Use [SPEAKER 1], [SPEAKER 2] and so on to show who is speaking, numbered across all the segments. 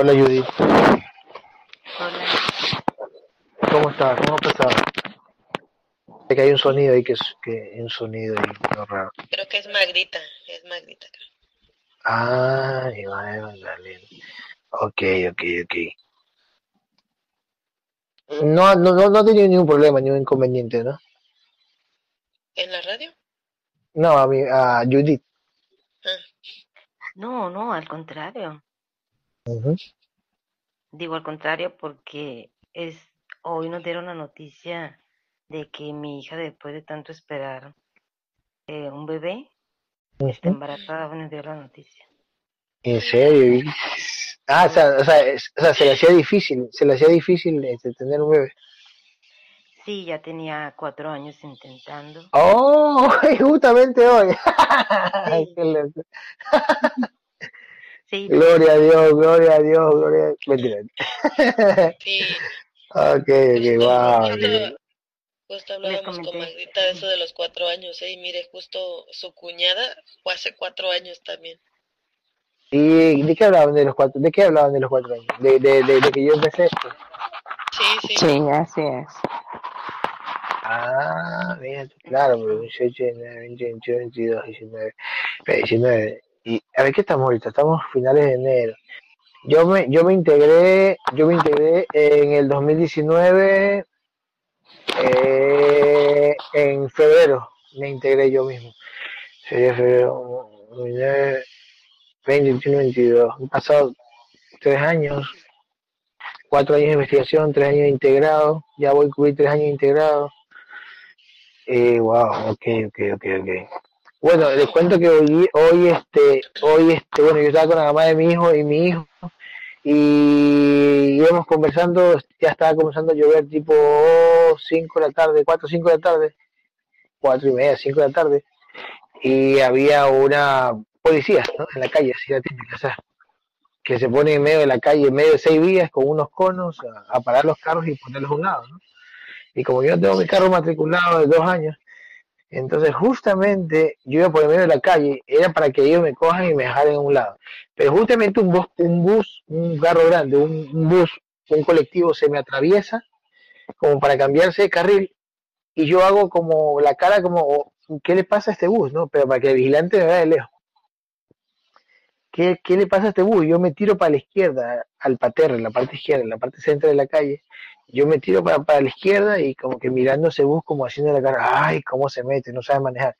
[SPEAKER 1] Hola Judith,
[SPEAKER 2] Hola.
[SPEAKER 1] ¿cómo estás? ¿Cómo has pasado? Es que hay un sonido ahí que es que un sonido ahí raro.
[SPEAKER 3] Creo que es Magdita, es Magdita. creo.
[SPEAKER 1] Ah, Iván Magdalena. Ok, ok, ok. No, no, no, no ha tenido ningún problema, ningún inconveniente, ¿no?
[SPEAKER 3] ¿En la radio?
[SPEAKER 1] No, a mí, a Judith.
[SPEAKER 3] Ah,
[SPEAKER 2] No, no, al contrario. Digo al contrario porque es hoy nos dieron la noticia de que mi hija después de tanto esperar eh, un bebé está embarazada, nos dio la noticia.
[SPEAKER 1] ¿En serio? Ah, o sea, o sea, es- o sea, se le hacía difícil, se le hacía difícil este, tener un bebé.
[SPEAKER 2] Sí, ya tenía cuatro años intentando.
[SPEAKER 1] Oh, justamente hoy.
[SPEAKER 2] Sí. sí,
[SPEAKER 1] Gloria a Dios, gloria a Dios, gloria a Dios. Mentira.
[SPEAKER 3] sí,
[SPEAKER 1] Ok, wow.
[SPEAKER 3] justo, hablábamos con. Magdita de eso de los cuatro años, ¿eh? Y mire, justo su cuñada fue hace cuatro años también.
[SPEAKER 1] ¿Y de qué hablaban de los cuatro? ¿De qué hablaban de los cuatro años? De, de, de, de que yo empecé esto.
[SPEAKER 3] Sí, sí,
[SPEAKER 4] Sí, así es.
[SPEAKER 1] Ah, mira, claro, pero 18, 19, 20, 21, 22, 19, 19. Y a ver qué estamos ahorita, estamos finales de enero. Yo me, yo me integré, yo me integré en el 2019, eh, en febrero, me integré yo mismo. Sería febrero, 20, 20, 21, 22. Han pasado tres años, cuatro años de investigación, tres años integrado, ya voy a cubrir tres años integrado. Eh, wow, ok, ok, ok, ok. Bueno, les cuento que hoy, hoy, este, hoy, este, bueno, yo estaba con la mamá de mi hijo y mi hijo y íbamos conversando, ya estaba comenzando a llover tipo 5 de la tarde, 4 o 5 de la tarde, 4 y media, 5 de la tarde, y había una policía, ¿no? En la calle, así la tiene que hacer, que se pone en medio de la calle, en medio de seis vías, con unos conos, a, a parar los carros y ponerlos a un lado, ¿no? Y como yo tengo mi carro matriculado de dos años, entonces justamente yo iba por el medio de la calle, era para que ellos me cojan y me dejaran a un lado. Pero justamente un bus, un bus, un carro grande, un, bus, un colectivo se me atraviesa como para cambiarse de carril y yo hago como la cara como, oh, ¿qué le pasa a este bus? ¿no? Pero para que el vigilante me vea de lejos. ¿Qué, ¿Qué le pasa a este bus? Yo me tiro para la izquierda, al paterre, en la parte izquierda, en la parte central de la calle. Yo me tiro para, para la izquierda y como que mirando ese bus, como haciendo la cara, ay, cómo se mete, no sabe manejar.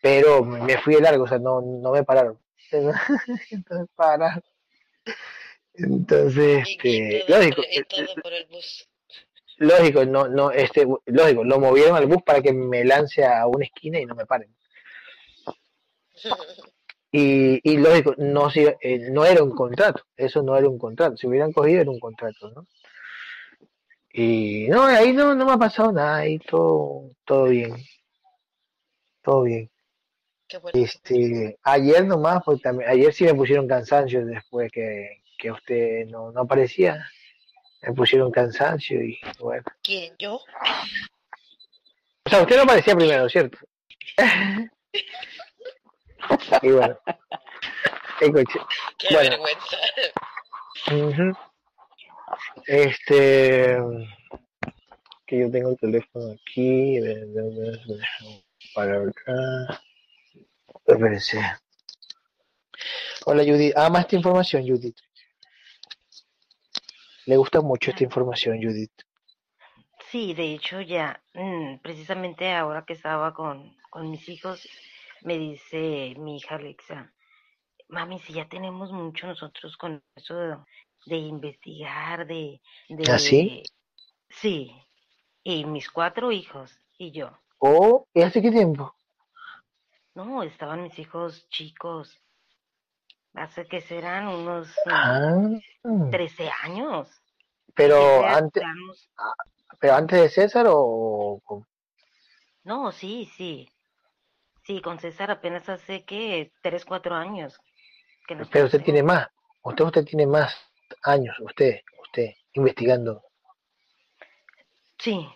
[SPEAKER 1] Pero me fui de largo, o sea, no, no me pararon. Entonces, pararon. Entonces, este, lógico,
[SPEAKER 3] por el bus.
[SPEAKER 1] lógico, no, no, este, lógico, lo movieron al bus para que me lance a una esquina y no me paren. Y, y lógico, no, si- eh, no era un contrato, eso no era un contrato, si hubieran cogido era un contrato, ¿no? Y no, ahí no, no me ha pasado nada, ahí todo, todo bien, todo bien.
[SPEAKER 3] Qué bueno.
[SPEAKER 1] Este, ayer nomás, pues también, ayer sí me pusieron cansancio después que, que usted no, no aparecía, me pusieron cansancio y bueno.
[SPEAKER 3] ¿Quién? ¿Yo?
[SPEAKER 1] O sea, usted no aparecía primero, ¿cierto? Y bueno,
[SPEAKER 3] Qué
[SPEAKER 1] bueno,
[SPEAKER 3] vergüenza.
[SPEAKER 1] ujú, este, que yo tengo el teléfono aquí, para acá, espérense. Hola Judith, ama esta información Judith, le gusta mucho esta información Judith.
[SPEAKER 2] Sí, de hecho ya, mm, precisamente ahora que estaba con, con mis hijos, me dice mi hija Alexa, mami, si ya tenemos mucho nosotros con eso de, de investigar, de,
[SPEAKER 1] ¿Ah, sí?
[SPEAKER 2] de, sí, y mis cuatro hijos y yo.
[SPEAKER 1] Oh, ¿y hace qué tiempo?
[SPEAKER 2] No, estaban mis hijos chicos, hace que serán unos
[SPEAKER 1] Ah,
[SPEAKER 2] 13 años,
[SPEAKER 1] pero
[SPEAKER 2] 13
[SPEAKER 1] antes,
[SPEAKER 2] años.
[SPEAKER 1] pero antes de César o,
[SPEAKER 2] No, sí, sí. Sí, con César apenas hace que tres, cuatro años que nos
[SPEAKER 1] pero usted tiene más, usted usted tiene más años, usted, usted investigando.
[SPEAKER 2] Sí,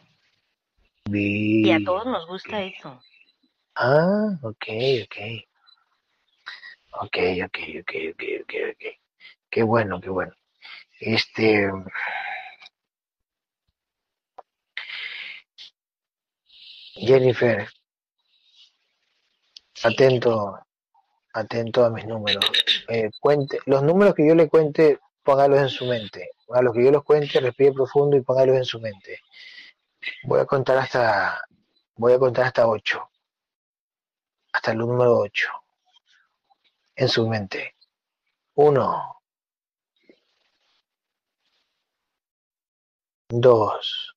[SPEAKER 2] y a todos nos gusta eso.
[SPEAKER 1] Ah, ok, ok. Ok, ok, ok, ok, ok, ok. Qué bueno, qué bueno. Este. Jennifer,
[SPEAKER 3] Sí,
[SPEAKER 1] atento, atento a mis números. Eh, cuente, los números que yo le cuente, póngalos en su mente. A los que yo los cuente, respire profundo y póngalos en su mente. Voy a contar hasta, voy a contar hasta ocho, hasta el número ocho, en su mente. Uno, dos,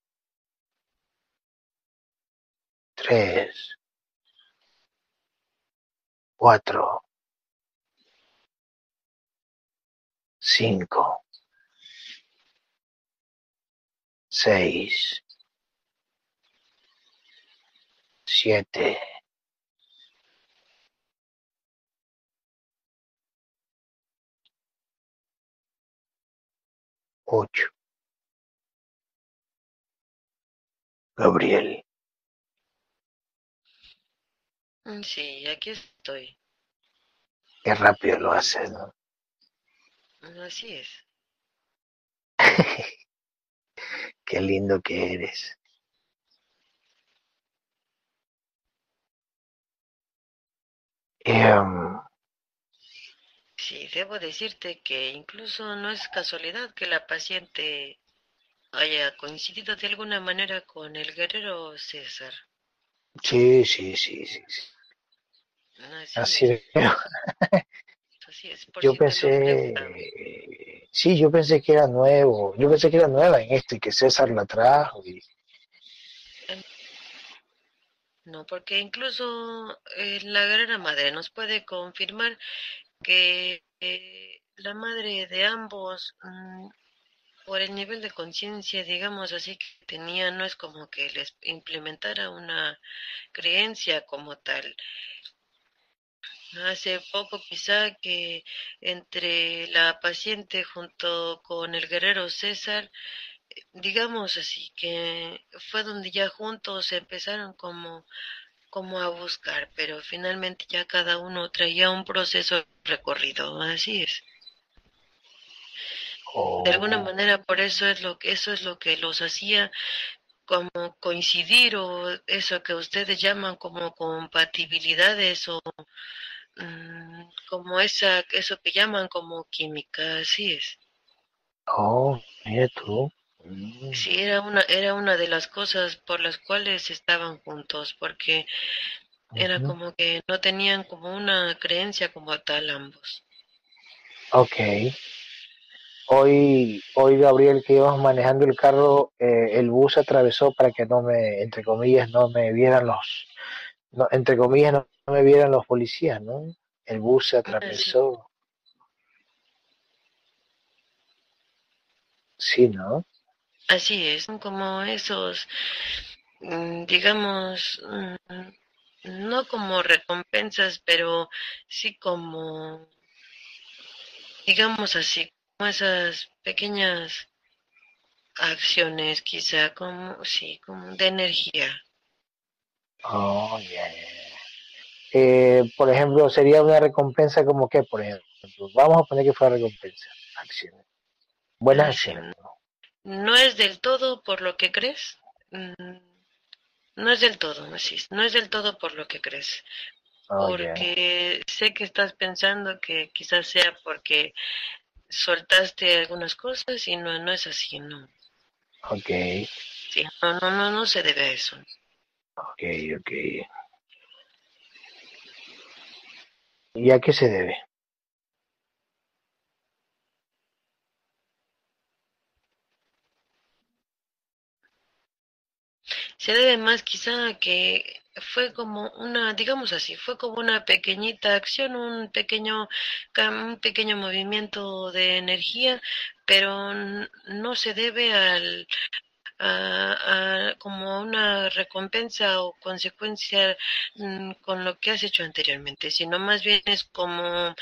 [SPEAKER 1] tres, cuatro, cinco, seis, siete, ocho. Gabriel,
[SPEAKER 3] Mm, sí, aquí estoy.
[SPEAKER 1] qué rápido lo haces, ¿no?
[SPEAKER 3] Así es.
[SPEAKER 1] Qué lindo que eres. Em,
[SPEAKER 3] Sí, debo decirte que incluso no es casualidad que la paciente haya coincidido de alguna manera con el guerrero César.
[SPEAKER 1] sí, sí, sí, sí, sí.
[SPEAKER 3] Así,
[SPEAKER 1] Así
[SPEAKER 3] es. así es. Por
[SPEAKER 1] Yo pensé, sí, yo pensé que era nuevo. Yo pensé que era nueva en esto y que César la trajo. Y,
[SPEAKER 3] No, porque incluso eh, la guerrera madre nos puede confirmar que eh, la madre de ambos, mm, por el nivel de conciencia, digamos así, que tenía, no es como que les implementara una creencia como tal. Hace poco quizá que entre la paciente junto con el guerrero César, digamos así, que fue donde ya juntos empezaron como como a buscar, pero finalmente ya cada uno traía un proceso recorrido, así es. De alguna
[SPEAKER 1] oh,
[SPEAKER 3] manera por eso es lo que eso es lo que los hacía como coincidir o eso que ustedes llaman como compatibilidades o mm, como esa eso que llaman como química, así es.
[SPEAKER 1] oh, mira tú. Mm,
[SPEAKER 3] Sí, era una era una de las cosas por las cuales estaban juntos, porque era como que no tenían como una creencia como tal ambos.
[SPEAKER 1] Ok. Hoy, hoy Gabriel, que íbamos manejando el carro, eh, el bus atravesó para que no me, entre comillas, no me vieran los, no, entre comillas, no, no me vieran los policías, ¿no? El bus se
[SPEAKER 3] Así
[SPEAKER 1] atravesó. Sí, ¿no?
[SPEAKER 3] Así es, como esos, mm, digamos, mm, no como recompensas, pero sí como, digamos así, como esas pequeñas acciones, quizá como, sí, como de energía.
[SPEAKER 1] Oh, ya. Eh, por ejemplo, sería una recompensa como que, por ejemplo, vamos a poner que fuera recompensa, acciones, buenas
[SPEAKER 3] Así,
[SPEAKER 1] acciones, ¿no?
[SPEAKER 3] no es del todo por lo que crees, mm, no es del todo, así es, no es del todo por lo que crees,
[SPEAKER 1] Oh,
[SPEAKER 3] porque sé que estás pensando que quizás sea porque soltaste algunas cosas y no, no es así, no.
[SPEAKER 1] ok,
[SPEAKER 3] Sí, no, no, no, no se debe a eso.
[SPEAKER 1] Ok, ok. ¿Y a qué se debe?
[SPEAKER 3] Se debe más quizá a que fue como una, digamos así, fue como una pequeñita acción, un pequeño, un pequeño movimiento de energía, pero no se debe al, a, a como una recompensa o consecuencia mm, con lo que has hecho anteriormente, sino más bien es como,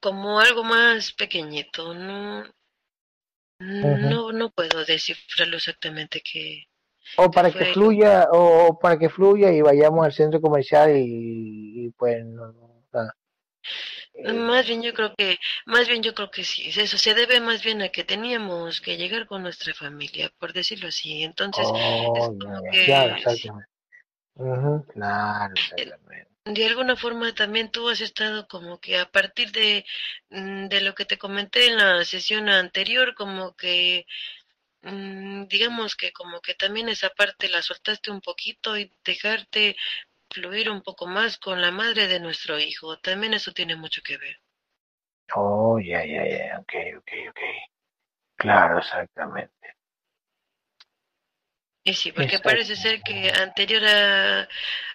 [SPEAKER 3] como algo más pequeñito, no, no, no puedo descifrarlo exactamente qué,
[SPEAKER 1] O para que fluya, o para que fluya y vayamos al centro comercial y, y pues no, no Ah.
[SPEAKER 3] Más bien yo creo que, más bien yo creo que sí, eso se debe más bien a que teníamos que llegar con nuestra familia, por decirlo así. Entonces, es
[SPEAKER 1] Oh,
[SPEAKER 3] como
[SPEAKER 1] ya,
[SPEAKER 3] que
[SPEAKER 1] claro, exactamente.
[SPEAKER 3] de alguna forma también tú has estado como que a partir de, mm, de lo que te comenté en la sesión anterior, como que mm, digamos que como que también esa parte la soltaste un poquito y dejarte fluir un poco más con la madre de nuestro hijo. También eso tiene mucho que ver.
[SPEAKER 1] Oh, ya, ya, ya, ok, ok, ok. Claro, exactamente.
[SPEAKER 3] Y sí, porque parece ser que anterior a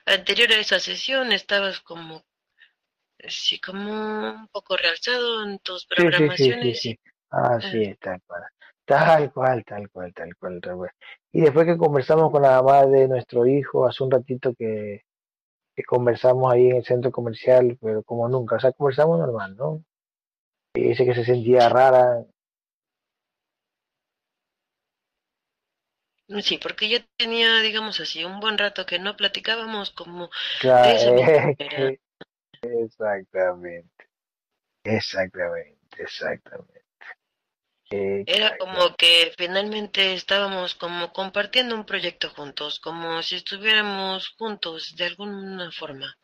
[SPEAKER 3] anterior a esa sesión estabas como sí, como un poco realzado en tus
[SPEAKER 1] Sí, sí, sí, sí,
[SPEAKER 3] programaciones
[SPEAKER 1] sí. Así es, tal cual. Tal cual, tal cual, tal cual, tal cual. Y después que conversamos con la mamá de nuestro hijo, hace un ratito que, que conversamos ahí en el centro comercial, pero como nunca, o sea, conversamos normal, ¿no? Y dice que se sentía rara.
[SPEAKER 3] sí, porque ya tenía, digamos así, un buen rato que no platicábamos como de
[SPEAKER 1] Claro,
[SPEAKER 3] esa manera.
[SPEAKER 1] que- exactamente, exactamente,
[SPEAKER 3] Era como que finalmente estábamos como compartiendo un proyecto juntos, como si estuviéramos juntos de alguna forma.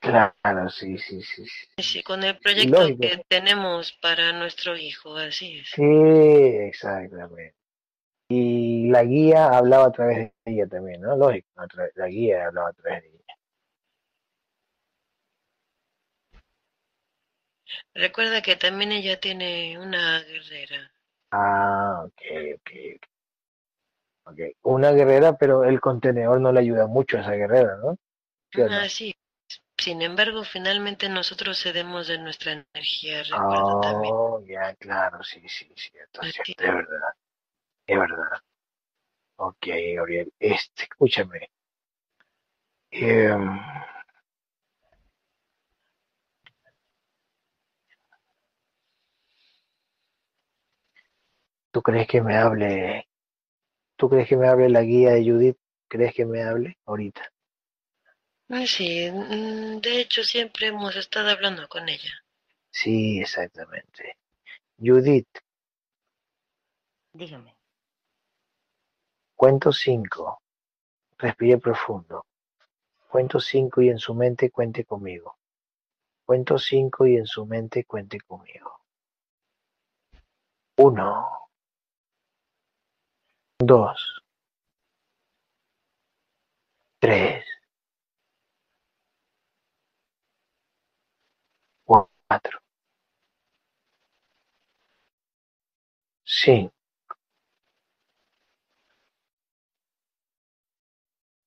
[SPEAKER 1] Claro, sí, sí, sí, sí.
[SPEAKER 3] Sí, con el proyecto
[SPEAKER 1] lógico,
[SPEAKER 3] que tenemos para nuestro hijo, así es.
[SPEAKER 1] sí, exactamente. Y la guía hablaba a través de ella también, ¿no? Lógico, la guía hablaba a través de ella.
[SPEAKER 3] Recuerda que también ella tiene una guerrera.
[SPEAKER 1] Ah, ok, ok, ok. Una guerrera, pero el contenedor no le ayuda mucho a esa guerrera, ¿no? ¿Sí no?
[SPEAKER 3] Así. Sin embargo, finalmente nosotros cedemos de nuestra energía, también.
[SPEAKER 1] Oh, ya, claro, sí, sí, cierto,
[SPEAKER 3] Así.
[SPEAKER 1] cierto, es verdad, es verdad. Ok, Gabriel, este, escúchame. em, ¿tú crees que me hable, tú crees que me hable la guía de Judith? ¿Crees que me hable ahorita?
[SPEAKER 3] Ah, Sí, mm, de hecho siempre hemos estado hablando con ella.
[SPEAKER 1] Sí, exactamente. Judith,
[SPEAKER 2] Dígame.
[SPEAKER 1] cuento cinco. Respire profundo. Cuento cinco y en su mente cuente conmigo. Cuento cinco y en su mente cuente conmigo. Uno, dos, tres, cuatro, cinco.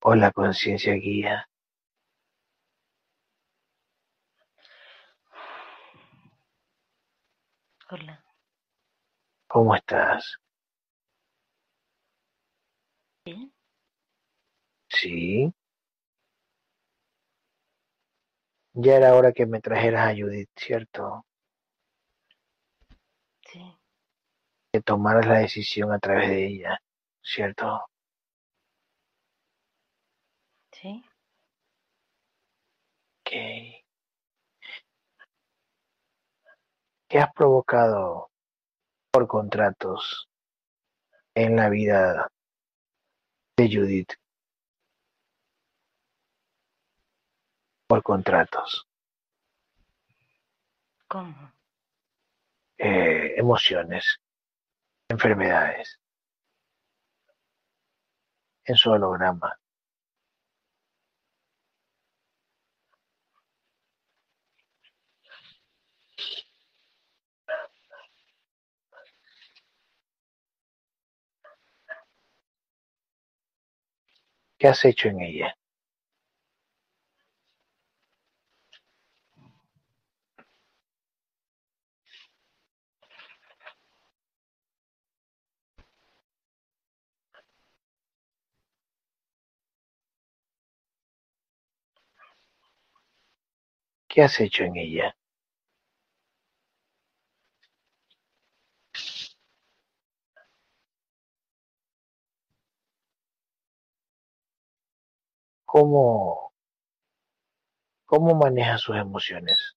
[SPEAKER 1] Hola conciencia guía.
[SPEAKER 2] Hola.
[SPEAKER 1] ¿Cómo estás?
[SPEAKER 2] ¿Bien?
[SPEAKER 1] Sí. Ya era hora que me trajeras a Judith, ¿cierto?
[SPEAKER 2] Sí.
[SPEAKER 1] Que tomaras la decisión a través de ella, ¿cierto?
[SPEAKER 2] Sí.
[SPEAKER 1] Ok. ¿Qué has provocado por contratos en la vida de Judith? Por contratos.
[SPEAKER 2] ¿Cómo?
[SPEAKER 1] eh, emociones, enfermedades, en su holograma. ¿Qué has hecho en ella? ¿Qué has hecho en ella? ¿Cómo, ¿Cómo maneja sus emociones?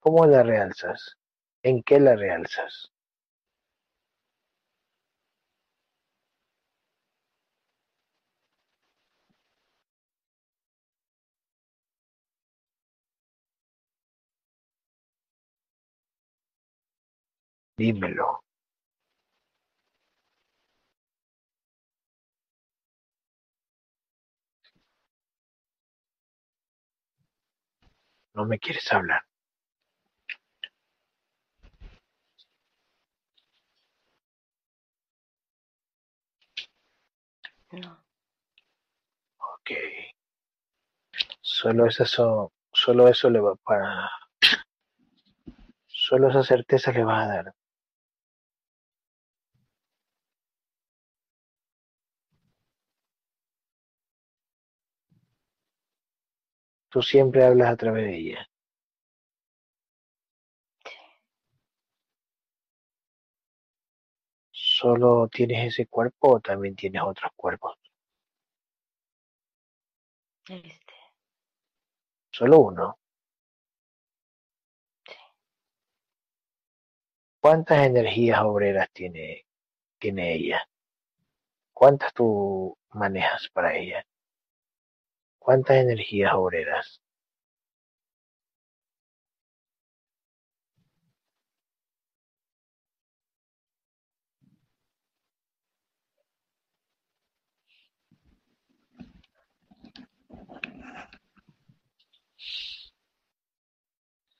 [SPEAKER 1] ¿Cómo la realzas? ¿En qué la realzas? Dímelo. No me quieres hablar.
[SPEAKER 2] No.
[SPEAKER 1] Ok. Solo eso, solo eso le va para. Solo esa certeza le va a dar. Tú siempre hablas a través de ella. ¿Solo tienes ese cuerpo o también tienes otros cuerpos?
[SPEAKER 2] Este.
[SPEAKER 1] Solo uno. ¿Cuántas energías obreras tiene, tiene ella? ¿Cuántas tú manejas para ella? ¿Cuántas energías obreras?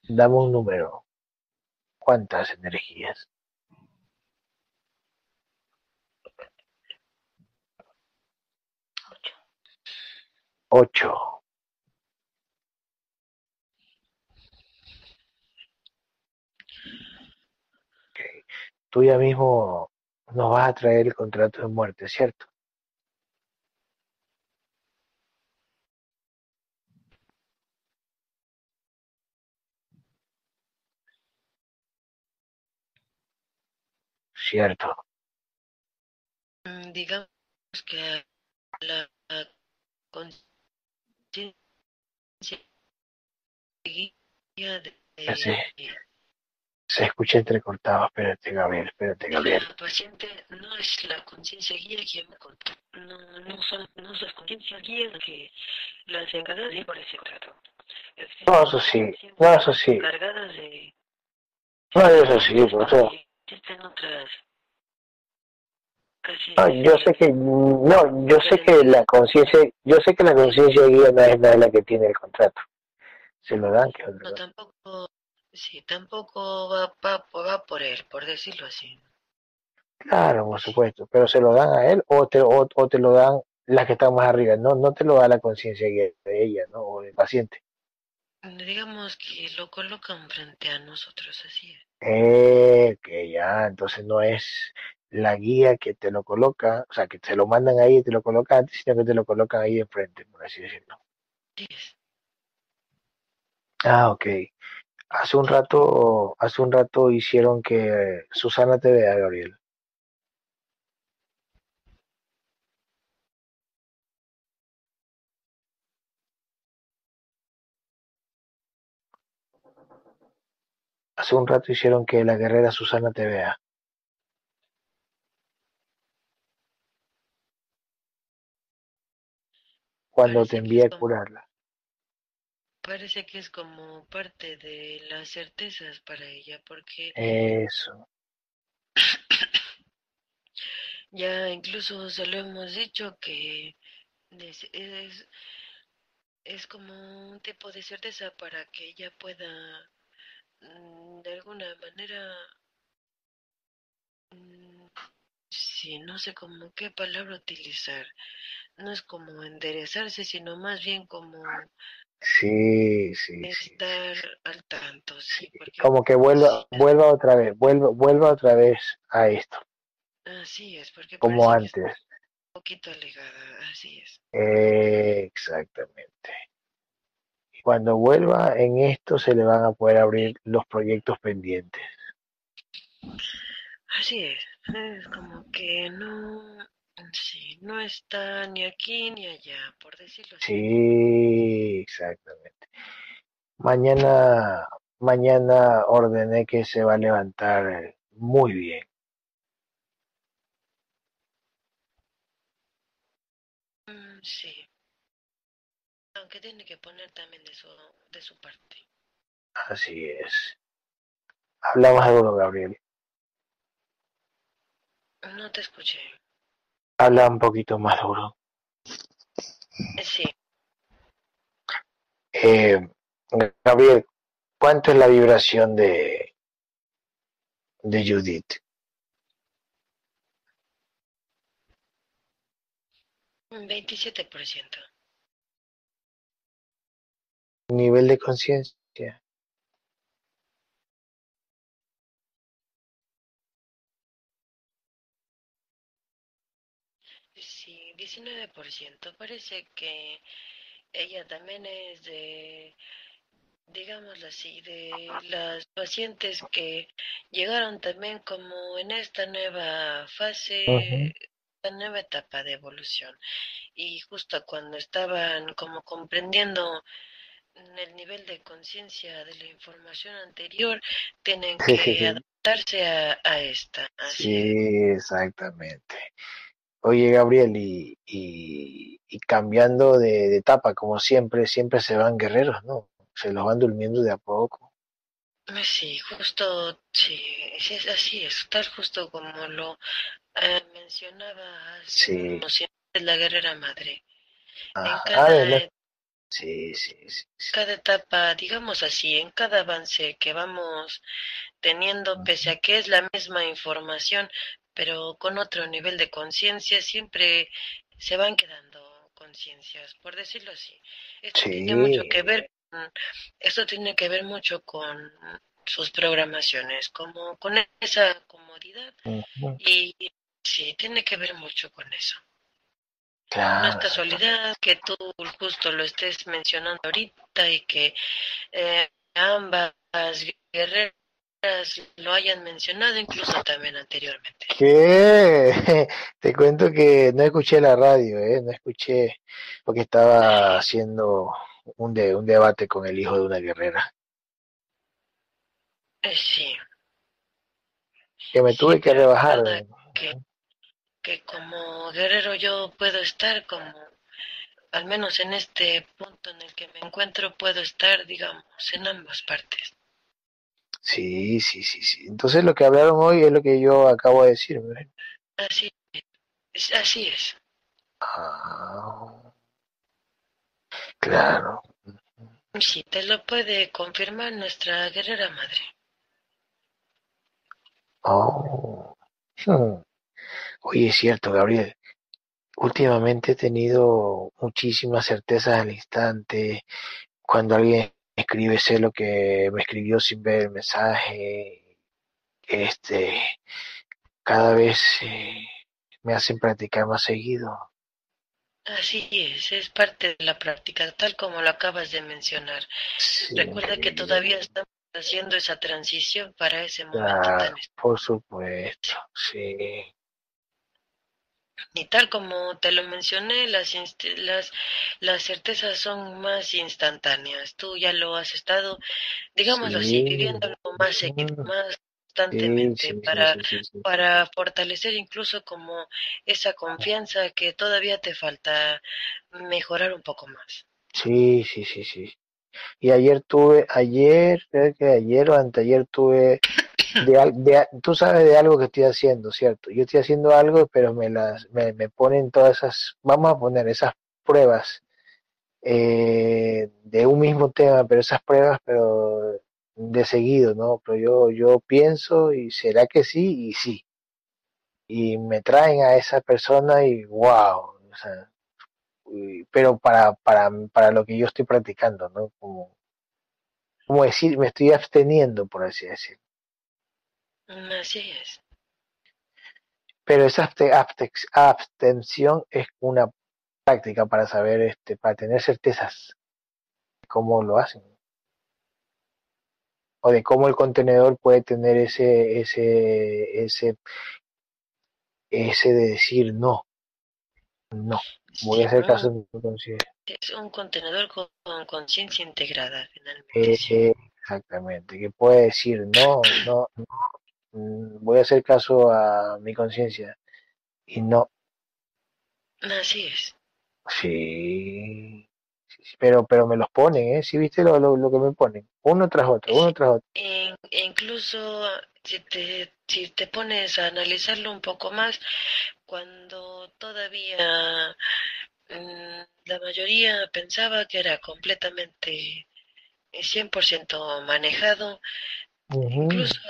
[SPEAKER 1] Dame un número. ¿Cuántas energías?
[SPEAKER 2] Ocho.
[SPEAKER 1] Ok. Tú ya mismo nos vas a traer el contrato de muerte, ¿cierto? Cierto.
[SPEAKER 3] Mm, Digamos que la
[SPEAKER 1] Así. Se escucha entrecortado. Espérate, Gabriel. Espérate, Gabriel.
[SPEAKER 3] la paciente no es la conciencia guía quien me contó. No, no son, no son conciencias guías que las encargadas de por ese trato.
[SPEAKER 1] No, eso sí. No, eso sí.
[SPEAKER 3] encargadas de
[SPEAKER 1] No, eso sí. O sea,
[SPEAKER 3] existen otras
[SPEAKER 1] no, yo sé que no, yo sé que la conciencia, yo sé que la conciencia guía no es, no es la que tiene el contrato. Se lo dan, que
[SPEAKER 3] no tampoco sí tampoco va, va, va por él por decirlo así
[SPEAKER 1] Claro, por supuesto, pero se lo dan a él o te, o, o te lo dan las que están más arriba, no, no te lo da la conciencia guía de ella, ¿no? O del paciente.
[SPEAKER 3] digamos que lo colocan frente a nosotros así es.
[SPEAKER 1] Eh, que ya, entonces no es la guía que te lo coloca, o sea, que te lo mandan ahí y te lo colocan antes, sino que te lo colocan ahí enfrente, por así decirlo.
[SPEAKER 3] Sí.
[SPEAKER 1] Ah, ok. Hace un rato, hace un rato hicieron que Susana te vea, Gabriel. Hace un rato hicieron que la guerrera Susana te vea. Cuando te envié a curarla.
[SPEAKER 3] Parece que es como parte de las certezas para ella, porque
[SPEAKER 1] Eso.
[SPEAKER 3] ya incluso se lo hemos dicho que es, es, es como un tipo de certeza para que ella pueda mm, de alguna manera, mm, sí, no sé cómo qué palabra utilizar, no es como enderezarse, sino más bien como
[SPEAKER 1] Sí, sí, sí.
[SPEAKER 3] estar al tanto, sí,
[SPEAKER 1] Como que vuelva,
[SPEAKER 3] sí,
[SPEAKER 1] vuelva otra vez, vuelva, vuelva otra vez a esto,
[SPEAKER 3] así es, porque
[SPEAKER 1] como antes.
[SPEAKER 3] un poquito alegada, así es.
[SPEAKER 1] Eh, exactamente. Y cuando vuelva en esto se le van a poder abrir los proyectos pendientes.
[SPEAKER 3] Así es. Es como que no, sí, no está ni aquí ni allá, por decirlo así.
[SPEAKER 1] Sí, exactamente. Mañana, mañana ordené que se va a levantar muy bien.
[SPEAKER 3] Mm, sí. Aunque tiene que poner también de su, de su parte.
[SPEAKER 1] Así es. Hablamos algo, Gabriel.
[SPEAKER 3] No te escuché.
[SPEAKER 1] Habla un poquito más duro.
[SPEAKER 3] Sí.
[SPEAKER 1] Eh, Gabriel, ¿cuánto es la vibración de, de Judith?
[SPEAKER 3] Un 27%.
[SPEAKER 1] Nivel de conciencia.
[SPEAKER 3] 19%. Parece que ella también es de, digámoslo así, de las pacientes que llegaron también como en esta nueva fase,
[SPEAKER 1] Ujú.
[SPEAKER 3] esta nueva etapa de evolución. Y justo cuando estaban como comprendiendo el nivel de conciencia de la información anterior, tienen que adaptarse a, a esta. Así.
[SPEAKER 1] Sí, exactamente. Oye, Gabriel, y, y, y cambiando de, de etapa, como siempre, siempre se van guerreros, ¿no? Se los van durmiendo de a poco.
[SPEAKER 3] Sí, justo, sí, sí, es así es, tal justo como lo eh, mencionaba hace
[SPEAKER 1] Sí.
[SPEAKER 3] instantes la guerrera madre. En
[SPEAKER 1] Ajá,
[SPEAKER 3] cada,
[SPEAKER 1] además- sí, sí, sí, sí.
[SPEAKER 3] cada etapa, digamos así, en cada avance que vamos teniendo, pese a que es la misma información, pero con otro nivel de conciencia, siempre se van quedando conciencias, por decirlo así. Esto tiene mucho que ver con, esto tiene que ver mucho con sus programaciones, como con esa comodidad y sí, tiene que ver mucho con eso. No es
[SPEAKER 1] Claro.
[SPEAKER 3] casualidad que tú justo lo estés mencionando ahorita y que eh, ambas guerreras lo hayan mencionado incluso también anteriormente.
[SPEAKER 1] ¿Qué? Te cuento que no escuché la radio, ¿eh? No escuché, porque estaba haciendo un, de, un debate con el hijo de una guerrera.
[SPEAKER 3] Eh, sí,
[SPEAKER 1] Que me
[SPEAKER 3] Sí,
[SPEAKER 1] tuve que rebajar.
[SPEAKER 3] que, que como guerrero yo puedo estar como, al menos en este punto en el que me encuentro, puedo estar, digamos, en ambas partes.
[SPEAKER 1] Sí, sí, sí, sí. Entonces lo que hablaron hoy es lo que yo acabo de decir.
[SPEAKER 3] Así es, así es.
[SPEAKER 1] Ah, claro.
[SPEAKER 3] Sí, te lo puede confirmar nuestra guerrera madre.
[SPEAKER 1] Oh. Hmm. Oye, es cierto, Gabriel. Últimamente he tenido muchísimas certezas al instante. Cuando alguien escribe, sé lo que me escribió sin ver el mensaje. Este, cada vez eh, me hacen practicar más seguido.
[SPEAKER 3] Así es, es parte de la práctica, tal como lo acabas de mencionar.
[SPEAKER 1] Sí,
[SPEAKER 3] Recuerda que todavía estamos haciendo esa transición para ese momento
[SPEAKER 1] claro,
[SPEAKER 3] tan
[SPEAKER 1] por supuesto, sí.
[SPEAKER 3] Y tal como te lo mencioné, las, las, las certezas son más instantáneas. Tú ya lo has estado, digámoslo así,
[SPEAKER 1] Sí.
[SPEAKER 3] viviéndolo más, seguido, más constantemente
[SPEAKER 1] sí, sí,
[SPEAKER 3] para, para fortalecer incluso como esa confianza que todavía te falta mejorar un poco más.
[SPEAKER 1] Sí, sí, sí, sí. Y ayer tuve, ayer, creo que ayer o anteayer tuve, de, de tú sabes de algo que estoy haciendo, ¿cierto? Yo estoy haciendo algo, pero me las, me, me ponen todas esas, vamos a poner esas pruebas eh, de un mismo tema, pero esas pruebas, pero de seguido, ¿no? Pero yo, yo pienso y será que sí y sí. Y me traen a esa persona y wow, o sea, pero para, para, para lo que yo estoy practicando, ¿no? Como, como decir, me estoy absteniendo, por así decirlo.
[SPEAKER 3] Así es.
[SPEAKER 1] Pero esa abstención es una práctica para saber, este, para tener certezas de cómo lo hacen. O de cómo el contenedor puede tener ese, ese, ese, ese de decir no, no, voy a hacer caso de.
[SPEAKER 3] Es un contenedor con conciencia integrada, finalmente.
[SPEAKER 1] Eh, exactamente, que puede decir no, no, no, voy a hacer caso a mi conciencia y no.
[SPEAKER 3] Así es.
[SPEAKER 1] Sí, pero, pero me los ponen, ¿eh? ¿Sí viste lo, lo, que me ponen? Uno tras otro, uno tras otro.
[SPEAKER 3] E incluso si te, si te pones a analizarlo un poco más, cuando todavía mm, la mayoría pensaba que era completamente 100% manejado, incluso,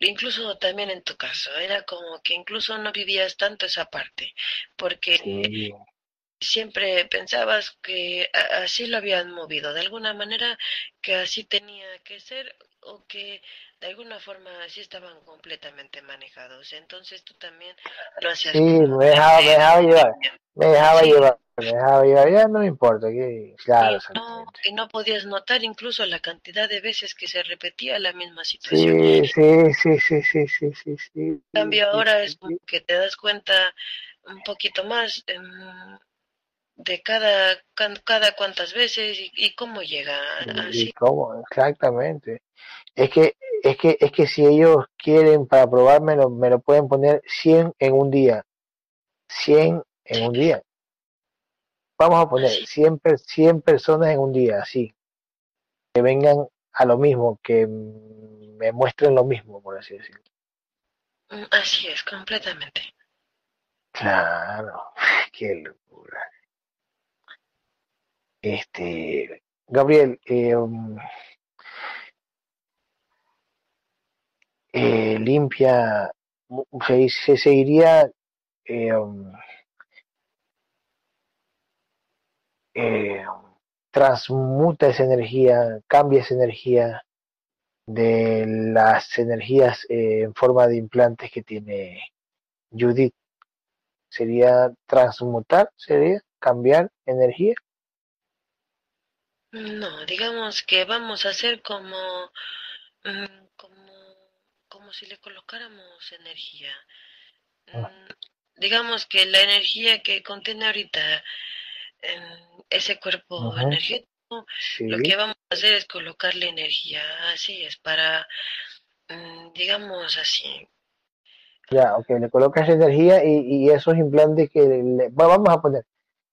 [SPEAKER 3] incluso también en tu caso, era como que incluso no vivías tanto esa parte, porque siempre pensabas que así lo habían movido, de alguna manera que así tenía que ser o que de alguna forma así estaban completamente manejados. Entonces tú también lo hacías.
[SPEAKER 1] Sí, me dejaba, me dejaba llevar, me dejaba llevar, me dejaba llevar, ya no me importa, que, claro.
[SPEAKER 3] Y no, y no podías notar incluso la cantidad de veces que se repetía la misma situación.
[SPEAKER 1] Sí, sí, sí, sí, sí, sí, sí. sí
[SPEAKER 3] en cambio ahora es como que te das cuenta un poquito más de cada, cada cuántas veces y, cómo llega así.
[SPEAKER 1] Y cómo, exactamente. Es que, es que, es que si ellos quieren para probármelo, me lo pueden poner 100 en un día. 100 en un día. Vamos a poner 100, 100 personas en un día, así. Que vengan a lo mismo, que me muestren lo mismo, por así decirlo.
[SPEAKER 3] Mm, así es, completamente.
[SPEAKER 1] Claro, qué locura. Este, Gabriel, eh, um, eh, limpia, se, seguiría eh, um, transmuta esa energía, cambia esa energía de las energías en forma de implantes que tiene Judith. ¿Sería transmutar? ¿Sería cambiar energía?
[SPEAKER 3] No, digamos que vamos a hacer como, mm, como, como si le colocáramos energía. Ah. Mm, digamos que la energía que contiene ahorita ese cuerpo energético, lo que vamos a hacer es colocarle energía, así es, para, mm, digamos así.
[SPEAKER 1] Ya, ok, le colocas energía y, y esos implantes que le, vamos a poner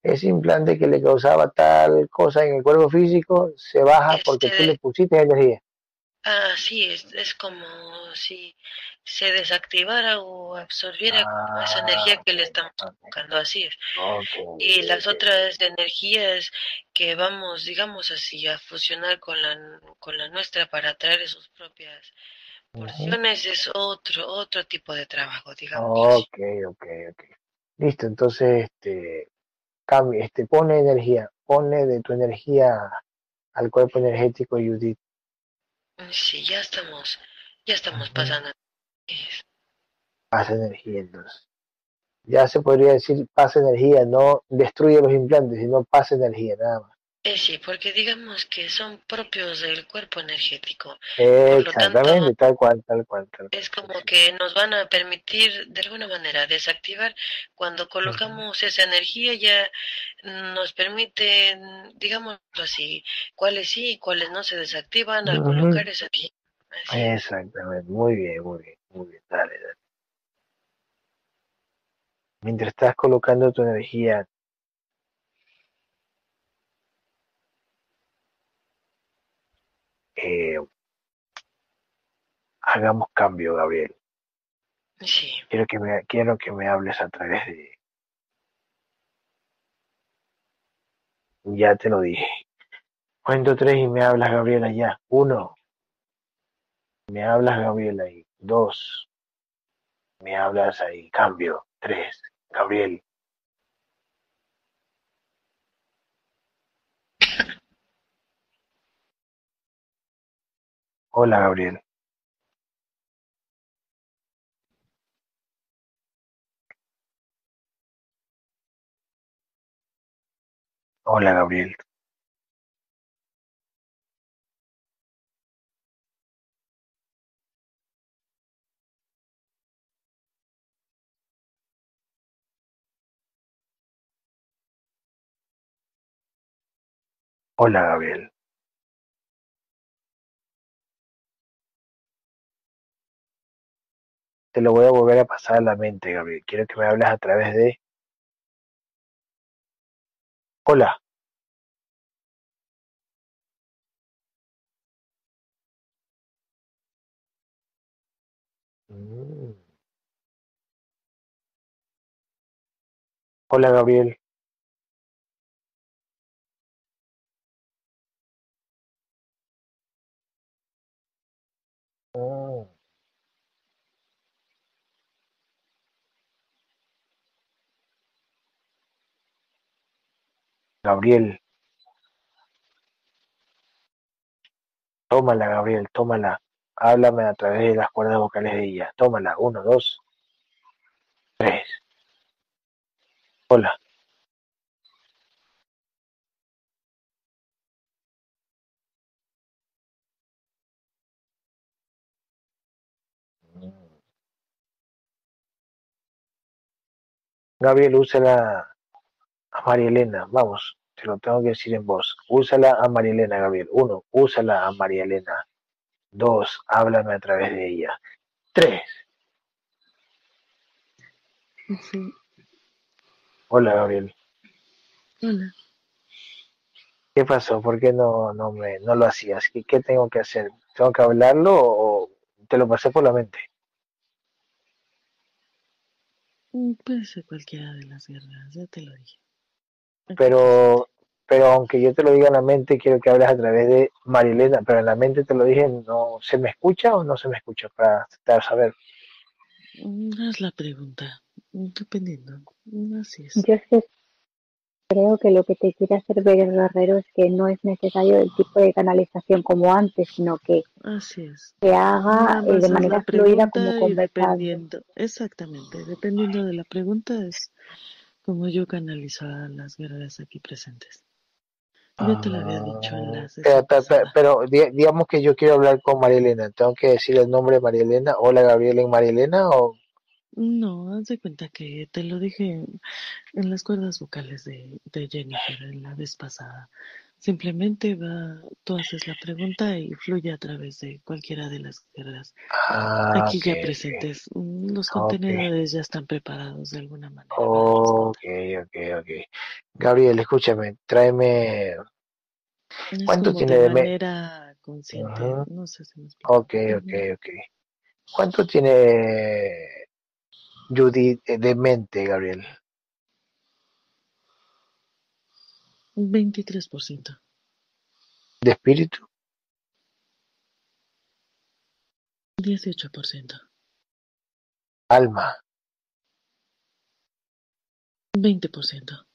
[SPEAKER 1] ese implante que le causaba tal cosa en el cuerpo físico se baja porque tú le pusiste energía.
[SPEAKER 3] Ah, sí, es, es como si se desactivara o absorbiera esa energía que le estamos buscando, así es. y las otras energías que vamos, digamos así, a fusionar con la, con la nuestra para traer sus propias porciones es otro, otro tipo de trabajo, digamos.
[SPEAKER 1] Ok, ok, ok. Listo, entonces, este, cambia, este, pone energía, pone de tu energía al cuerpo energético Judith.
[SPEAKER 3] Sí, ya estamos, ya estamos pasando.
[SPEAKER 1] Pasa energía entonces. Ya se podría decir pasa energía, no destruye los implantes, sino pasa energía, nada más.
[SPEAKER 3] Eh, sí, porque digamos que son propios del cuerpo energético.
[SPEAKER 1] exactamente, tal cual, tal cual,
[SPEAKER 3] Es como que nos van a permitir de alguna manera desactivar cuando colocamos esa energía ya nos permite, digamos así, cuáles sí y cuáles no se desactivan al colocar esa energía.
[SPEAKER 1] Exactamente, muy bien, muy bien, muy bien, dale, dale. Mientras estás colocando tu energía eh, hagamos cambio, Gabriel.
[SPEAKER 3] Sí.
[SPEAKER 1] Quiero que me, quiero que me hables a través de... Ya te lo dije. Cuento tres y me hablas, Gabriela, ya. Uno. Me hablas, Gabriela, ahí. Dos. Me hablas ahí. Cambio. Tres. Gabriel. Hola, Gabriel. Hola, Gabriel. Hola, Gabriel. Te lo voy a volver a pasar a la mente, Gabriel. Quiero que me hables a través de... Hola. Mm. Hola, Gabriel. Mm. Gabriel. Tómala, Gabriel, tómala. Háblame a través de las cuerdas vocales de ella. Tómala. Uno, dos, tres. Hola. Gabriel, úsala a María Elena. Vamos, te lo tengo que decir en voz. Úsala a María Elena, Gabriel. Uno, úsala a María Elena. Dos, háblame a través de ella. Tres.
[SPEAKER 4] Sí.
[SPEAKER 1] Hola, Gabriel.
[SPEAKER 4] Hola.
[SPEAKER 1] ¿Qué pasó? ¿Por qué no, no, me, no lo hacías? ¿Qué, ¿Qué tengo que hacer? ¿Tengo que hablarlo o te lo pasé por la mente?
[SPEAKER 4] Mm, Puede ser cualquiera de las guerras, ya te lo dije.
[SPEAKER 1] Pero, pero aunque yo te lo diga en la mente, quiero que hables a través de Marilena, pero en la mente te lo dije, ¿no se me escucha o no se me escucha? Para, para saber.
[SPEAKER 4] Haz la pregunta, dependiendo. Así es.
[SPEAKER 5] Yo que creo que lo que te quiere hacer ver el guerrero es que no es necesario el tipo de canalización como antes, sino que
[SPEAKER 4] Así es.
[SPEAKER 5] se haga eh, de manera fluida como conversando.
[SPEAKER 4] dependiendo, exactamente, dependiendo de la pregunta es como yo canalizo a las guerreras aquí presentes. Ya te lo había dicho en
[SPEAKER 1] Ah,
[SPEAKER 4] sesión
[SPEAKER 1] pero, pero, digamos que yo quiero hablar con María Elena. ¿Tengo que decir el nombre de María Elena? Hola, Gabriel en María Elena o
[SPEAKER 4] No, haz de cuenta que te lo dije en, en las cuerdas vocales de, de Jennifer en la vez pasada. Simplemente va, tú haces la pregunta y fluye a través de cualquiera de las guerreras
[SPEAKER 1] Ah,
[SPEAKER 4] aquí
[SPEAKER 1] ok,
[SPEAKER 4] ya presentes. Mm, Los
[SPEAKER 1] ok,
[SPEAKER 4] contenedores ya están preparados de alguna manera
[SPEAKER 1] ok, ok, ok. Gabriel, escúchame, tráeme,
[SPEAKER 4] Es
[SPEAKER 1] ¿cuánto tiene
[SPEAKER 4] de
[SPEAKER 1] de me?
[SPEAKER 4] manera consciente,
[SPEAKER 1] Ujú,
[SPEAKER 4] no sé si me explico.
[SPEAKER 1] Ok, ok, ok. ¿Cuánto tiene Judith eh, de mente, Gabriel?
[SPEAKER 4] Ujú. 23%,
[SPEAKER 1] ¿De espíritu?
[SPEAKER 4] 18%,
[SPEAKER 1] Alma.
[SPEAKER 4] 20%.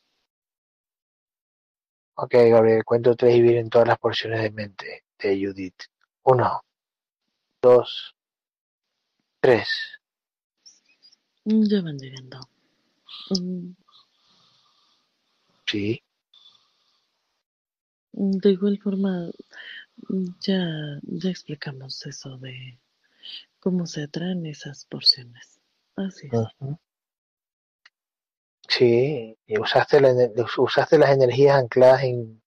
[SPEAKER 1] Ok, Gabriel, cuento tres y vienen todas las porciones de mente de Judith. Uno, dos, tres.
[SPEAKER 4] Mm, Ya van llegando. Mm,
[SPEAKER 1] Sí.
[SPEAKER 4] Mm, De igual forma, mm, ya, ya explicamos eso de cómo se atraen esas porciones. Así es.
[SPEAKER 1] Sí, y usaste, la usaste las energías ancladas en,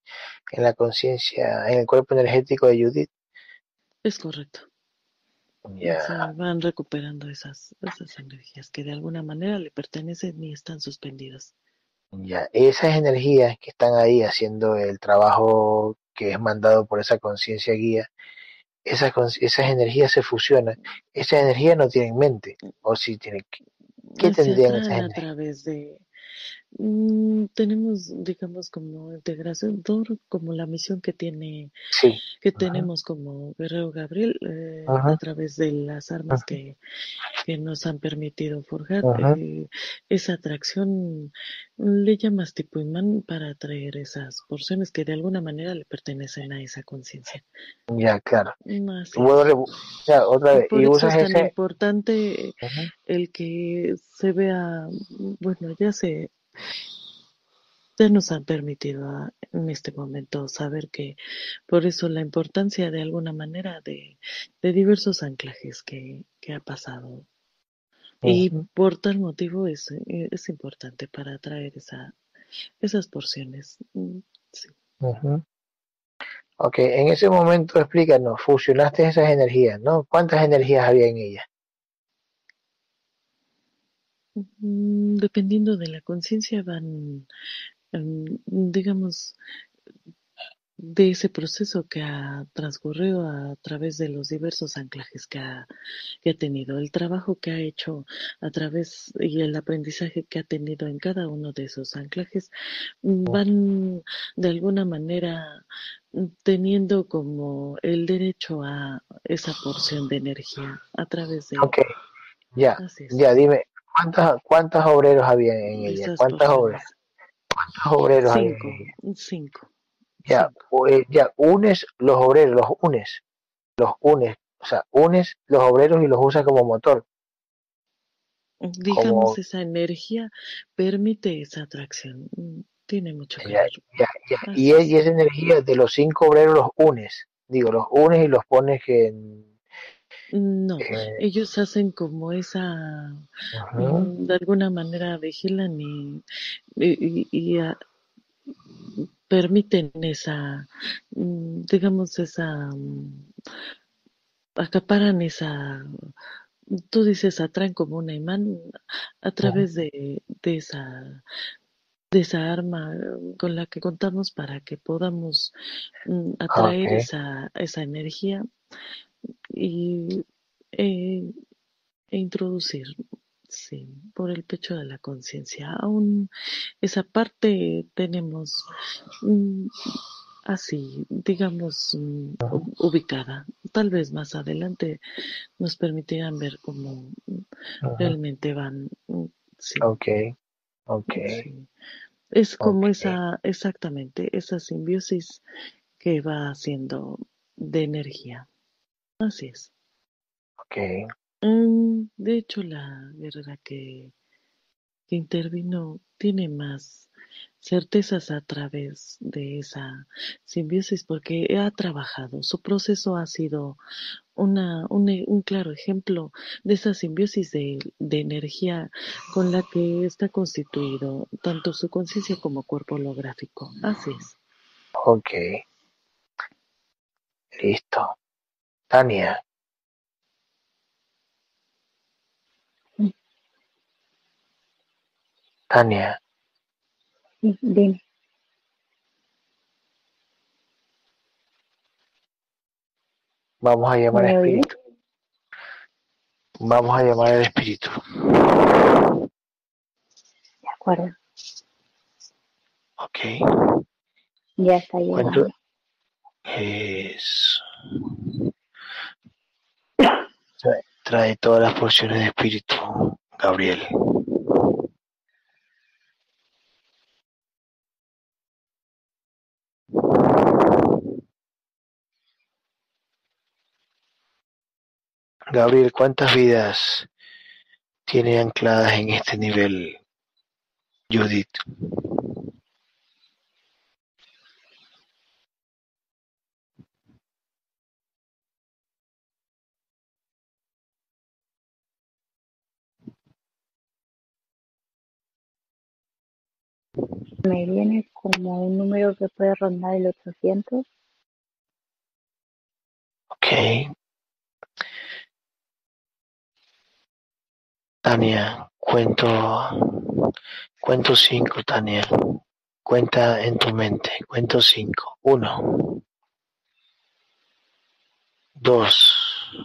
[SPEAKER 1] en la conciencia, en el cuerpo energético de Judith.
[SPEAKER 4] Es correcto. Se van recuperando esas, esas energías que de alguna manera le pertenecen y están suspendidas.
[SPEAKER 1] Ya. Esas energías que están ahí haciendo el trabajo que es mandado por esa conciencia guía, esas, esas energías se fusionan. Esas energías no tienen mente, o si tienen, ¿qué tendrían esas
[SPEAKER 4] atraen a
[SPEAKER 1] energías?
[SPEAKER 4] través de, mm, tenemos, digamos, como integración, todo como la misión que tiene,
[SPEAKER 1] Sí.
[SPEAKER 4] que
[SPEAKER 1] Ajá,
[SPEAKER 4] tenemos como Guerrero Gabriel, eh, a través de las armas que, que nos han permitido forjar, eh, esa atracción le llamas tipo imán para atraer esas porciones que de alguna manera le pertenecen a esa conciencia.
[SPEAKER 1] Ya, claro.
[SPEAKER 4] Así
[SPEAKER 1] ya, otra vez,
[SPEAKER 4] por
[SPEAKER 1] y
[SPEAKER 4] eso es tan
[SPEAKER 1] ese.
[SPEAKER 4] importante el que se vea, bueno, ya se, ya nos han permitido a- en este momento saber que por eso la importancia de alguna manera de, de diversos anclajes que, que ha pasado. Y
[SPEAKER 1] Ujú.
[SPEAKER 4] por tal motivo es, eh, es importante para atraer esa, esas porciones. Mm, Sí.
[SPEAKER 1] Ok, en ese momento explícanos, fusionaste esas energías, ¿no? ¿Cuántas energías había en ellas?
[SPEAKER 4] Mm, Dependiendo de la conciencia van, em, digamos, de ese proceso que ha transcurrido a través de los diversos anclajes que ha, que ha tenido, el trabajo que ha hecho a través y el aprendizaje que ha tenido en cada uno de esos anclajes, mm, van de alguna manera mm, teniendo como el derecho a esa porción de energía a través de...
[SPEAKER 1] Ok, ya, ya, dime, ¿cuántas, cuántos obreros había en ella? ¿Cuántas
[SPEAKER 4] porciones.
[SPEAKER 1] ¿Cuántos obreros había
[SPEAKER 4] Cinco,
[SPEAKER 1] en ella?
[SPEAKER 4] cinco.
[SPEAKER 1] Ya, eh, ya, unes los obreros, los unes, los unes, o sea, unes los obreros y los usas como motor.
[SPEAKER 4] Digamos,
[SPEAKER 1] Como,
[SPEAKER 4] esa energía permite esa atracción. Tiene mucho que ver.
[SPEAKER 1] y,
[SPEAKER 4] es.
[SPEAKER 1] y esa energía de los cinco obreros los unes, digo, los unes y los pones en,
[SPEAKER 4] No,
[SPEAKER 1] en-
[SPEAKER 4] ellos hacen como esa, mm, de alguna manera vigilan y, y, y- y, ah, permiten esa, mm, digamos, esa, mm, acaparan esa, tú dices, atraen como un imán a través de, de esa, de esa arma eh, con la que contamos para que podamos mm, atraer esa, esa energía y eh, e introducir, sí, por el pecho de la conciencia. Aún esa parte tenemos mm, así, digamos, mm, ubicada. Tal vez más adelante nos permitirán ver cómo realmente van. mm, Sí,
[SPEAKER 1] ok, ok,
[SPEAKER 4] sí. Es como esa, exactamente, esa simbiosis que va haciendo de energía. Así es.
[SPEAKER 1] ok,
[SPEAKER 4] Mm, De hecho, la guerrera que, que intervino tiene más certezas a través de esa simbiosis porque ha trabajado. Su proceso ha sido una, un, e- un claro ejemplo de esa simbiosis de, de energía con la que está constituido tanto su conciencia como cuerpo holográfico. Así es.
[SPEAKER 1] ok, listo. Tania, Tania,
[SPEAKER 5] Sí, dime.
[SPEAKER 1] vamos a llamar al espíritu. Vamos a llamar al espíritu.
[SPEAKER 5] De acuerdo.
[SPEAKER 1] Ok,
[SPEAKER 5] Ya está llegando.
[SPEAKER 1] Eso. Trae, trae todas las porciones de espíritu, Gabriel. Gabriel, ¿cuántas vidas tiene ancladas en este nivel Judith?
[SPEAKER 5] Me viene como un número que puede rondar el 800.
[SPEAKER 1] Ok. Tania, cuento, cuento cinco, Tania. Cuenta en tu mente. Cuento cinco. Uno, dos,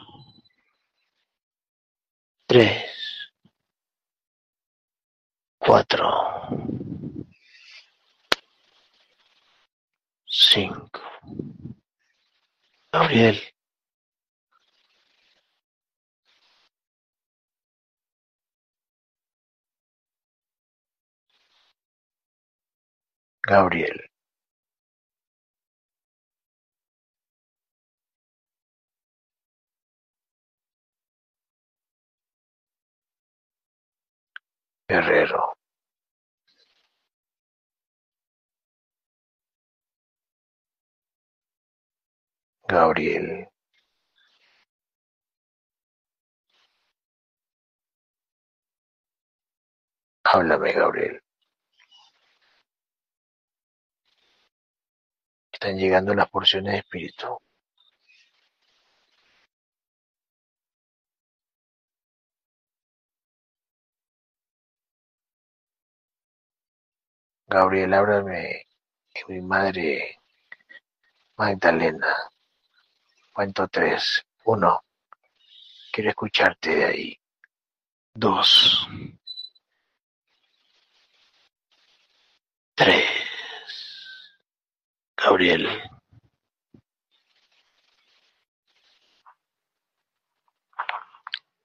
[SPEAKER 1] tres, cuatro, cinco. Gabriel, Gabriel. Guerrero. Gabriel. Háblame, Gabriel. Están llegando las porciones de espíritu. Gabriel, ábrame mi madre Magdalena. Cuento tres. Uno. Quiero escucharte de ahí. Dos. Tres. Gabriel.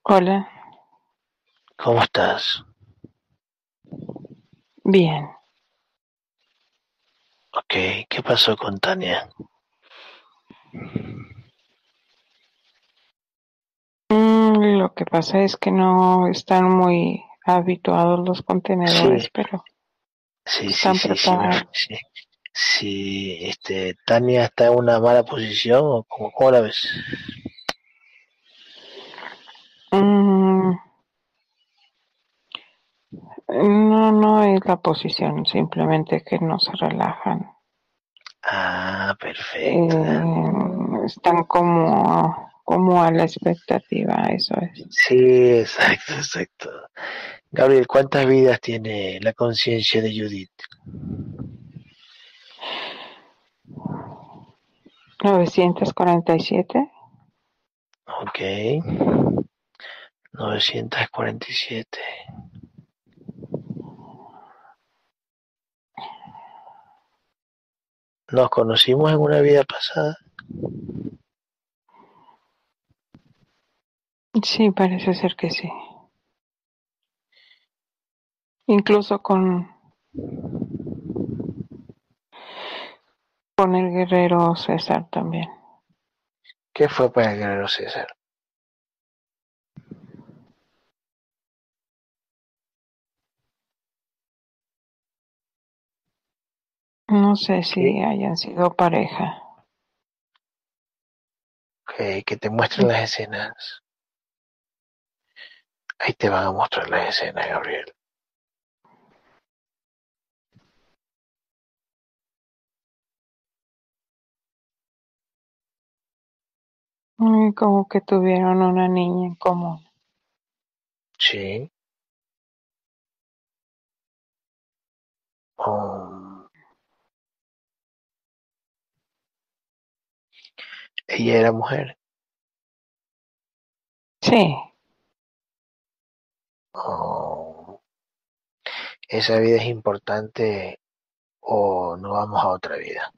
[SPEAKER 6] Hola,
[SPEAKER 1] ¿Cómo estás?
[SPEAKER 6] bien.
[SPEAKER 1] Ok, ¿qué pasó con Tania?
[SPEAKER 6] Mm, lo que pasa es que no están muy habituados los contenedores,
[SPEAKER 1] Sí.
[SPEAKER 6] pero
[SPEAKER 1] Sí, sí,
[SPEAKER 6] Están preparados.
[SPEAKER 1] sí. Sí, este, Tania está en una mala posición o cómo, cómo la ves?
[SPEAKER 6] mm, no, no es la posición, simplemente que no se relajan.
[SPEAKER 1] Ah, perfecto.
[SPEAKER 6] Eh, están como, como a la expectativa, eso es.
[SPEAKER 1] Sí, exacto, exacto. Gabriel, ¿cuántas vidas tiene la conciencia de Judith?
[SPEAKER 6] 947.
[SPEAKER 1] Ok. 947. Nos conocimos en una vida pasada.
[SPEAKER 6] Sí, parece ser que sí. Incluso con con el guerrero César también.
[SPEAKER 1] ¿Qué fue para el guerrero César?
[SPEAKER 6] No sé si hayan sido pareja.
[SPEAKER 1] Ok, que te muestren las escenas. Ahí te van a mostrar las escenas, Gabriel.
[SPEAKER 6] Como que tuvieron una niña en común.
[SPEAKER 1] Sí. Um, ella era mujer.
[SPEAKER 6] Sí,
[SPEAKER 1] Oh, esa vida es importante o no vamos a otra vida.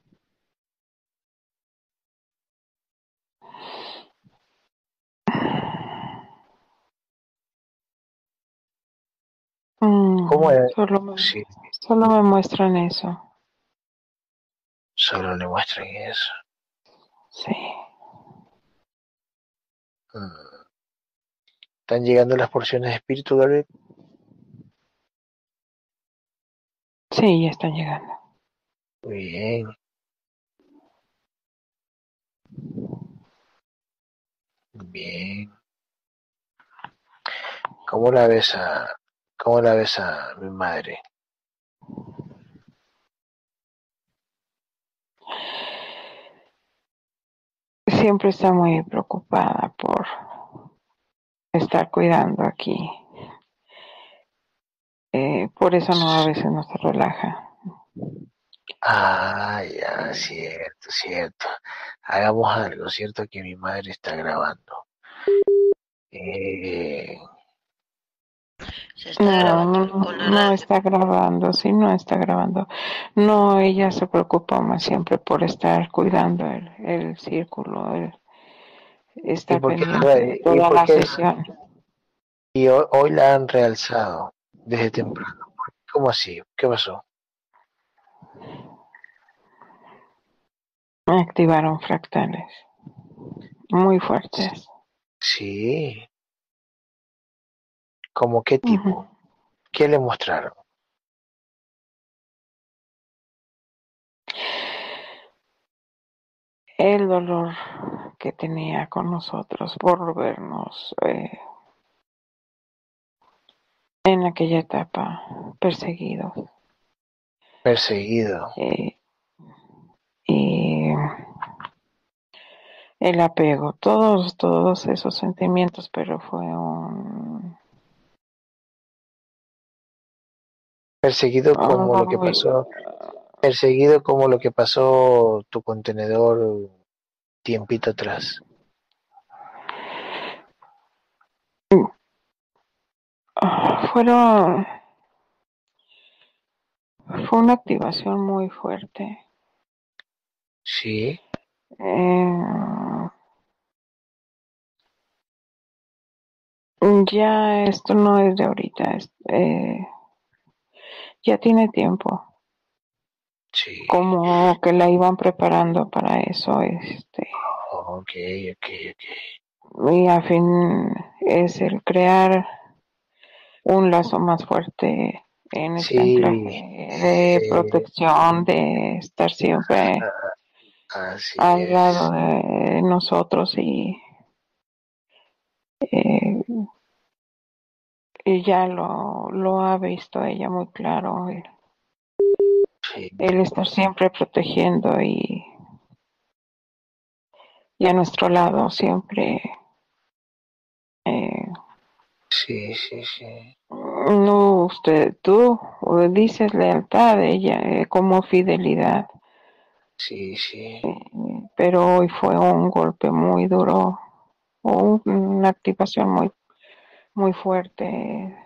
[SPEAKER 6] Mm,
[SPEAKER 1] ¿Cómo es?
[SPEAKER 6] Solo me,
[SPEAKER 1] Sí,
[SPEAKER 6] solo me muestran eso.
[SPEAKER 1] solo le muestran eso.
[SPEAKER 6] Sí.
[SPEAKER 1] Mm. ¿Están llegando las porciones de espíritu, Gabriel?
[SPEAKER 6] Sí, ya están llegando.
[SPEAKER 1] Muy bien. Bien. ¿Cómo la ves a, cómo la ves a mi madre?
[SPEAKER 6] Siempre está muy preocupada por estar cuidando aquí. Eh, por eso no a veces no se relaja.
[SPEAKER 1] Ah, ya, cierto, cierto. Hagamos algo, cierto que mi madre está grabando. Eh,
[SPEAKER 3] Se está
[SPEAKER 6] No,
[SPEAKER 3] grabando
[SPEAKER 6] no, está grabando, sí, no está grabando. No, ella se preocupa más siempre por estar cuidando el, el círculo, el, está
[SPEAKER 1] ¿Y por qué
[SPEAKER 6] pendiente toda la sesión.
[SPEAKER 1] y hoy, hoy la han realzado desde temprano. ¿Cómo así? ¿Qué pasó?
[SPEAKER 6] Activaron fractales muy fuertes.
[SPEAKER 1] Sí. ¿Cómo qué tipo? ¿Qué le mostraron?
[SPEAKER 6] El dolor que tenía con nosotros por vernos eh, en aquella etapa perseguidos.
[SPEAKER 1] Perseguido.
[SPEAKER 6] Eh, y el apego, todos, todos esos sentimientos, pero fue un
[SPEAKER 1] Perseguido como lo que pasó, perseguido como lo que pasó tu contenedor tiempito atrás.
[SPEAKER 6] ah, fueron fue una activación muy fuerte.
[SPEAKER 1] Sí,
[SPEAKER 6] Eh, ya esto no es de ahorita, es- eh, ya tiene tiempo.
[SPEAKER 1] sí.
[SPEAKER 6] como que la iban preparando para eso, este,
[SPEAKER 1] Ok, ok, ok.
[SPEAKER 6] y a fin es el crear un lazo más fuerte en este
[SPEAKER 1] Sí,
[SPEAKER 6] de
[SPEAKER 1] sí.
[SPEAKER 6] protección, de estar siempre
[SPEAKER 1] Así
[SPEAKER 6] al
[SPEAKER 1] es.
[SPEAKER 6] lado de nosotros y, eh, y ya lo, lo ha visto ella muy claro, el,
[SPEAKER 1] Sí,
[SPEAKER 6] el estar siempre protegiendo y, y a nuestro lado siempre. Eh,
[SPEAKER 1] sí, sí, sí.
[SPEAKER 6] No, usted, tú dices lealtad, ella eh, como fidelidad,
[SPEAKER 1] Sí, sí.
[SPEAKER 6] eh, pero hoy fue un golpe muy duro, o una activación muy, muy fuerte,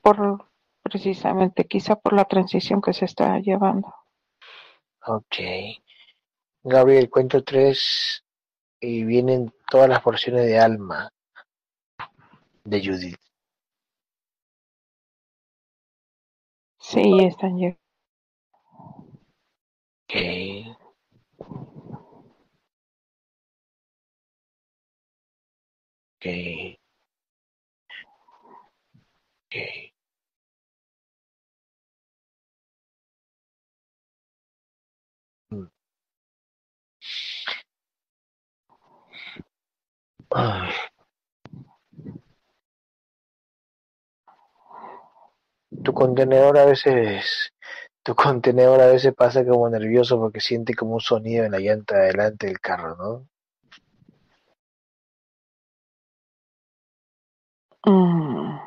[SPEAKER 6] por precisamente, quizá por la transición que se está llevando.
[SPEAKER 1] Ok. Gabriel, cuento tres y vienen todas las porciones de alma de Judith.
[SPEAKER 6] Sí, están llegando.
[SPEAKER 1] Ok. Ok. Ok. Mm. Ay. Tu contenedor a veces, tu contenedor a veces pasa como nervioso porque siente como un sonido en la llanta de adelante del carro, ¿no?
[SPEAKER 6] Mm.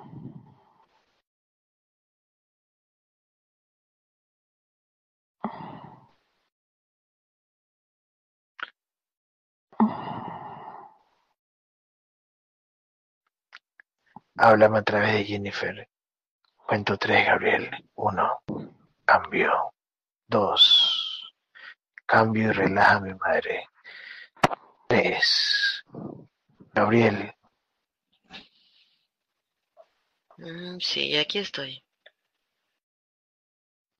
[SPEAKER 1] Háblame a través de Jennifer. Cuento tres, Gabriel. Uno, cambio. Dos, cambio y relaja mi madre. Tres, Gabriel,
[SPEAKER 3] Mm, sí, aquí estoy.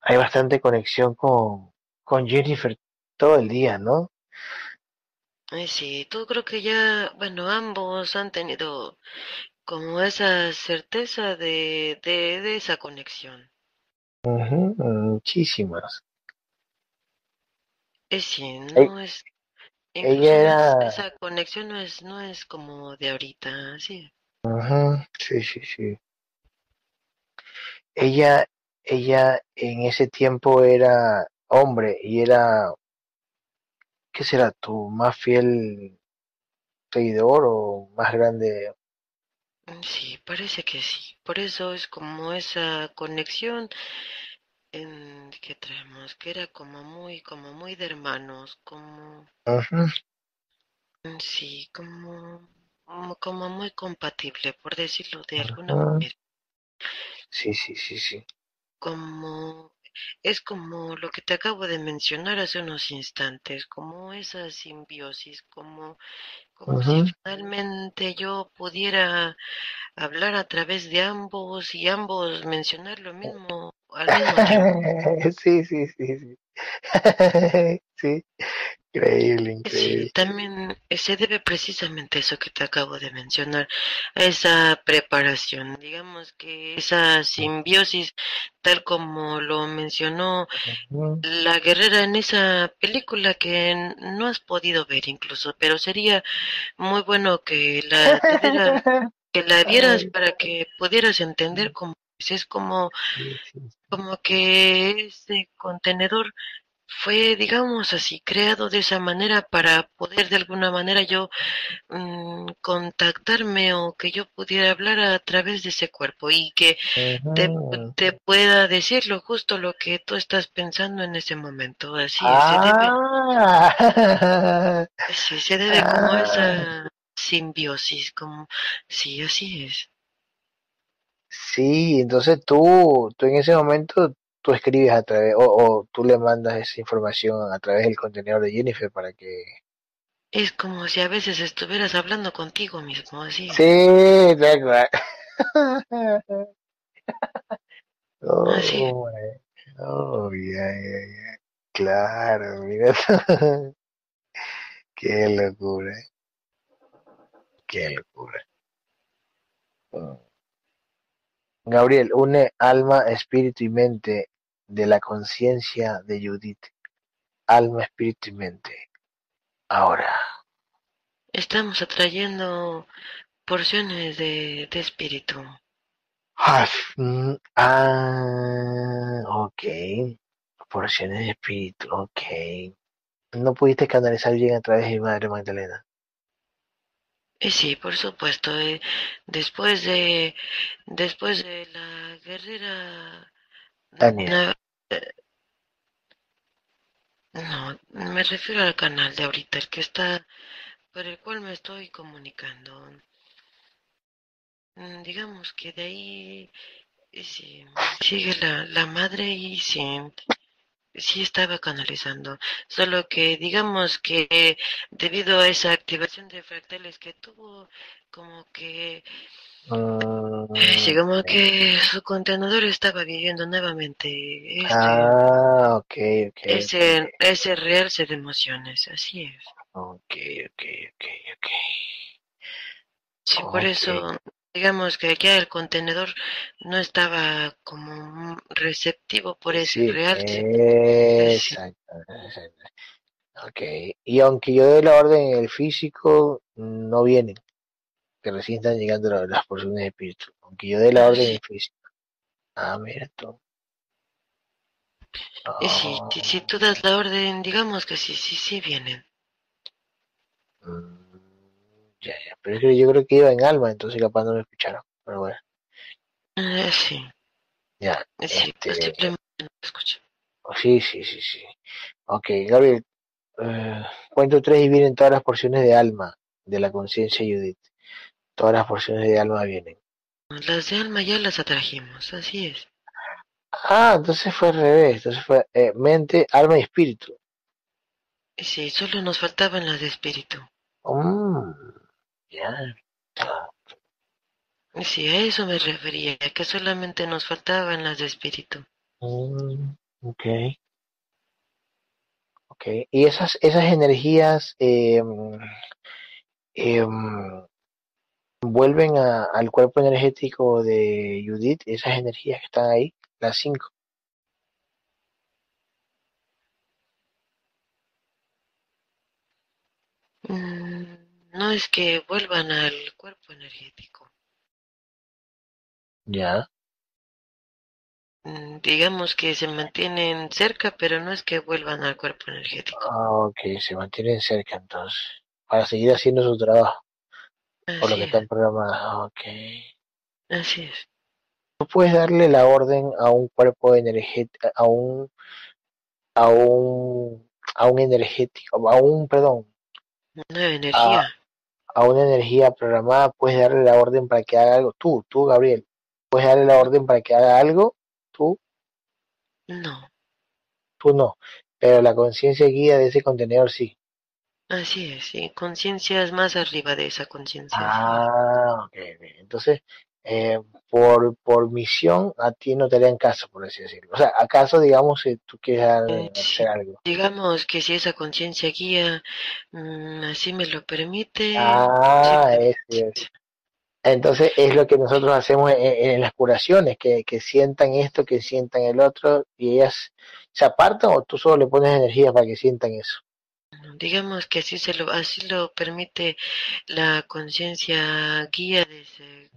[SPEAKER 1] hay bastante conexión con, con Jennifer todo el día, ¿no?
[SPEAKER 3] Ay, sí, tú creo que ya, bueno, ambos han tenido como esa certeza de, de, de esa conexión.
[SPEAKER 1] Ujú, muchísimas.
[SPEAKER 3] Es sí,
[SPEAKER 1] Ey-
[SPEAKER 3] no es,
[SPEAKER 1] ella era-
[SPEAKER 3] esa conexión no es, no es como de ahorita, sí.
[SPEAKER 1] Ujú, Sí, sí, sí. Ella, ella en ese tiempo era hombre y era, ¿qué será tu más fiel seguidor o más grande?
[SPEAKER 3] Sí, parece que sí. Por eso es como esa conexión en, que traemos, que era como muy, como muy de hermanos, como, sí, como, como, como muy compatible, por decirlo de alguna manera.
[SPEAKER 1] Sí, sí, sí, sí.
[SPEAKER 3] Como, es como lo que te acabo de mencionar hace unos instantes, como esa simbiosis, como, como si finalmente yo pudiera hablar a través de ambos y ambos mencionar lo mismo al mismo tiempo.
[SPEAKER 1] Sí, sí, sí, sí. Sí, increíble,
[SPEAKER 3] Sí,
[SPEAKER 1] increíble.
[SPEAKER 3] también eh, se debe precisamente a eso que te acabo de mencionar, a esa preparación, digamos que esa simbiosis, tal como lo mencionó la guerrera en esa película que no has podido ver incluso, pero sería muy bueno que la diera- que la vieras para que pudieras entender cómo es, es como
[SPEAKER 1] Sí, sí,
[SPEAKER 3] como que ese contenedor fue, digamos así, creado de esa manera para poder de alguna manera yo mm, contactarme o que yo pudiera hablar a través de ese cuerpo y que te, te pueda decir lo justo lo que tú estás pensando en ese momento. Así se debe,
[SPEAKER 1] Ah,
[SPEAKER 3] sí, se debe como
[SPEAKER 1] ah.
[SPEAKER 3] esa simbiosis, como, sí, así es.
[SPEAKER 1] Sí, entonces tú, tú en ese momento, tú escribes a través, o, o tú le mandas esa información a través del contenedor de Jennifer para que...
[SPEAKER 3] Es como si a veces estuvieras hablando contigo mismo, así.
[SPEAKER 1] Sí, tal cual.
[SPEAKER 3] Así.
[SPEAKER 1] Oh, oh, ya. Claro, mira. Qué locura, qué locura. Mm. Gabriel, une alma, espíritu y mente de la conciencia de Judith. Alma, espíritu y mente. Ahora.
[SPEAKER 3] Estamos atrayendo porciones de, de espíritu.
[SPEAKER 1] Ah, ah, ok. Porciones de espíritu, ok. No pudiste canalizar bien a través de mi madre Magdalena.
[SPEAKER 3] Y sí, por supuesto. eh, después de después de la guerrera Na- eh, no, me refiero al canal de ahorita, el que está por el cual me estoy comunicando. Mm, Digamos que de ahí sí, sigue la, la madre y sí, sí estaba canalizando. Solo que digamos que debido a esa activación de fractales que tuvo, como que
[SPEAKER 1] Mm,
[SPEAKER 3] Sí, como que su contenedor estaba viviendo nuevamente este,
[SPEAKER 1] ah, ok, ok,
[SPEAKER 3] ese, ese realce de emociones, así es.
[SPEAKER 1] ok, ok, ok, ok.
[SPEAKER 3] Sí, por eso, digamos que ya el contenedor no estaba como receptivo por ese
[SPEAKER 1] Sí,
[SPEAKER 3] realce.
[SPEAKER 1] Exacto. Ok, y aunque yo dé la orden en el físico, no vienen, que recién están llegando la- las porciones de espíritu. Aunque yo dé la orden físico. Ah, mira tú.
[SPEAKER 3] Y si, tú das la orden, digamos que sí, sí, sí vienen.
[SPEAKER 1] Mm, ya, ya, pero es que yo creo que iba en alma, entonces capaz no me escucharon. Pero bueno,
[SPEAKER 3] Ah, sí,
[SPEAKER 1] ya,
[SPEAKER 3] sí,
[SPEAKER 1] este,
[SPEAKER 3] simplemente no escucho.
[SPEAKER 1] sí, sí, sí, sí. Ok, Gabriel, eh, cuento tres y vienen todas las porciones de alma de la conciencia Judith. Todas las porciones de alma vienen.
[SPEAKER 3] Las de alma ya las atrajimos, así es.
[SPEAKER 1] Ah, entonces fue al revés. Entonces fue eh, mente, alma y espíritu.
[SPEAKER 3] Sí, solo nos faltaban las de espíritu.
[SPEAKER 1] Mm, ya.
[SPEAKER 3] Sí, a eso me refería, que solamente nos faltaban las de espíritu.
[SPEAKER 1] Mm, ok. Ok. Y esas, esas energías eh, em, vuelven a- al cuerpo energético de Judith, esas energías que están ahí, las cinco.
[SPEAKER 3] Mm, no es que vuelvan al cuerpo energético.
[SPEAKER 1] Ya.
[SPEAKER 3] Mm, digamos que se mantienen cerca, pero no es que vuelvan al cuerpo energético.
[SPEAKER 1] Ah, ok, se mantienen cerca entonces. Para seguir haciendo su trabajo, por lo que
[SPEAKER 3] es,
[SPEAKER 1] están programados. Ok.
[SPEAKER 3] así es.
[SPEAKER 1] Tú puedes darle la orden a un cuerpo energético, a un, a un, a un energético, a un, perdón,
[SPEAKER 3] Nueva energía.
[SPEAKER 1] a una energía programada, puedes darle la orden para que haga algo. Tú, tú, Gabriel, puedes darle la orden para que haga algo. Tú,
[SPEAKER 3] No,
[SPEAKER 1] tú no. Pero la conciencia guía de ese contenedor sí.
[SPEAKER 3] Así es, sí. Conciencias más arriba de esa conciencia. es.
[SPEAKER 1] Ah, ok. Entonces, eh, por, por misión, a ti no te harían caso, por así decirlo. O sea, acaso, digamos, si tú quieres
[SPEAKER 3] Eh,
[SPEAKER 1] hacer algo.
[SPEAKER 3] Digamos que si esa conciencia guía mm, así me lo permite,
[SPEAKER 1] Ah, ese es. Entonces es lo que nosotros hacemos en, en las curaciones, que, que sientan esto, que sientan el otro, y ellas se apartan o tú solo le pones energía para que sientan eso.
[SPEAKER 3] Digamos que así se lo así lo permite la conciencia guía de ese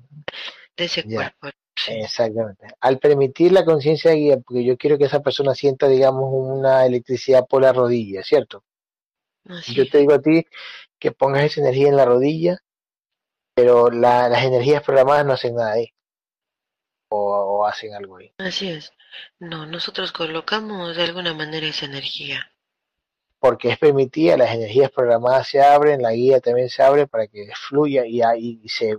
[SPEAKER 3] de ese
[SPEAKER 1] Ya.
[SPEAKER 3] cuerpo Sí,
[SPEAKER 1] Exactamente. Al permitir la conciencia guía, porque yo quiero que esa persona sienta, digamos, una electricidad por la rodilla, ¿cierto?
[SPEAKER 3] así
[SPEAKER 1] Yo te digo a ti que pongas esa energía en la rodilla, pero la- las energías programadas no hacen nada ahí, o, o hacen algo ahí.
[SPEAKER 3] así es. No, nosotros colocamos de alguna manera esa energía.
[SPEAKER 1] Porque es permitida, las energías programadas se abren, la guía también se abre para que fluya y, ahí se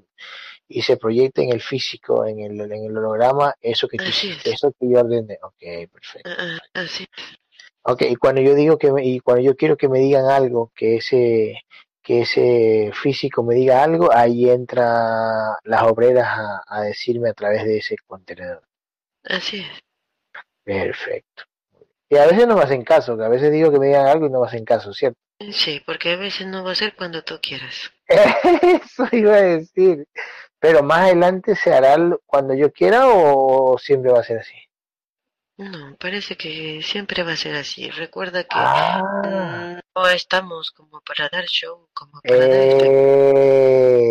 [SPEAKER 1] y se proyecte en el físico, en el, en el holograma, eso que tú
[SPEAKER 3] Así
[SPEAKER 1] hiciste,
[SPEAKER 3] es.
[SPEAKER 1] eso que yo ordené. Ok, perfecto.
[SPEAKER 3] Ah, ah, Así es.
[SPEAKER 1] Ok, y cuando yo digo que me- y cuando yo quiero que me digan algo, que ese que ese físico me diga algo, ahí entra las obreras a, a decirme a través de ese contenedor.
[SPEAKER 3] Así es.
[SPEAKER 1] Perfecto. Y a veces no me hacen caso, que a veces digo que me digan algo y no me hacen caso, ¿cierto?
[SPEAKER 3] Sí, porque a veces no va a ser cuando tú quieras.
[SPEAKER 1] Eso iba a decir. Pero más adelante se hará cuando yo quiera o siempre va a ser así.
[SPEAKER 3] No, parece que siempre va a ser así. Recuerda que
[SPEAKER 1] Ah,
[SPEAKER 3] mm, no estamos como para dar show, como para dar espectáculo.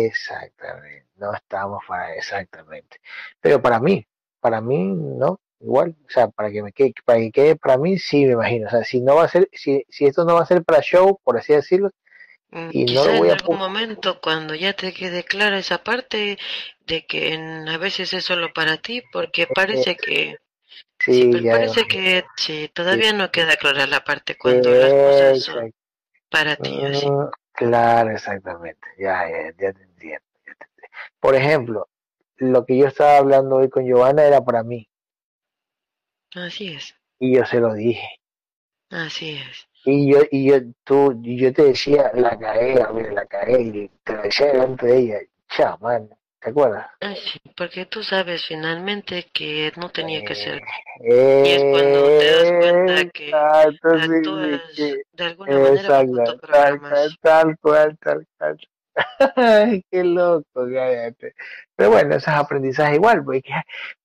[SPEAKER 1] exactamente. No estamos para exactamente. Pero para mí, para mí no, igual. O sea, para que me quede, para que quede para mí, sí me imagino. O sea, si no va a ser, si, si esto no va a ser para show, por así decirlo,
[SPEAKER 3] Mm,
[SPEAKER 1] y no lo voy
[SPEAKER 3] en algún momento, cuando ya te quede clara esa parte de que en- a veces es solo para ti, porque parece que, sí,
[SPEAKER 1] sí,
[SPEAKER 3] pero parece que sí,
[SPEAKER 1] Sí,
[SPEAKER 3] todavía no queda clara la parte cuando las cosas son para ti, así.
[SPEAKER 1] Mm, claro, exactamente. Ya, ya, ya te entiendo. ya te entiendo. Por ejemplo, lo que yo estaba hablando hoy con Giovanna era para mí
[SPEAKER 3] Así es,
[SPEAKER 1] y yo se lo dije.
[SPEAKER 3] así es.
[SPEAKER 1] Y yo, y yo, tú, yo te decía, la cagué, mira, la cagué, y te lo decía delante de ella, chamán, ¿te acuerdas?
[SPEAKER 3] Ah, sí, porque tú sabes finalmente que no tenía que ser.
[SPEAKER 1] Eh,
[SPEAKER 3] Y es cuando te das cuenta que
[SPEAKER 1] exacto, sí, sí,
[SPEAKER 3] actúas
[SPEAKER 1] que,
[SPEAKER 3] de alguna manera
[SPEAKER 1] exacto, tal tal cual, tal cual. Ay, qué loco, cállate. Pero bueno, esos aprendizajes igual, porque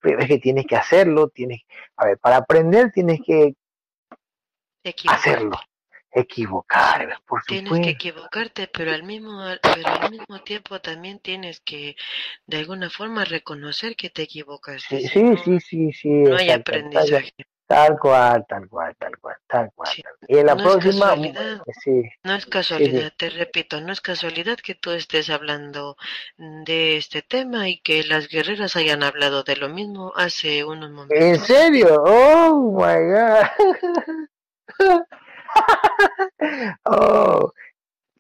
[SPEAKER 1] pero es que tienes que hacerlo, tienes, a ver, para aprender tienes que
[SPEAKER 3] Equivocarte.
[SPEAKER 1] hacerlo, equivocar, por
[SPEAKER 3] Tienes que equivocarte, pero al mismo, pero al mismo tiempo también tienes que de alguna forma reconocer que te equivocaste,
[SPEAKER 1] Sí,
[SPEAKER 3] si
[SPEAKER 1] sí,
[SPEAKER 3] no,
[SPEAKER 1] sí, sí, sí,
[SPEAKER 3] no hay aprendizaje.
[SPEAKER 1] Tal cual, tal cual, tal cual, tal cual.
[SPEAKER 3] Sí,
[SPEAKER 1] tal cual. Y en la
[SPEAKER 3] no es
[SPEAKER 1] próxima,
[SPEAKER 3] casualidad,
[SPEAKER 1] sí,
[SPEAKER 3] no es
[SPEAKER 1] sí.
[SPEAKER 3] casualidad, te repito, no es casualidad que tú estés hablando de este tema y que las guerreras hayan hablado de lo mismo hace unos
[SPEAKER 1] ¿En
[SPEAKER 3] momentos.
[SPEAKER 1] serio? Oh my God. Oh,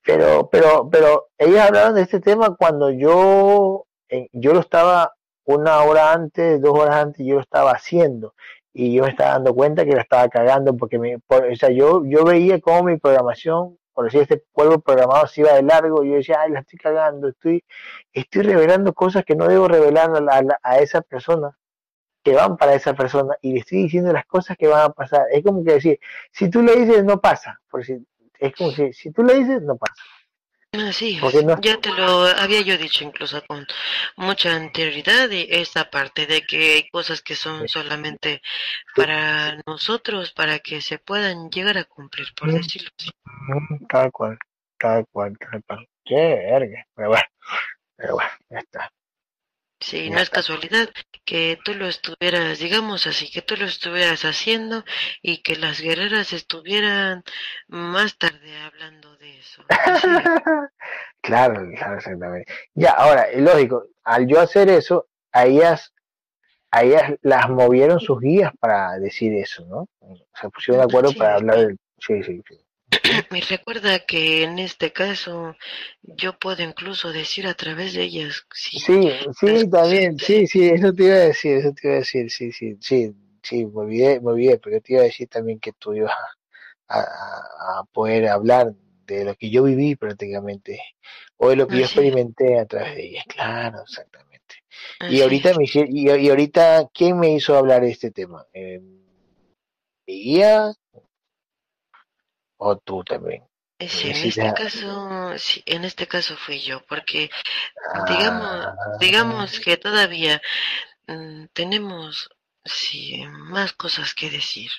[SPEAKER 1] pero, pero, pero ellas hablaron de este tema cuando yo, eh, yo lo estaba una hora antes, dos horas antes, yo lo estaba haciendo y yo me estaba dando cuenta que la estaba cagando porque me, por- o sea, yo, yo veía cómo mi programación, por decir este pueblo programado se iba de largo y yo decía, ay, la estoy cagando, estoy, estoy revelando cosas que no debo revelar a, la- a la- a esa persona que van para esa persona y le estoy diciendo las cosas que van a pasar. Es como que decir, si tú le dices, no pasa. Por decir, es como si, si tú le dices, no pasa.
[SPEAKER 3] Así
[SPEAKER 1] Porque
[SPEAKER 3] es,
[SPEAKER 1] no,
[SPEAKER 3] ya te lo había yo dicho incluso con mucha anterioridad y esta parte de que hay cosas que son solamente para nosotros, para que se puedan llegar a cumplir, por decirlo así.
[SPEAKER 1] Mm, Tal cual, tal cual, tal cual. Qué verga. Pero bueno, pero bueno, ya está.
[SPEAKER 3] Sí, no es casualidad que tú lo estuvieras, digamos así, que tú lo estuvieras haciendo y que las guerreras estuvieran más tarde hablando de eso.
[SPEAKER 1] Claro, claro, exactamente. Ya, ahora, es lógico, al yo hacer eso, a ellas, a ellas las movieron sus guías para decir eso, ¿no? Se pusieron de acuerdo para hablar del... Sí, sí, sí.
[SPEAKER 3] Y recuerda que en este caso yo puedo incluso decir a través de ellas si
[SPEAKER 1] Sí, sí, también, sí, sí, eso te iba a decir, eso te iba a decir, sí, sí, sí, sí, me olvidé, me olvidé, pero te iba a decir también que tú ibas a, a- a poder hablar de lo que yo viví prácticamente, o de lo que yo
[SPEAKER 3] Así
[SPEAKER 1] experimenté a través de ellas, claro, exactamente. Y ahorita me y, y ahorita, ¿quién me hizo hablar de este tema? Eh, ¿Mi guía o tú también?
[SPEAKER 3] Eh, Sí, en este caso, sí, en este caso fui yo, porque digamos,
[SPEAKER 1] ah,
[SPEAKER 3] digamos que todavía mm, tenemos sí, más cosas que decir.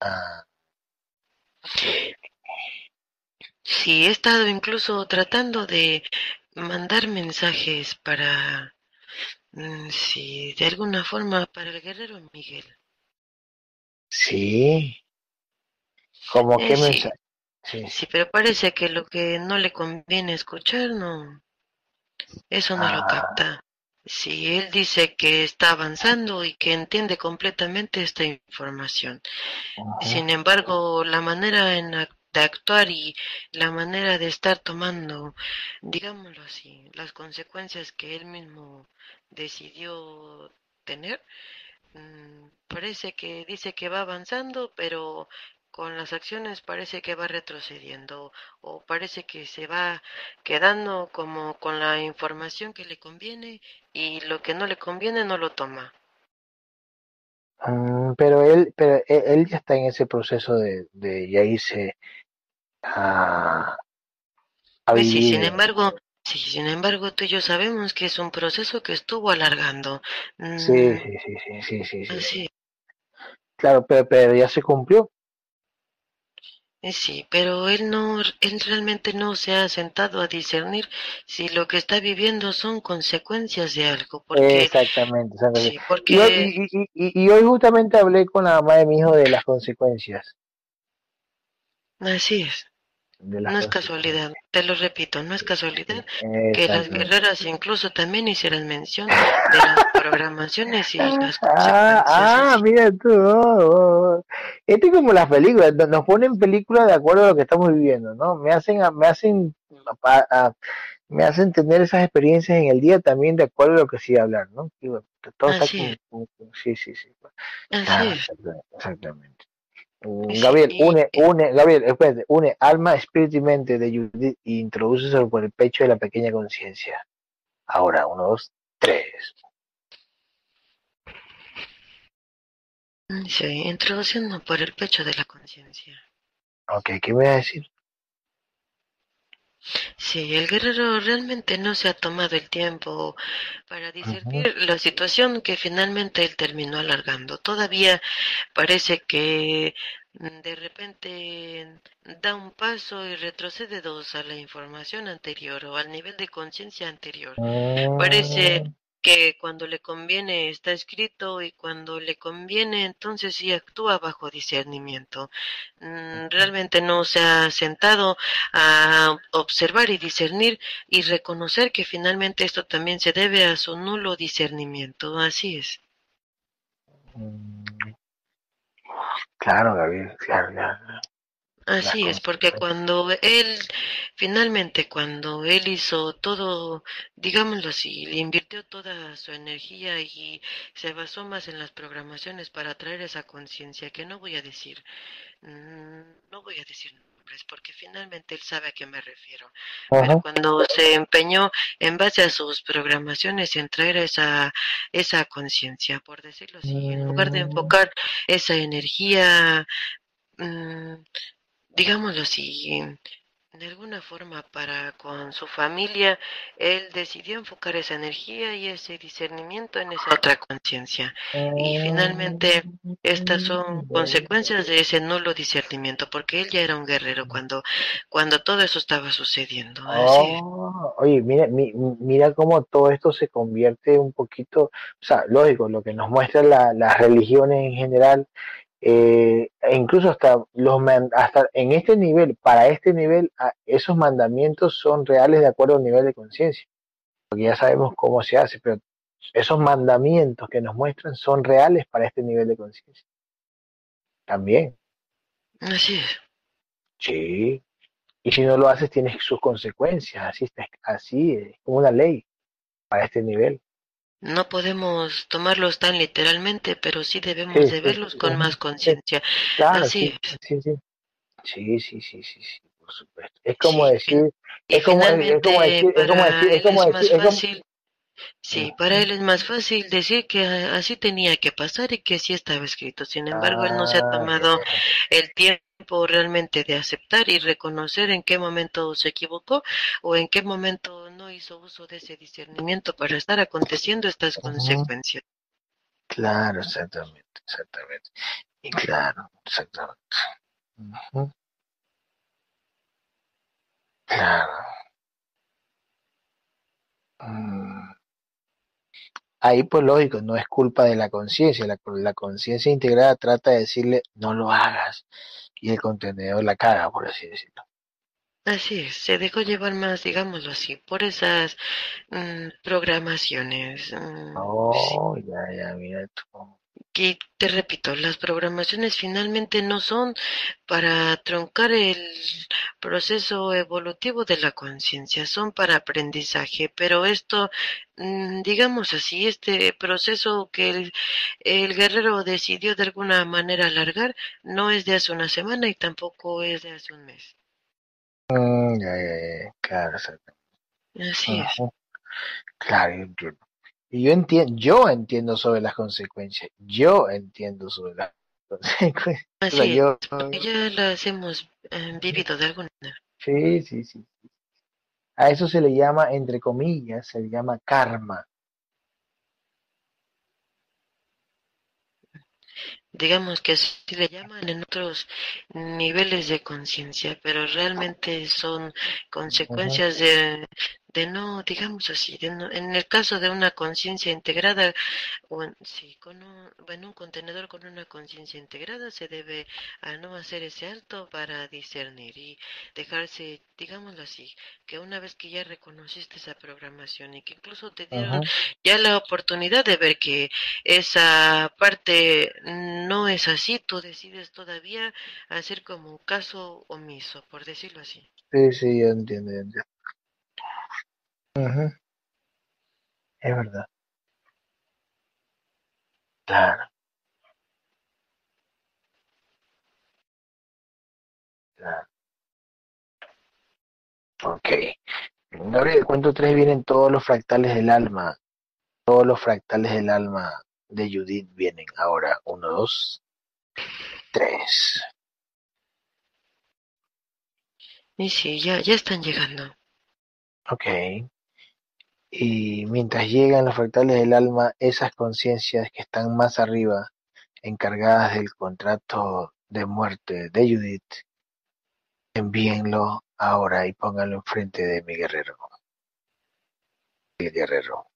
[SPEAKER 1] ah, sí.
[SPEAKER 3] Sí, he estado incluso tratando de mandar mensajes para Mm, Sí, de alguna forma para el guerrero Miguel.
[SPEAKER 1] Sí. ¿Cómo
[SPEAKER 3] Eh,
[SPEAKER 1] qué
[SPEAKER 3] sí,
[SPEAKER 1] mensaje? Sí.
[SPEAKER 3] sí, pero parece que lo que no le conviene escuchar, no, eso no lo
[SPEAKER 1] Ah,
[SPEAKER 3] capta. Sí, él dice que está avanzando y que entiende completamente esta información. Sin embargo, la manera en de actuar y la manera de estar tomando, digámoslo así, las consecuencias que él mismo decidió tener, mm, parece que dice que va avanzando, pero con las acciones parece que va retrocediendo o parece que se va quedando como con la información que le conviene y lo que no le conviene no lo toma.
[SPEAKER 1] Mm, pero él, pero él, él ya está en ese proceso de, de ya irse a, a
[SPEAKER 3] Pues sí, sin
[SPEAKER 1] vivir.
[SPEAKER 3] embargo, sí, sin embargo, tú y yo sabemos que es un proceso que estuvo alargando.
[SPEAKER 1] Sí,
[SPEAKER 3] Mm,
[SPEAKER 1] sí, sí, sí, sí, sí, sí, Claro, pero, pero ya se cumplió.
[SPEAKER 3] Eh, sí, pero él no, él realmente no se ha sentado a discernir si lo que está viviendo son consecuencias de algo, porque
[SPEAKER 1] Exactamente, exactamente.
[SPEAKER 3] sí, porque
[SPEAKER 1] y, y, y, y hoy justamente hablé con la mamá de mi hijo de las consecuencias.
[SPEAKER 3] así es.
[SPEAKER 1] De las
[SPEAKER 3] No es casualidad, te lo repito, no es casualidad que las guerreras incluso también hicieran mención de las programaciones y las
[SPEAKER 1] Ah, ah, mira tú. oh, oh. Esto es como las películas, no- nos ponen películas de acuerdo a lo que estamos viviendo, ¿no? Me hacen, me hacen, a- a- me hacen tener esas experiencias en el día también de acuerdo a lo que sí hablar, ¿no? Y bueno, todo está
[SPEAKER 3] así
[SPEAKER 1] con,
[SPEAKER 3] es,
[SPEAKER 1] con- con- sí, sí, sí.
[SPEAKER 3] así
[SPEAKER 1] Claro,
[SPEAKER 3] es.
[SPEAKER 1] exactamente. Gabriel, une, une, Gabriel, espérate, une alma, espíritu y mente de Judith y introdúceselo por el pecho de la pequeña conciencia. Ahora, uno, dos, tres.
[SPEAKER 3] Sí, introduciendo por el pecho de la conciencia.
[SPEAKER 1] Ok, ¿qué me va a decir?
[SPEAKER 3] Sí, el guerrero realmente no se ha tomado el tiempo para discernir la situación que finalmente él terminó alargando. Todavía parece que mm, de repente da un paso y retrocede dos a la información anterior o al nivel de conciencia anterior. Parece
[SPEAKER 1] Mm,
[SPEAKER 3] que cuando le conviene está escrito y cuando le conviene entonces sí actúa bajo discernimiento. Mm, Realmente no se ha sentado a observar y discernir y reconocer que finalmente esto también se debe a su nulo discernimiento. Así es.
[SPEAKER 1] mm, Claro, Gabriel, claro, claro.
[SPEAKER 3] Así es, porque cuando él, finalmente, cuando él hizo todo, digámoslo así, le invirtió toda su energía y se basó más en las programaciones para traer esa conciencia, que no voy a decir, mm, no voy a decir nombres, porque finalmente él sabe a qué me refiero, pero cuando se empeñó en base a sus programaciones en traer esa, esa conciencia, por decirlo así, en lugar de
[SPEAKER 1] Mm,
[SPEAKER 3] enfocar esa energía, mm, digámoslo así, de alguna forma para con su familia, él decidió enfocar esa energía y ese discernimiento en esa otra conciencia. Y finalmente, estas son consecuencias de ese nulo discernimiento, porque él ya era un guerrero cuando, cuando todo eso estaba sucediendo.
[SPEAKER 1] Oh, oye, mira, mi- mira cómo todo esto se convierte un poquito, o sea, lógico, lo que nos muestra la- las religiones en general, eh, e incluso hasta los hasta en este nivel, para este nivel, a- esos mandamientos son reales de acuerdo al nivel de conciencia, porque ya sabemos cómo se hace, pero esos mandamientos que nos muestran son reales para este nivel de conciencia. También,
[SPEAKER 3] Así es.
[SPEAKER 1] sí. Y si no lo haces, tienes sus consecuencias, así está, así es como una ley para este nivel.
[SPEAKER 3] No podemos tomarlos tan literalmente, pero sí debemos
[SPEAKER 1] Sí,
[SPEAKER 3] de
[SPEAKER 1] sí,
[SPEAKER 3] verlos con más conciencia.
[SPEAKER 1] claro,
[SPEAKER 3] Así
[SPEAKER 1] sí, sí, sí. Sí, sí, sí, por supuesto. Es como decir, es como, es, como
[SPEAKER 3] finalmente
[SPEAKER 1] decir, es como
[SPEAKER 3] para
[SPEAKER 1] decir, es
[SPEAKER 3] él
[SPEAKER 1] como
[SPEAKER 3] es
[SPEAKER 1] decir,
[SPEAKER 3] más
[SPEAKER 1] es
[SPEAKER 3] fácil, sí, para él es más fácil decir que así tenía que pasar y que sí estaba escrito. Sin embargo, él no se ha
[SPEAKER 1] ah,
[SPEAKER 3] tomado el tiempo realmente de aceptar y reconocer en qué momento se equivocó o en qué momento no hizo uso de ese discernimiento para estar aconteciendo estas consecuencias.
[SPEAKER 1] Claro, exactamente, exactamente. Y claro, exactamente. Claro. Mm, ahí pues lógico, no es culpa de la conciencia, la, la conciencia integrada trata de decirle no lo hagas y el contenedor la caga, por así decirlo.
[SPEAKER 3] Así es, se dejó llevar más, digámoslo así, por esas mm, programaciones. sí.
[SPEAKER 1] Oh, ya, ya, mira tú.
[SPEAKER 3] Que te repito, las programaciones finalmente no son para troncar el proceso evolutivo de la conciencia, son para aprendizaje, pero esto, mm, digamos así, este proceso que el, el guerrero decidió de alguna manera alargar no es de hace una semana y tampoco es de hace un mes.
[SPEAKER 1] Mm, ya, ya, ya, claro.
[SPEAKER 3] Así es.
[SPEAKER 1] Claro, yo. Y yo entiendo, yo entiendo sobre las consecuencias. Yo entiendo sobre las consecuencias. O sea,
[SPEAKER 3] Así es,
[SPEAKER 1] yo,
[SPEAKER 3] ya las hemos eh, vivido de alguna manera.
[SPEAKER 1] sí, sí, sí. A eso se le llama, entre comillas, se le llama karma.
[SPEAKER 3] digamos que así le llaman en otros niveles de conciencia, pero realmente son consecuencias de, de no, digamos así, de no- en el caso de una conciencia integrada, o en- sí, con un, en un contenedor con una conciencia integrada se debe a no hacer ese alto para discernir y dejarse, digámoslo así, que una vez que ya reconociste esa programación y que incluso te dieron
[SPEAKER 1] Ajá.
[SPEAKER 3] ya la oportunidad de ver que esa parte no es así, tú decides todavía hacer como un caso omiso, por decirlo así.
[SPEAKER 1] Sí, sí, entiendo, entiendo. Ujú, Es verdad, claro, claro. Ok. Gabriel, el cuento 3 vienen todos los fractales del alma. Todos los fractales del alma de Judith vienen ahora. Uno, dos, tres.
[SPEAKER 3] Y sí, ya, ya están llegando.
[SPEAKER 1] Ok. Y mientras llegan los fractales del alma, esas conciencias que están más arriba, encargadas del contrato de muerte de Judith, envíenlo ahora y pónganlo enfrente de mi guerrero. El guerrero.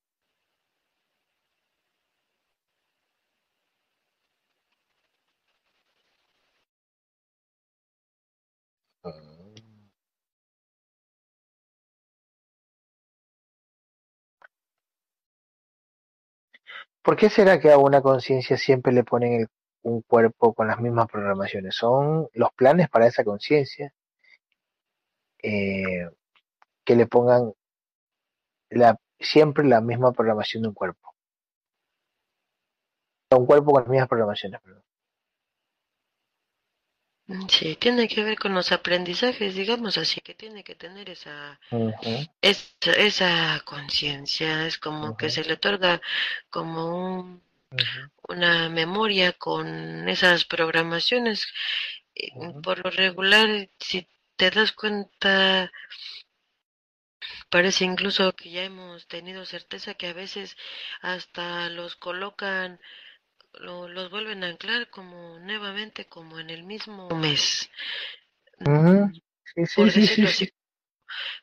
[SPEAKER 1] ¿Por qué será que a una conciencia siempre le ponen un cuerpo con las mismas programaciones? Son los planes para esa conciencia eh, que le pongan siempre la misma programación de un cuerpo. Un cuerpo con las mismas programaciones, perdón.
[SPEAKER 3] Mm, Sí, tiene que ver con los aprendizajes, digamos así, que tiene que tener esa, esa, esa conciencia, es como que se le otorga como un, una memoria con esas programaciones. Eh. Por lo regular, si te das cuenta, parece incluso que ya hemos tenido certeza que a veces hasta los colocan, lo- los vuelven a anclar como nuevamente como en el mismo mes.
[SPEAKER 1] Sí, sí, sí,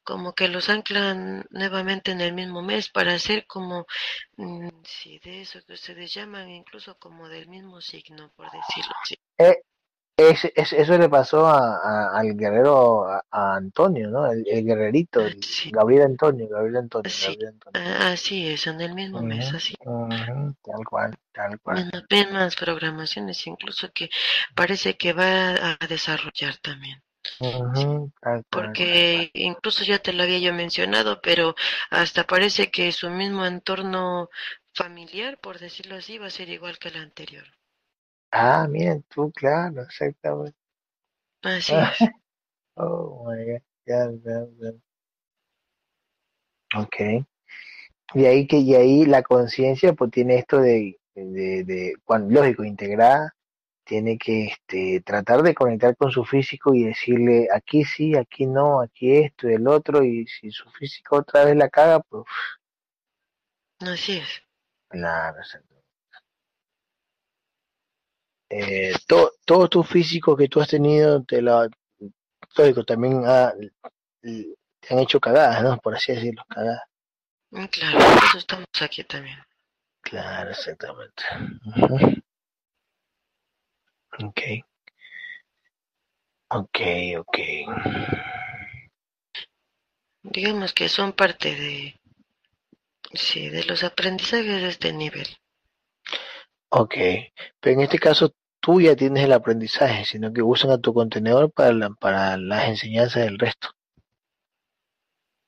[SPEAKER 3] como que los anclan nuevamente en el mismo mes para hacer como, mm, sí, de eso que ustedes llaman incluso como del mismo signo, por decirlo así.
[SPEAKER 1] Eh, es- es- eso le pasó a, a- al guerrero, a, a Antonio, ¿no? El, el guerrerito, el
[SPEAKER 3] Sí,
[SPEAKER 1] Gabriel Antonio, Gabriel Antonio,
[SPEAKER 3] sí,
[SPEAKER 1] Gabriel Antonio.
[SPEAKER 3] ah, así es, en el mismo mes, así.
[SPEAKER 1] ujú, Tal cual, tal cual.
[SPEAKER 3] Mismas, mismas programaciones, incluso que parece que va a desarrollar también.
[SPEAKER 1] Tal tal.
[SPEAKER 3] Porque incluso ya te lo había yo mencionado, pero hasta parece que su mismo entorno familiar, por decirlo así, va a ser igual que el anterior.
[SPEAKER 1] Ah, miren tú, claro, exactamente.
[SPEAKER 3] Así
[SPEAKER 1] Ah,
[SPEAKER 3] es.
[SPEAKER 1] oh my God. Ya, ya, ya. Ok. Y ahí que, y ahí la conciencia pues tiene esto de, de, de, cuando, lógico, integrada, tiene que este, tratar de conectar con su físico y decirle aquí sí, aquí no, aquí esto y el otro, y si su físico otra vez la caga, pues
[SPEAKER 3] Así es.
[SPEAKER 1] claro, exacto. Eh, to- todo tu físico que tú has tenido, te la, lógico, también ha- te han hecho cagadas, ¿no? Por así decirlo, cagadas.
[SPEAKER 3] Mm, Claro, por eso estamos aquí también.
[SPEAKER 1] Claro, exactamente. Ok. Ok, ok.
[SPEAKER 3] Digamos que son parte de, sí, de los aprendizajes de este nivel.
[SPEAKER 1] Ok. Pero en este caso tú ya tienes el aprendizaje, sino que usan a tu contenedor para, la- para las enseñanzas del resto.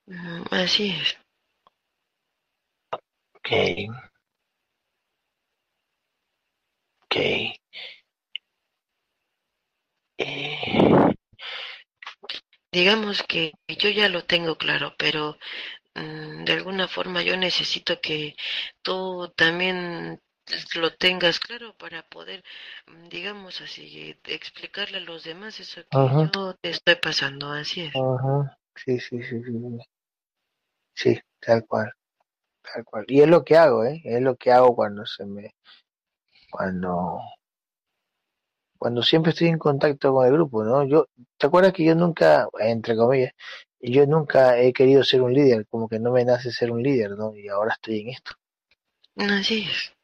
[SPEAKER 3] Mm, Así es.
[SPEAKER 1] Ok. Ok. Eh,
[SPEAKER 3] Digamos que yo ya lo tengo claro, pero mm, de alguna forma yo necesito que tú también lo tengas claro para poder, mm, digamos así, explicarle a los demás eso que
[SPEAKER 1] Ajá.
[SPEAKER 3] yo te estoy pasando. Así es.
[SPEAKER 1] Ajá. Sí, sí, sí. sí. Sí, tal cual, tal cual. Y es lo que hago, ¿eh? Es lo que hago cuando se me, cuando, cuando siempre estoy en contacto con el grupo, ¿no? Yo, ¿te acuerdas que yo nunca, entre comillas, yo nunca he querido ser un líder, como que no me nace ser un líder, ¿no? Y ahora estoy en esto.
[SPEAKER 3] Así es.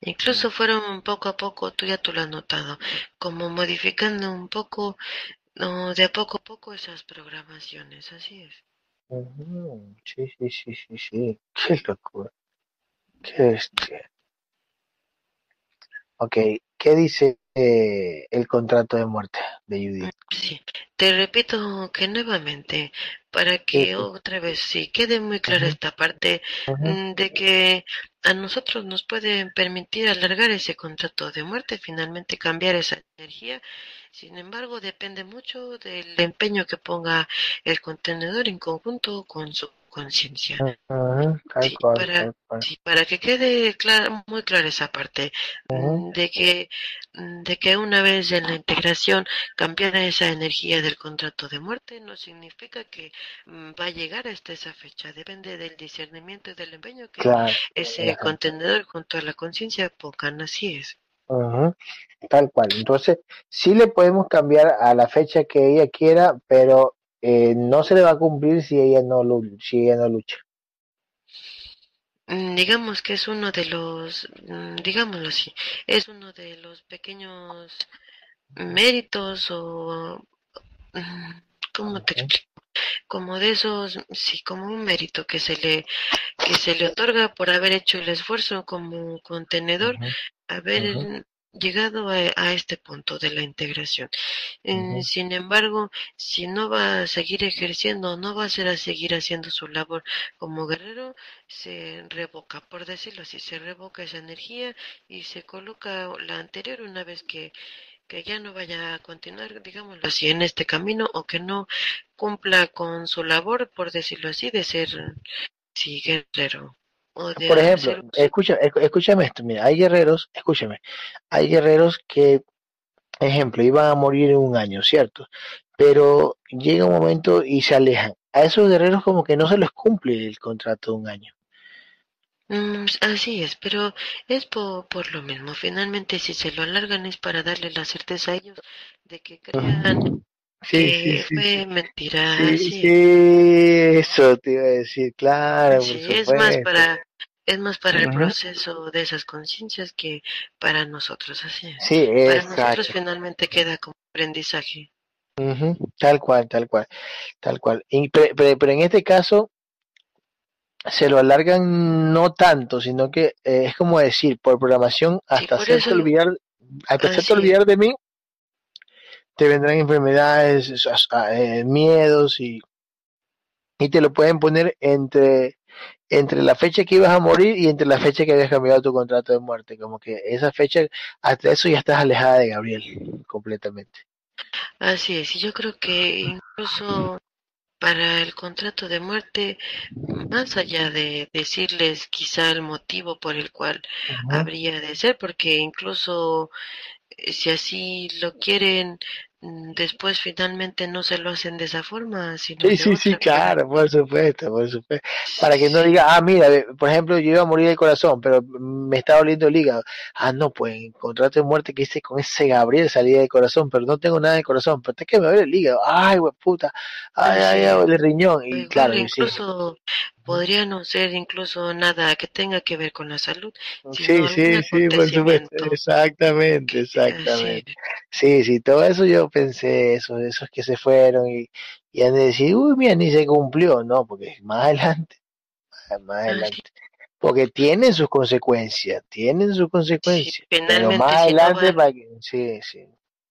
[SPEAKER 3] Incluso fueron poco a poco, tú ya tú lo has notado, como modificando un poco, no, de a poco a poco esas programaciones, así es.
[SPEAKER 1] Sí, sí, sí, sí, sí. Qué locura. Qué bestia. Ok, ¿qué dice eh, el contrato de muerte de Judith?
[SPEAKER 3] Sí, te repito que nuevamente, para que
[SPEAKER 1] sí.
[SPEAKER 3] otra vez sí quede muy clara esta parte mm, de que a nosotros nos puede permitir alargar ese contrato de muerte, finalmente cambiar esa energía. Sin embargo, depende mucho del empeño que ponga el contenedor en conjunto con su conciencia. Sí, para, sí, que quede muy clara esa parte mm, de que, mm, de que una vez en la integración cambiara esa energía del contrato de muerte, no significa que mm, va a llegar hasta esa fecha. Depende del discernimiento y del empeño que
[SPEAKER 1] Claro,
[SPEAKER 3] ese contenedor junto a la conciencia pongan. Así es.
[SPEAKER 1] Tal cual. Entonces, sí le podemos cambiar a la fecha que ella quiera, pero eh, no se le va a cumplir si ella no, si ella no lucha.
[SPEAKER 3] Mm, Digamos que es uno de los, mm, digámoslo así, es uno de los pequeños méritos o, mm, ¿cómo te explico? como de esos, sí, como un mérito que se le, que se le otorga por haber hecho el esfuerzo como contenedor, haber llegado a, a este punto de la integración. Eh, sin embargo, si no va a seguir ejerciendo, no va a ser a seguir haciendo su labor como guerrero, se revoca, por decirlo así, se revoca esa energía y se coloca la anterior una vez que que ya no vaya a continuar, digámoslo así, en este camino o que no cumpla con su labor, por decirlo así, de ser, sí, guerrero
[SPEAKER 1] Por ejemplo, escu- escúchame esto, mira, hay guerreros, escúchame, hay guerreros que, ejemplo, iban a morir en un año, ¿cierto? Pero llega un momento y se alejan. A esos guerreros como que no se les cumple el contrato de un año.
[SPEAKER 3] Mm, así es, pero es por, por lo mismo. Finalmente, si se lo alargan es para darle la certeza a ellos de que crean.
[SPEAKER 1] Sí, sí, sí, sí.
[SPEAKER 3] fue mentira.
[SPEAKER 1] Sí, sí, eso te iba a decir, claro, por
[SPEAKER 3] Sí, es más para, es más para el proceso de esas conciencias que para nosotros. Así es.
[SPEAKER 1] Sí,
[SPEAKER 3] Para nosotros finalmente queda como aprendizaje.
[SPEAKER 1] Ujú, Tal cual, tal cual, tal cual. Y pe- pe- pero en este caso se lo alargan no tanto, sino que eh, es como decir, por programación,
[SPEAKER 3] Sí,
[SPEAKER 1] hasta
[SPEAKER 3] por
[SPEAKER 1] hacerte
[SPEAKER 3] eso yo,
[SPEAKER 1] olvidar, hasta hacerte olvidar de mí, te vendrán enfermedades, ah, eh, miedos y, y te lo pueden poner entre, entre la fecha que ibas a morir y entre la fecha que habías cambiado tu contrato de muerte. Como que esa fecha, hasta eso ya estás alejada de Gabriel, completamente.
[SPEAKER 3] Así es. Y yo creo que incluso para el contrato de muerte, más allá de decirles quizá el motivo por el cual habría de ser, porque incluso si así lo quieren, mm, después finalmente no se lo hacen de esa forma, sino
[SPEAKER 1] Sí,
[SPEAKER 3] de
[SPEAKER 1] sí, sí, claro, por supuesto, por supuesto. Para que no diga, ah, mira, por ejemplo, yo iba a morir del corazón, pero me está doliendo el hígado. Ah, no, pues en contrato de muerte que hice con ese Gabriel salía del corazón, pero no tengo nada del corazón, pero es que me duele el hígado. Ay, güey, puta. Ay, ay, ay, el riñón. Y claro,
[SPEAKER 3] incluso podría no ser incluso nada que tenga que ver con la salud.
[SPEAKER 1] Sí,
[SPEAKER 3] sino
[SPEAKER 1] sí,
[SPEAKER 3] algún
[SPEAKER 1] sí, por supuesto. Exactamente,
[SPEAKER 3] Así
[SPEAKER 1] exactamente. Sí, sí, todo eso yo pensé, eso, esos que se fueron y, y han de decir, uy, mira, ni se cumplió, no, porque más adelante, más-
[SPEAKER 3] Así
[SPEAKER 1] adelante, porque tienen sus consecuencias, tienen sus
[SPEAKER 3] Sí,
[SPEAKER 1] consecuencias, pero más
[SPEAKER 3] si no
[SPEAKER 1] adelante,
[SPEAKER 3] van,
[SPEAKER 1] para que, sí, sí.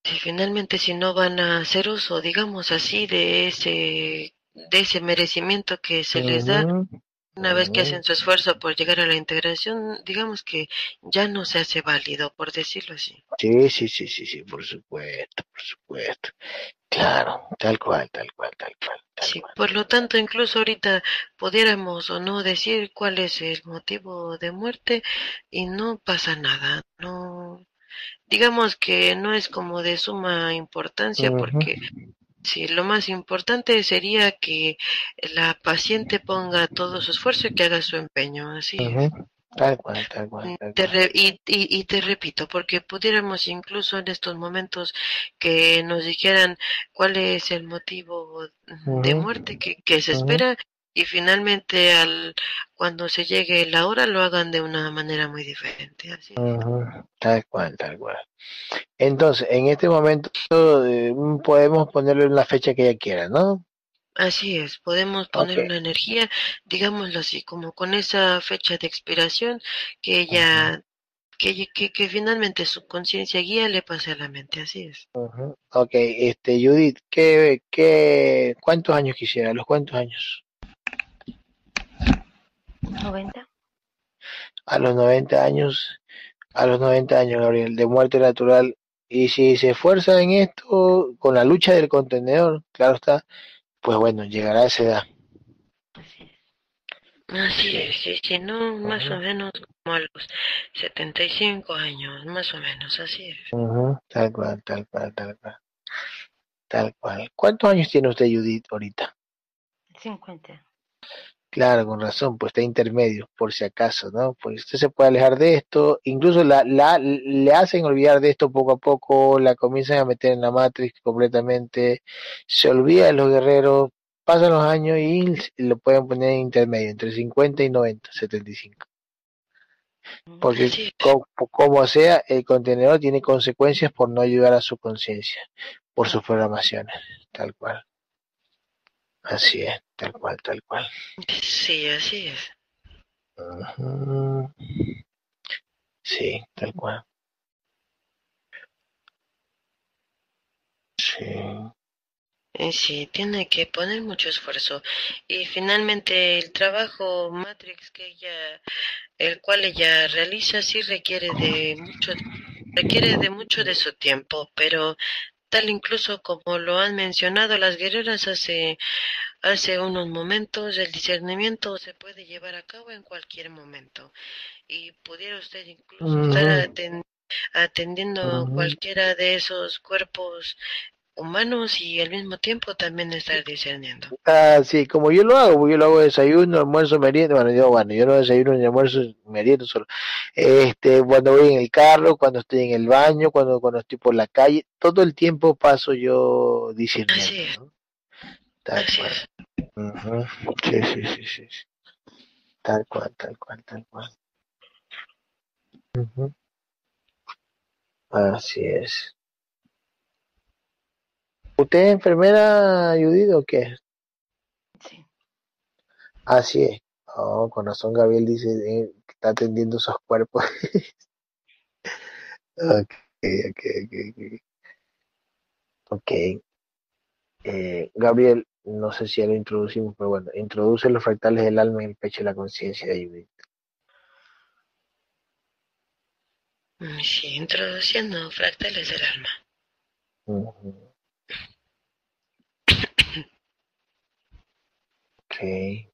[SPEAKER 3] si finalmente si no van a hacer uso, digamos así, de ese, de ese merecimiento que se les da una vez que hacen su esfuerzo por llegar a la integración, digamos que ya no se hace válido, por decirlo así.
[SPEAKER 1] Sí, sí, sí, sí, sí, por supuesto, por supuesto. Claro, tal cual, tal cual, tal cual, tal
[SPEAKER 3] Sí,
[SPEAKER 1] cual.
[SPEAKER 3] por lo tanto, incluso ahorita pudiéramos o no decir cuál es el motivo de muerte y no pasa nada. No, digamos que no es como de suma importancia porque sí, lo más importante sería que la paciente ponga todo su esfuerzo y que haga su empeño, así es.
[SPEAKER 1] ujú. Tal cual, tal cual,
[SPEAKER 3] Mm,
[SPEAKER 1] tal
[SPEAKER 3] Te re- y, y, y te repito, porque pudiéramos incluso en estos momentos que nos dijeran cuál es el motivo de muerte que, que se espera y finalmente al cuando se llegue la hora lo hagan de una manera muy diferente. Así.
[SPEAKER 1] Tal cual, tal cual. Entonces, en este momento eh, podemos ponerle una fecha que ella quiera, ¿no?
[SPEAKER 3] Así es, podemos poner una energía, digámoslo así, como con esa fecha de expiración que ella, que, que, que finalmente su conciencia guía le pase a la mente, así es.
[SPEAKER 1] ujú. Ok, este, Judith, ¿qué, qué, cuántos años quisiera? ¿Los cuántos años?
[SPEAKER 2] 90.
[SPEAKER 1] A los 90 años, a los 90 años, Gabriel, de muerte natural. Y si se esfuerza en esto, con la lucha del contenedor, claro está, pues bueno, llegará a esa edad.
[SPEAKER 2] Así es.
[SPEAKER 3] Así
[SPEAKER 1] Sí.
[SPEAKER 3] es, sí, no, más o menos como a los 75 años, más o menos, así es.
[SPEAKER 1] Tal cual, tal cual, tal cual, tal cual. ¿Cuántos años tiene usted, Judith, ahorita?
[SPEAKER 2] 50.
[SPEAKER 1] Claro, con razón, pues está intermedio, por si acaso, ¿no? Pues usted se puede alejar de esto, incluso la, la, le hacen olvidar de esto poco a poco, la comienzan a meter en la Matrix completamente, se olvida de los guerreros, pasan los años y lo pueden poner en intermedio, entre 50 y 90, 75.
[SPEAKER 2] Mm,
[SPEAKER 1] Porque
[SPEAKER 3] Así es,
[SPEAKER 1] co- como sea, el contenedor tiene consecuencias por no ayudar a su conciencia, por sus programaciones, tal cual. Así es, tal cual, tal cual.
[SPEAKER 3] sí, así es.
[SPEAKER 1] Sí, tal cual. Sí.
[SPEAKER 3] Eh, Sí, tiene que poner mucho esfuerzo. Y finalmente el trabajo Matrix que ella, el cual ella realiza, sí requiere de mucho, requiere de mucho de su tiempo, pero tal incluso como lo han mencionado las guerreras hace, hace unos momentos, el discernimiento se puede llevar a cabo en cualquier momento. Y pudiera usted incluso estar atendiendo cualquiera de esos cuerpos humanos y al mismo tiempo también estar discerniendo.
[SPEAKER 1] Ah, sí, como yo lo hago, porque yo lo hago desayuno, almuerzo, merienda, bueno, yo, bueno, yo no desayuno ni almuerzo, meriendo solo. Este, cuando voy en el carro, cuando estoy en el baño, cuando, cuando estoy por la calle, todo el tiempo paso yo
[SPEAKER 3] Así
[SPEAKER 1] discerniendo,
[SPEAKER 3] es,
[SPEAKER 1] ¿no? Tal
[SPEAKER 3] así
[SPEAKER 1] cual.
[SPEAKER 3] es.
[SPEAKER 1] Sí, sí, sí, sí, sí. Tal cual, tal cual, tal cual. Ujú. Así es. ¿Usted es enfermera, Judith, o qué?
[SPEAKER 2] Sí.
[SPEAKER 1] Así es. Oh, con razón Gabriel dice eh, que está atendiendo esos cuerpos. Ok, ok, ok, ok. Eh, Gabriel, no sé si ya lo introducimos, pero bueno, introduce los fractales del alma en el pecho de la conciencia de Judith.
[SPEAKER 3] Mm, Sí, introduciendo fractales del alma.
[SPEAKER 1] Ujú. Ok.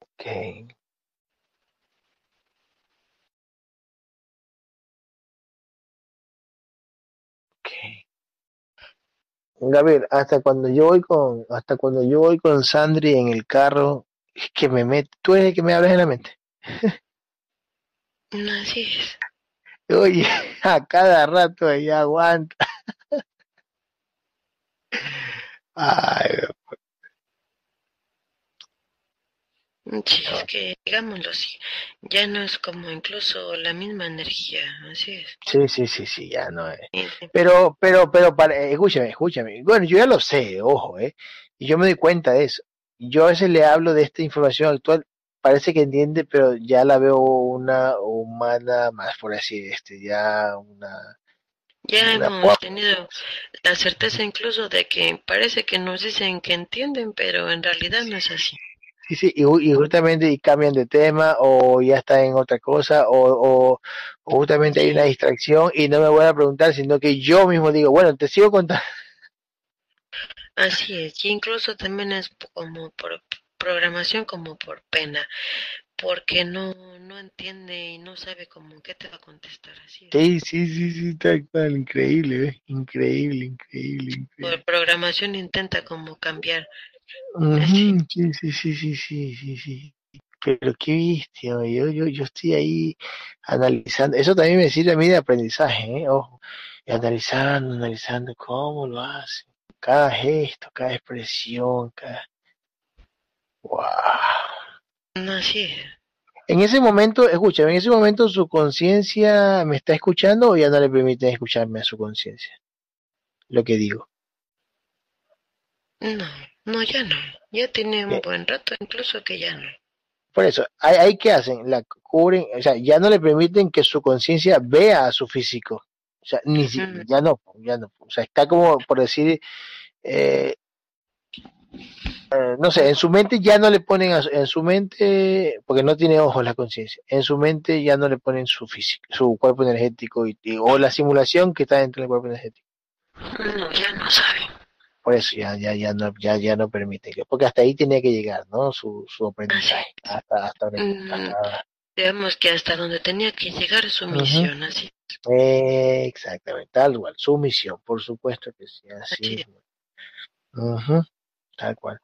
[SPEAKER 1] Ok. Ok. Gabriel, hasta cuando yo voy con, hasta cuando yo voy con Sandri en el carro, es que me meto, tú eres el que me hablas en la mente.
[SPEAKER 3] Mm, Así es.
[SPEAKER 1] Oye, a cada rato ahí aguanta. Ay,
[SPEAKER 3] Sí, es que, digámoslo así, ya no es como incluso la misma energía, así es.
[SPEAKER 1] sí, sí, sí, sí, ya no es.
[SPEAKER 3] Sí, sí.
[SPEAKER 1] Pero, pero, pero, para, eh, escúchame, escúchame. Bueno, yo ya lo sé, ojo, ¿eh? Y yo me doy cuenta de eso. Yo a veces le hablo de esta información actual, parece que entiende, pero ya la veo una humana más, por así, este, ya una,
[SPEAKER 3] Ya hemos tenido la certeza incluso de que parece que nos dicen que entienden, pero en realidad no es así.
[SPEAKER 1] Sí, sí, y, y justamente y cambian de tema o ya está en otra cosa o, o, o justamente hay una distracción y no me voy a preguntar, sino que yo mismo digo, bueno, te sigo contando.
[SPEAKER 3] Así es, y incluso también es como por programación, como por pena, porque no, no entiende y no sabe como qué te va a contestar, así.
[SPEAKER 1] Sí, sí, sí, sí, tal cual, increíble, ¿ves? Increíble, increíble, increíble.
[SPEAKER 3] Por programación intenta como cambiar,
[SPEAKER 1] sí, sí, sí, sí, sí, sí, sí. Pero qué bestia, yo, yo, yo estoy ahí analizando, eso también me sirve a mí de aprendizaje, ¿eh? Ojo, y analizando, analizando cómo lo hace, cada gesto, cada expresión, cada... ¡Wow!
[SPEAKER 3] Así es.
[SPEAKER 1] En ese momento, escúchame, en ese momento su conciencia me está escuchando o ya no le permiten escucharme a su conciencia, lo que digo.
[SPEAKER 3] No, no, ya no. Ya tiene un buen rato, incluso que ya no.
[SPEAKER 1] Por eso, ¿hay, hay que hacen? La cubren, o sea, ya no le permiten que su conciencia vea a su físico. O sea, ni si-
[SPEAKER 3] Ujú.
[SPEAKER 1] ya no, ya no. O sea, está como por decir, eh, eh, no sé, en su mente ya no le ponen, a en su mente, porque no tiene ojos la conciencia, en su mente ya no le ponen su físico, su cuerpo energético y, y- o la simulación que está dentro del cuerpo energético.
[SPEAKER 3] No, ya no sabe.
[SPEAKER 1] Por eso ya, ya, ya no, ya, ya no permite que, porque hasta ahí tenía que llegar, ¿no? Su, su aprendizaje, hasta, hasta, ahora-
[SPEAKER 3] Mm,
[SPEAKER 1] hasta,
[SPEAKER 3] digamos que hasta donde tenía que llegar su misión, así.
[SPEAKER 1] Eh, exactamente, tal cual, su misión, por supuesto que sí, así
[SPEAKER 3] Así.
[SPEAKER 1] Tal cual.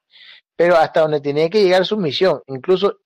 [SPEAKER 1] Pero hasta donde tenía que llegar su misión, incluso,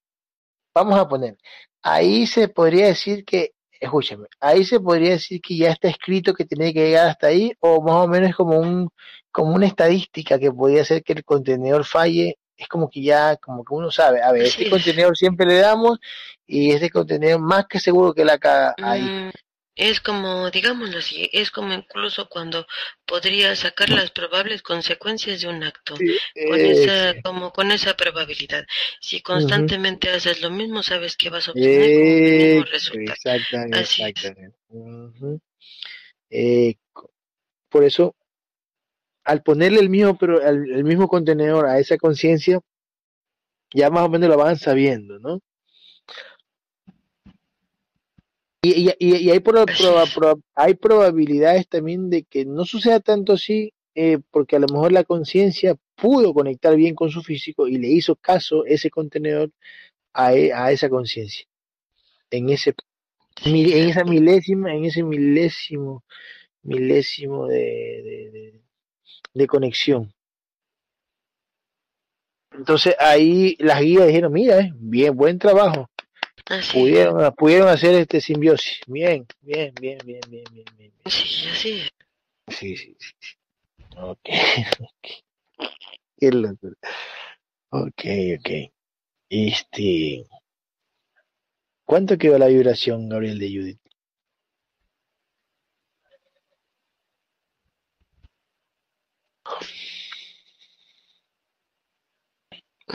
[SPEAKER 1] vamos a poner, ahí se podría decir que, escúchame, ahí se podría decir que ya está escrito que tenía que llegar hasta ahí, o más o menos como un, como una estadística que podría ser que el contenedor falle, es como que ya, como que uno sabe, a ver, este
[SPEAKER 3] es.
[SPEAKER 1] contenedor siempre le damos, y este contenedor más que seguro que la caga ahí.
[SPEAKER 3] Mm, es como, digámoslo así, es como incluso cuando podría sacar las probables consecuencias de un acto. Con esa,
[SPEAKER 1] Eh,
[SPEAKER 3] como con esa probabilidad. Si constantemente haces lo mismo, sabes que vas a obtener como un mismo
[SPEAKER 1] Eh,
[SPEAKER 3] resultado.
[SPEAKER 1] exactamente,
[SPEAKER 3] Así es.
[SPEAKER 1] Eh, por eso, al ponerle el mismo, pero el, el mismo contenedor a esa conciencia, ya más o menos lo van sabiendo, ¿no? Y, y, hay, proba- proba- hay probabilidades también de que no suceda tanto así, eh, porque a lo mejor la conciencia pudo conectar bien con su físico y le hizo caso ese contenedor a, e- a esa conciencia, en ese en esa milésima, en ese milésimo, milésimo de, de, de- de conexión. Entonces ahí las guías dijeron, mira, eh, bien, buen trabajo.
[SPEAKER 3] Así es.
[SPEAKER 1] Pudieron, pudieron hacer este simbiosis. Bien, bien, bien, bien, bien, bien, bien.
[SPEAKER 3] Sí, así es.
[SPEAKER 1] Sí, sí, sí. Ok, ok. Qué locura. Ok, ok. Este, ¿cuánto quedó la vibración, Gabriel de Judith?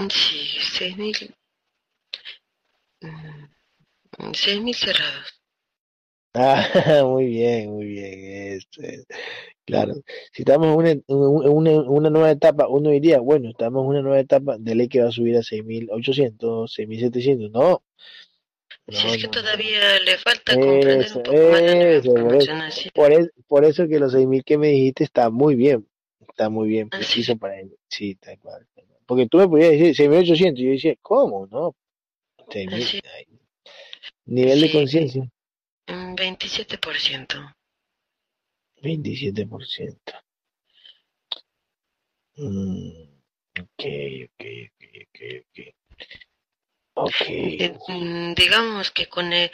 [SPEAKER 3] Sí, seis mil, mm, seis mil cerrados.
[SPEAKER 1] Ah, muy bien, muy bien. Eso es. Claro, si estamos en una, nueva etapa, uno diría, bueno, estamos en una nueva etapa, de ley que va a subir a 6.800, 6.700. No,
[SPEAKER 3] Si
[SPEAKER 1] no,
[SPEAKER 3] es que
[SPEAKER 1] no,
[SPEAKER 3] todavía le falta comprender
[SPEAKER 1] Eso,
[SPEAKER 3] un poco más la
[SPEAKER 1] eso, por eso, por eso, por eso que los 6.000 que me dijiste está muy bien, está muy bien,
[SPEAKER 3] Así
[SPEAKER 1] preciso para él. Sí, tal cual. Porque tú me podías decir 6.800, y yo decía, ¿cómo? No, 6.000,
[SPEAKER 3] Así.
[SPEAKER 1] ay, nivel de conciencia,
[SPEAKER 3] un 27%.
[SPEAKER 1] 27%. Mm, ok, ok, ok, ok.
[SPEAKER 3] Eh, mm, Digamos que con el-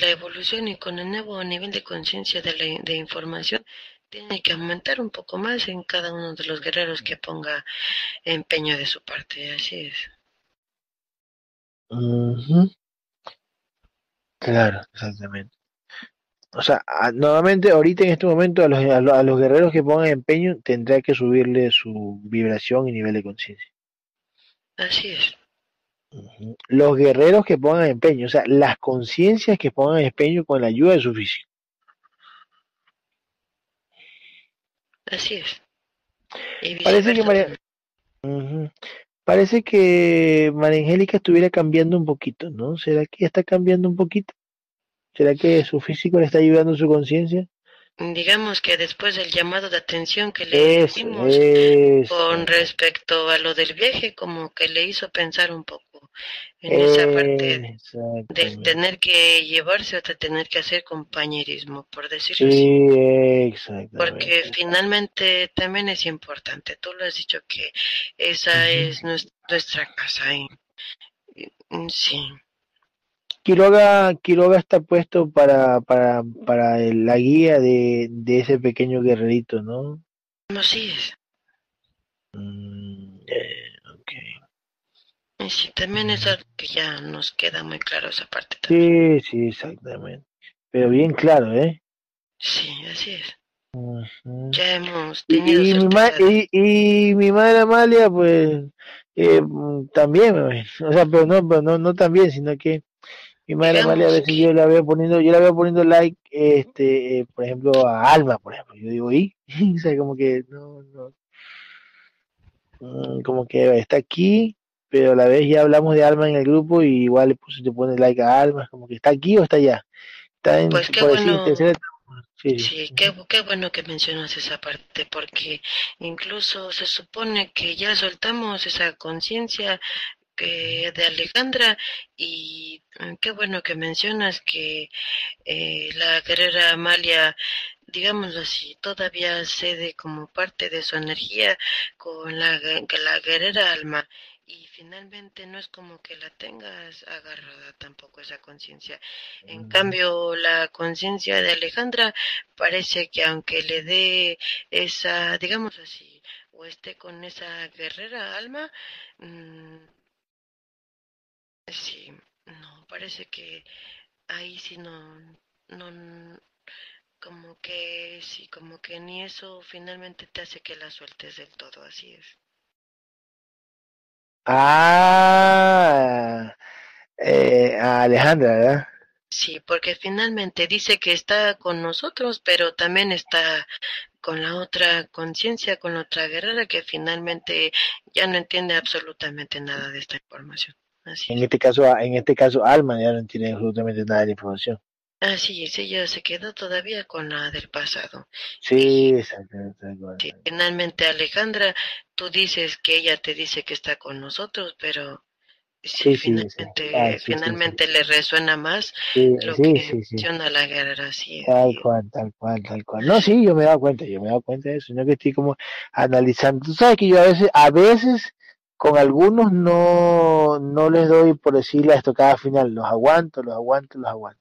[SPEAKER 3] la evolución y con el nuevo nivel de conciencia de la de información, tiene que aumentar un poco más en cada uno de los guerreros que ponga empeño de su parte, así es.
[SPEAKER 1] Claro, exactamente. O sea, a- nuevamente, ahorita en este momento, a los, a los, a los guerreros que pongan empeño, tendrá que subirle su vibración y nivel de conciencia.
[SPEAKER 3] Así es.
[SPEAKER 1] Los guerreros que pongan empeño, o sea, las conciencias que pongan empeño con la ayuda de su físico.
[SPEAKER 3] Así es.
[SPEAKER 1] Parece que María. Parece que María Angélica estuviera cambiando un poquito, ¿no? ¿Será que está cambiando un poquito? ¿Será que su físico le está ayudando su conciencia?
[SPEAKER 3] Digamos que después del llamado de atención que le
[SPEAKER 1] Eso,
[SPEAKER 3] dimos con respecto a lo del viaje, como que le hizo pensar un poco en esa parte
[SPEAKER 1] exactamente.
[SPEAKER 3] tener que llevarse de tener que hacer compañerismo, por decirlo así.
[SPEAKER 1] Sí,
[SPEAKER 3] Porque
[SPEAKER 1] exactamente.
[SPEAKER 3] finalmente también es importante. Tú lo has dicho que esa es nues- nuestra casa. y- y- sí,
[SPEAKER 1] Quiroga, Quiroga está puesto para, para, para la guía de, de ese pequeño guerrerito, ¿no?
[SPEAKER 3] así es.
[SPEAKER 1] Mm, eh,
[SPEAKER 3] sí, también es algo que ya nos queda muy claro esa parte también.
[SPEAKER 1] Sí, sí, exactamente. Pero bien claro, ¿eh?
[SPEAKER 3] Sí, así es. Ya hemos tenido
[SPEAKER 1] y mi ma- y, y mi madre Amalia, pues, eh, mm, también, o sea, pero no, pero no, no también, sino que mi madre Amalia a veces
[SPEAKER 3] que,
[SPEAKER 1] yo la veo poniendo, yo la veo poniendo like, este, eh, por ejemplo, a Alma, por ejemplo. Yo digo, ¿y? O sea, como que, no, no, mm, como que está aquí, pero a la vez ya hablamos de Alma en el grupo y igual le puse, te pone like a Alma, como que está aquí o está allá. Está en,
[SPEAKER 3] pues qué
[SPEAKER 1] por
[SPEAKER 3] bueno.
[SPEAKER 1] Sí, sí.
[SPEAKER 3] qué, qué bueno que mencionas esa parte, porque incluso se supone que ya soltamos esa conciencia que de Alejandra y eh, qué bueno que mencionas que eh, la guerrera Amalia, digámoslo así, todavía cede como parte de su energía con la, la guerrera Alma. Y finalmente no es como que la tengas agarrada tampoco esa conciencia. En
[SPEAKER 1] Ujú.
[SPEAKER 3] cambio, la conciencia de Alejandra parece que aunque le dé esa, digamos así, o esté con esa guerrera alma, mm, sí, no, parece que ahí sí no, no, como que sí, como que ni eso finalmente te hace que la sueltes del todo, así es.
[SPEAKER 1] Ah, eh, a Alejandra, ¿verdad?
[SPEAKER 3] Sí, porque finalmente dice que está con nosotros, pero también está con la otra conciencia, con la otra guerrera que finalmente ya no entiende absolutamente nada de esta información. Así
[SPEAKER 1] En
[SPEAKER 3] es.
[SPEAKER 1] este caso, en este caso, Alma ya no tiene absolutamente nada de información.
[SPEAKER 3] Así es, ella se quedó todavía con la del pasado.
[SPEAKER 1] Sí, exactamente.
[SPEAKER 3] sí, finalmente Alejandra, tú dices que ella te dice que está con nosotros, pero sí,
[SPEAKER 1] Sí, sí, sí.
[SPEAKER 3] finalmente,
[SPEAKER 1] Ah,
[SPEAKER 3] finalmente le resuena más lo que menciona la guerrera, así.
[SPEAKER 1] Tal cual, tal cual, tal cual. No, sí, yo me he dado cuenta, yo me he dado cuenta de eso, sino que estoy como analizando. Tú sabes que yo a veces, a veces, con algunos no, no les doy, por decir, la estocada final. Los aguanto, los aguanto, los aguanto.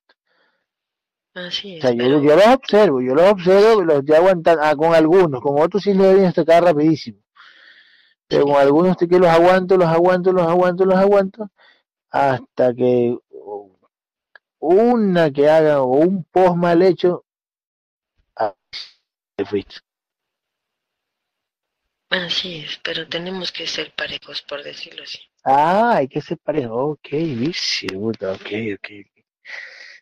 [SPEAKER 3] Así
[SPEAKER 1] O sea, yo, yo los observo, yo los observo, los estoy aguantando, ah, con algunos, con otros sí les doy estocada rapidísimo. Pero con
[SPEAKER 3] sí,
[SPEAKER 1] algunos estoy que los aguanto, los aguanto, los aguanto, los aguanto, hasta que una que haga o un post mal hecho, ah, te fuiste.
[SPEAKER 3] así es, pero tenemos que ser parejos, por decirlo así.
[SPEAKER 1] Ah, hay que ser pareja. Ok, vicio, puta, ok, ok.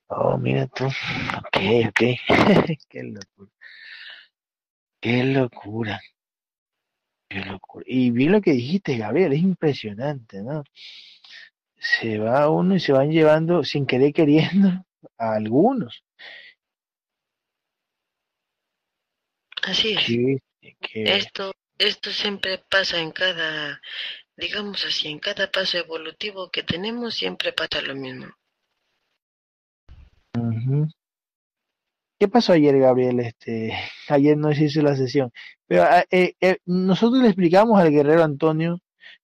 [SPEAKER 1] Oh, mira tú. Ok, ok. Qué locura. Qué locura. Qué locura. Y bien lo que dijiste, Gabriel, es impresionante, ¿no? Se va uno y se van llevando sin querer queriendo a algunos.
[SPEAKER 3] Así es.
[SPEAKER 1] Sí, que
[SPEAKER 3] Esto, esto siempre pasa en cada, digamos así, en cada paso evolutivo que tenemos siempre pasa lo mismo.
[SPEAKER 1] ¿Qué pasó ayer, Gabriel? Este, ayer no se hizo la sesión, pero ah, eh, eh, nosotros le explicamos al guerrero Antonio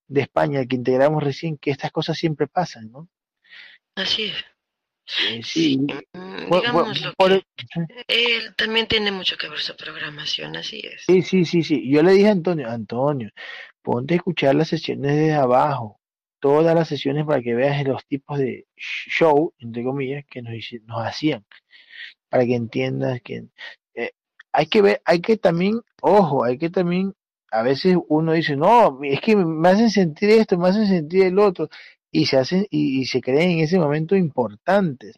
[SPEAKER 1] de España, al que integramos recién, que estas cosas siempre pasan, ¿no?
[SPEAKER 3] Así es.
[SPEAKER 1] Sí, sí.
[SPEAKER 3] Mm,
[SPEAKER 1] Por-
[SPEAKER 3] Digamos
[SPEAKER 1] por-
[SPEAKER 3] lo
[SPEAKER 1] por-
[SPEAKER 3] que él también tiene mucho que ver su programación, así es.
[SPEAKER 1] Sí, sí, sí, sí. Yo le dije a Antonio, Antonio, ponte a escuchar las sesiones desde abajo, todas las sesiones para que veas los tipos de show, entre comillas, que nos, nos hacían, para que entiendas que eh, hay que ver, hay que también, ojo, hay que también, a veces uno dice, no, es que me hacen sentir esto, me hacen sentir el otro, y se hacen, y, y se creen en ese momento importantes.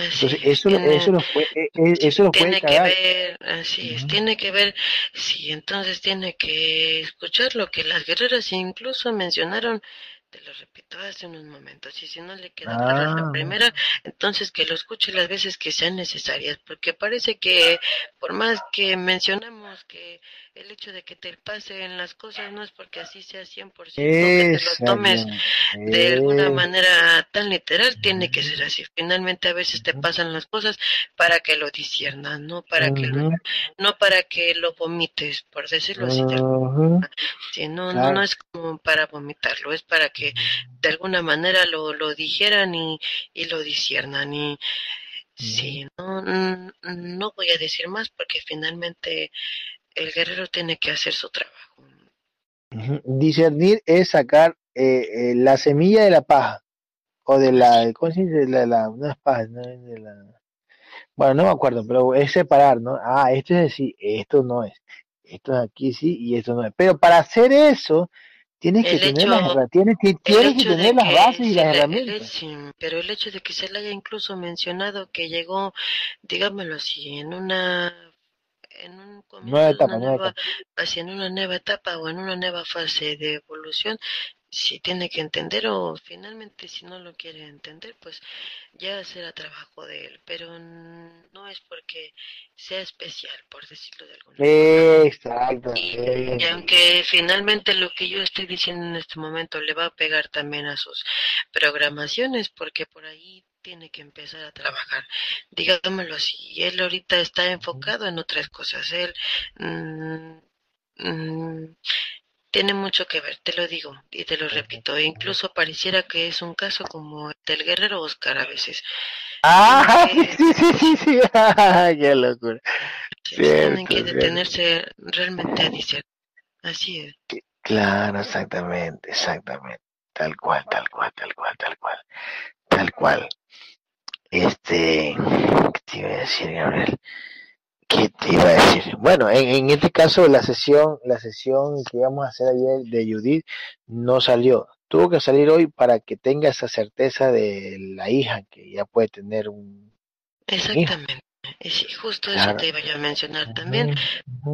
[SPEAKER 1] Entonces,
[SPEAKER 3] es,
[SPEAKER 1] eso,
[SPEAKER 3] tiene-
[SPEAKER 1] eso los puede, eh, eh, eso los puede
[SPEAKER 3] tiene que
[SPEAKER 1] cagar.
[SPEAKER 3] ver, así es, tiene que ver, sí, entonces tiene que escuchar lo que las guerreras incluso mencionaron, te lo repito hace unos momentos, y si no le queda clara la
[SPEAKER 1] Ah.
[SPEAKER 3] primera, entonces que lo escuche las veces que sean necesarias, porque parece que por más que mencionamos que el hecho de que te pasen las cosas no es porque así sea 100%, que te lo tomes de alguna
[SPEAKER 1] Eh,
[SPEAKER 3] manera tan literal tiene que ser así. Finalmente a veces te pasan las cosas para que lo disiernas, no para que lo, no para que lo vomites, por decirlo así. forma. Sí, no, no, no
[SPEAKER 1] claro.
[SPEAKER 3] es como para vomitarlo, es para que de alguna manera lo, lo digieran y, y lo disiernan. Y sí, no, no voy a decir más porque finalmente el guerrero tiene que hacer su trabajo.
[SPEAKER 1] Discernir es sacar eh, eh, la semilla de la paja o de la, ¿cómo se dice? De la, la- no es paja, no de la, bueno, no me acuerdo, pero es separar, ¿no? Ah, esto es decir, esto no es, esto es aquí sí y esto no es. Pero para hacer eso, tienes que tener las tienes, tienes que tener las
[SPEAKER 3] que
[SPEAKER 1] bases y las
[SPEAKER 3] le-
[SPEAKER 1] herramientas.
[SPEAKER 3] pero el hecho de que se le haya incluso mencionado que llegó, digámoslo así, en una en un comienzo
[SPEAKER 1] Nueva
[SPEAKER 3] de
[SPEAKER 1] etapa,
[SPEAKER 3] una
[SPEAKER 1] nueva
[SPEAKER 3] nueva,
[SPEAKER 1] etapa.
[SPEAKER 3] una nueva etapa o en una nueva fase de evolución, si tiene que entender o finalmente si no lo quiere entender, pues ya será trabajo de él, pero no es porque sea especial, por decirlo de alguna forma.
[SPEAKER 1] Exacto.
[SPEAKER 3] Y, y aunque finalmente lo que yo estoy diciendo en este momento le va a pegar también a sus programaciones, porque por ahí tiene que empezar a trabajar. Digámoslo así, él ahorita está enfocado en otras cosas. Él mm, mm, tiene mucho que ver, te lo digo y te lo repito. E incluso pareciera que es un caso como el del guerrero Oscar a veces.
[SPEAKER 1] Ah, sí, sí, sí, sí. Qué locura.
[SPEAKER 3] tienen que
[SPEAKER 1] cierto.
[SPEAKER 3] detenerse realmente a discernir. Así es.
[SPEAKER 1] Claro, exactamente, exactamente. Tal cual, tal cual, tal cual, tal cual. Tal cual. Este, ¿qué te iba a decir, Gabriel? ¿Qué te iba a decir? Bueno, en, en este caso la sesión, la sesión que íbamos a hacer ayer de Judith no salió. Tuvo que salir hoy para que tenga esa certeza de la hija que ya puede tener un
[SPEAKER 3] Exactamente. Sí, justo eso te iba yo a mencionar también,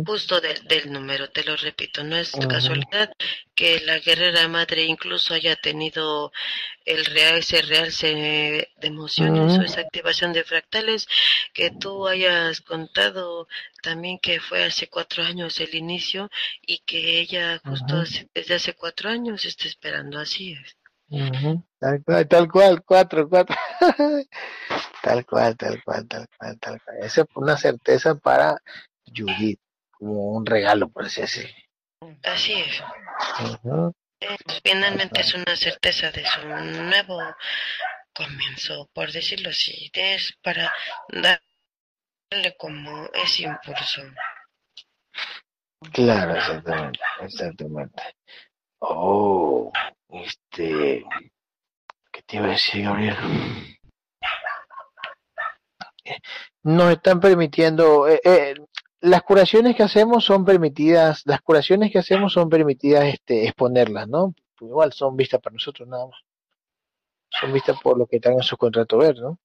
[SPEAKER 3] justo del, del número, te lo repito, no es casualidad que la guerrera madre incluso haya tenido el real, ese realce de emociones o esa activación de fractales, que tú hayas contado también que fue hace cuatro años el inicio y que ella justo hace- desde hace cuatro años está esperando, así es.
[SPEAKER 1] Tal cual, tal cual, cuatro, cuatro. Tal cual, tal cual, tal cual, tal cual. Esa es una certeza para Judith, como un regalo, por así decirlo.
[SPEAKER 3] Así es. Eh, Finalmente es una certeza de su nuevo comienzo, por decirlo así, es para darle como ese impulso.
[SPEAKER 1] Claro, exactamente, exactamente. Oh, este, ¿qué te iba a decir, Gabriel? Nos están permitiendo, eh, eh, las curaciones que hacemos son permitidas, las curaciones que hacemos son permitidas, este, exponerlas, ¿no? Igual son vistas para nosotros nada más. Son vistas por lo que están en su contrato ver, ¿no?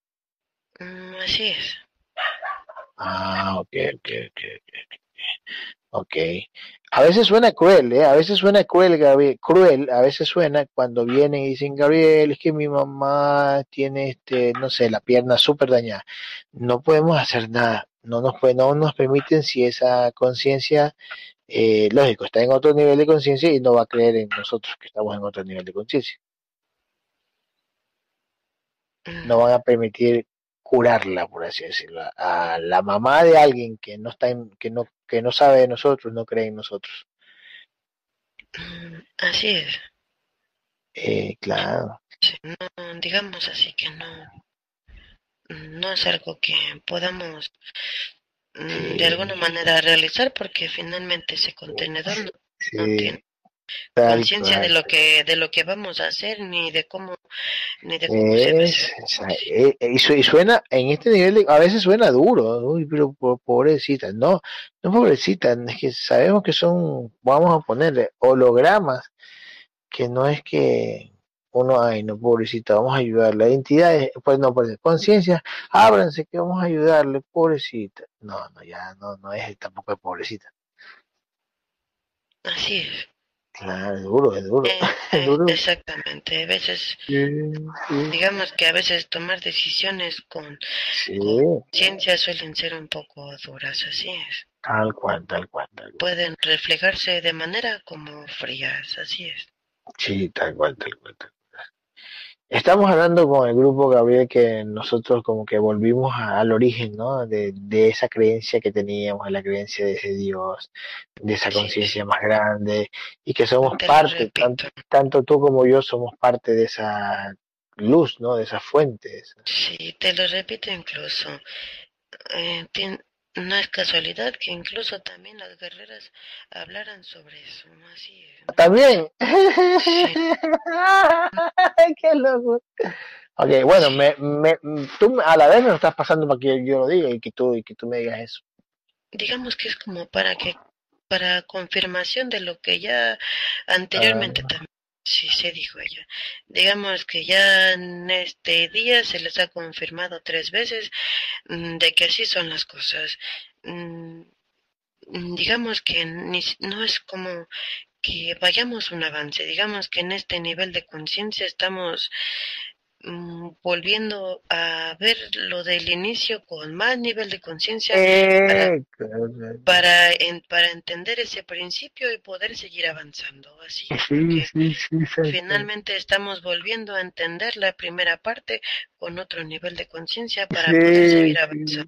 [SPEAKER 3] Mm, así es.
[SPEAKER 1] Ah, ok, ok, ok, ok. Ok. A veces suena cruel, ¿eh? A veces suena cruel, Gabriel, cruel, a veces suena cuando vienen y dicen, Gabriel, es que mi mamá tiene, este, no sé, la pierna súper dañada. No podemos hacer nada. No nos, puede- no nos permiten si esa conciencia, eh, lógico, está en otro nivel de conciencia y no va a creer en nosotros que estamos en otro nivel de conciencia. No van a permitir curarla, por así decirlo. A la mamá de alguien que no está en, que no, que no sabe de nosotros, no cree en nosotros.
[SPEAKER 3] Así es.
[SPEAKER 1] Eh, claro.
[SPEAKER 3] No, digamos así que no. no es algo que podamos mm, de alguna manera realizar porque finalmente ese contenedor no, tiene conciencia de lo que de lo que vamos a hacer ni de cómo ni de cómo se
[SPEAKER 1] Es, eh, eh, y, su- y suena, en este nivel, a veces suena duro, uy, pero po- pobrecita, no, no pobrecita, es que sabemos que son, vamos a ponerle hologramas, que no es que uno, ay, no, pobrecita, vamos a ayudarle, entidades, pues no, pues conciencia, ábranse que vamos a ayudarle, pobrecita, no, no, ya, no, no es tampoco es pobrecita,
[SPEAKER 3] Así es.
[SPEAKER 1] Claro, es duro, es duro,
[SPEAKER 3] Eh,
[SPEAKER 1] es duro,
[SPEAKER 3] exactamente. A veces,
[SPEAKER 1] sí, sí,
[SPEAKER 3] digamos que a veces tomar decisiones con
[SPEAKER 1] sí,
[SPEAKER 3] ciencia suelen ser un poco duras, así es.
[SPEAKER 1] tal cual, tal cual, tal cual.
[SPEAKER 3] Pueden reflejarse de manera como frías, así es.
[SPEAKER 1] Sí, tal cual, tal cual, tal cual. Estamos hablando con el grupo Gabriel que nosotros como que volvimos a- al origen, ¿no? De, de esa creencia que teníamos, de la creencia de ese Dios, de esa conciencia más grande y que somos parte, tanto, tanto tú como yo somos parte de esa luz, ¿no? De esa fuente. de esa-
[SPEAKER 3] Sí, te lo repito incluso. Eh, no es casualidad que incluso también las guerreras hablaran sobre eso, así es. ¿no?
[SPEAKER 1] También.
[SPEAKER 3] Sí,
[SPEAKER 1] Qué loco. Ok, bueno, me, me, tú a la vez me lo estás pasando para que yo lo diga y que tú, y que tú me digas eso.
[SPEAKER 3] digamos que es como para que para confirmación de lo que ya anteriormente
[SPEAKER 1] Ah,
[SPEAKER 3] también sí se dijo ella. Digamos que ya en este día se les ha confirmado tres veces mm, de que así son las cosas. Mm, digamos que no es como que vayamos un avance, digamos que en este nivel de conciencia estamos volviendo a ver lo del inicio con más nivel de conciencia para
[SPEAKER 1] eh,
[SPEAKER 3] para, en- para entender ese principio y poder seguir avanzando. Así
[SPEAKER 1] Sí, sí, sí,
[SPEAKER 3] finalmente estamos volviendo a entender la primera parte con otro nivel de conciencia para poder seguir avanzando.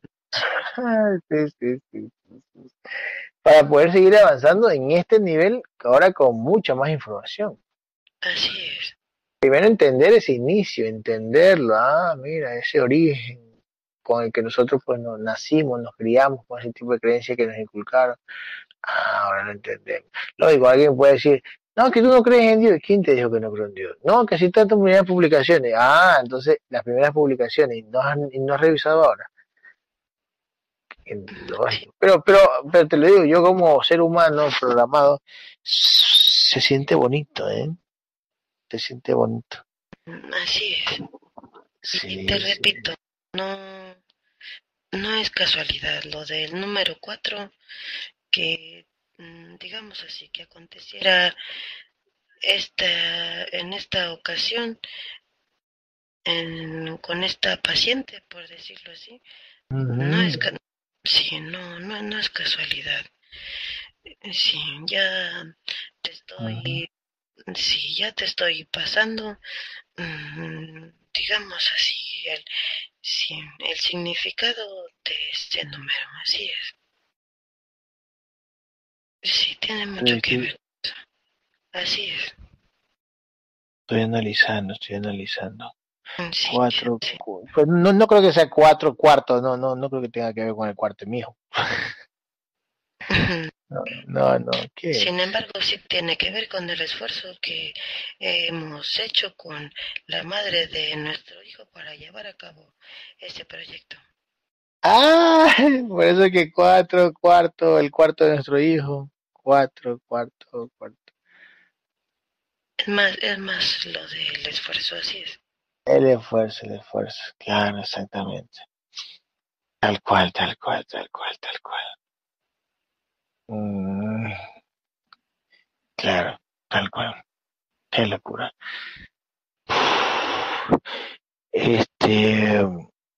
[SPEAKER 1] Para poder seguir avanzando en este nivel, ahora con mucha más información.
[SPEAKER 3] Así.
[SPEAKER 1] Primero entender ese inicio, entenderlo, ah, mira, ese origen con el que nosotros pues nos nacimos, nos criamos con ese tipo de creencias que nos inculcaron. Ah, ahora lo entendemos. Lógico, alguien puede decir, no, que tú no crees en Dios. ¿Quién te dijo que no creo en Dios? No, que si tantas primeras publicaciones. Ah, entonces las primeras publicaciones, ¿y no has, no has revisado ahora? Pero, pero, pero te lo digo, yo como ser humano programado, se siente bonito, ¿eh? Se siente bonito.
[SPEAKER 3] Así es. Y te
[SPEAKER 1] sí.
[SPEAKER 3] repito, no, no es casualidad lo del número cuatro que, mm, digamos así, que aconteciera esta, en esta ocasión en- con esta paciente, por decirlo así. No es, sí, no, no, no es casualidad. Sí, ya te estoy, sí, ya te estoy pasando, mm, digamos así, el, el significado de este número, así es. Sí, tiene mucho
[SPEAKER 1] Sí,
[SPEAKER 3] que ver. Así es.
[SPEAKER 1] Estoy analizando, estoy analizando.
[SPEAKER 3] Mm, Sí,
[SPEAKER 1] Cuatro,
[SPEAKER 3] sí.
[SPEAKER 1] cu- pues no, no creo que sea cuatro cuartos, no, no, no creo que tenga que ver con el cuarto mío. No, no, no, ¿qué?
[SPEAKER 3] Sin embargo, sí tiene que ver con el esfuerzo que hemos hecho con la madre de nuestro hijo para llevar a cabo este proyecto.
[SPEAKER 1] Ah, por eso que cuatro, cuarto, el cuarto de nuestro hijo. Cuatro, cuarto, cuarto.
[SPEAKER 3] Es más, es más lo del esfuerzo, así es.
[SPEAKER 1] El esfuerzo, el esfuerzo. Claro, exactamente. Tal cual, tal cual, tal cual, tal cual. Mm, claro, tal cual. Qué locura. Este,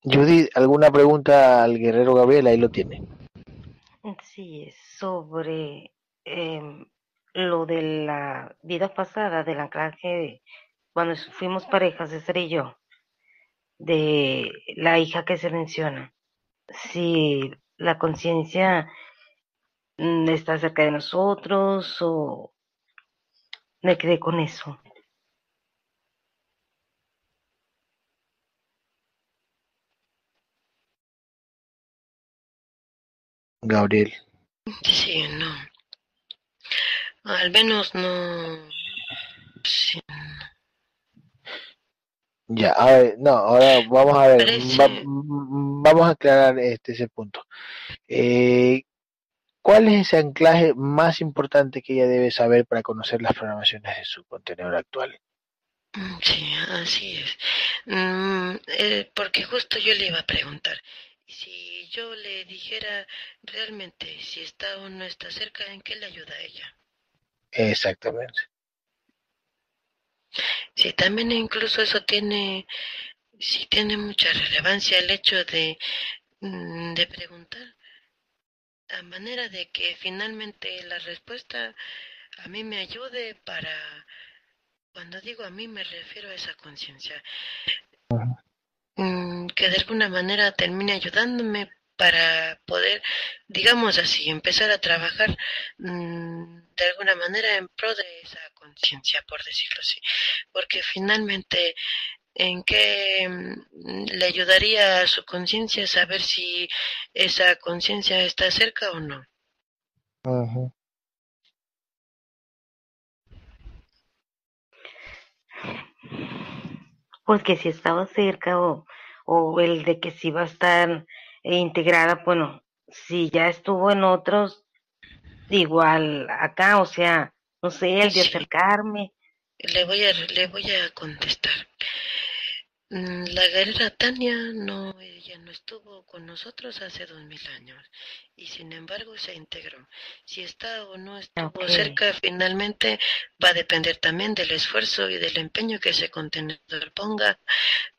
[SPEAKER 1] Judy, ¿alguna pregunta al guerrero Gabriel? Ahí lo tiene.
[SPEAKER 2] Sí, sobre em, lo de la vida pasada, del anclaje, de- cuando fuimos parejas, Esther y yo, de la hija que se menciona. Si la conciencia Mm, está cerca de nosotros o me quedé con eso.
[SPEAKER 1] Gabriel.
[SPEAKER 3] Sí, no. Al menos no.
[SPEAKER 1] Ya, a ver, no, ahora vamos a ver, mm, vamos a aclarar este ese punto. Eh, ¿Cuál es ese anclaje más importante que ella debe saber para conocer las programaciones de su contenedor actual?
[SPEAKER 3] Mm, sí, así es. Mm, eh, porque justo yo le iba a preguntar, si yo le dijera realmente si está o no está cerca, ¿en qué le ayuda a ella?
[SPEAKER 1] Exactamente.
[SPEAKER 3] Sí, también incluso eso tiene, sí tiene mucha relevancia el hecho de, mm, de preguntar a manera de que finalmente la respuesta a mí me ayude para, cuando digo a mí me refiero a esa conciencia, mm, que de alguna manera termine ayudándome para poder, digamos así, empezar a trabajar mm, de alguna manera en pro de esa conciencia, por decirlo así, porque finalmente en qué mm, le ayudaría a su conciencia saber si esa conciencia está cerca o no.
[SPEAKER 2] Pues que si estaba cerca o, o el de que si va a estar integrada, bueno, si ya estuvo en otros, igual acá, o sea, no sé, el de acercarme.
[SPEAKER 3] Le voy a, le voy a contestar. Mm, la guerrera Tania no, ella no estuvo con nosotros hace dos mil años y sin embargo se integró. Si está o no estuvo cerca, finalmente va a depender también del esfuerzo y del empeño que ese contenedor ponga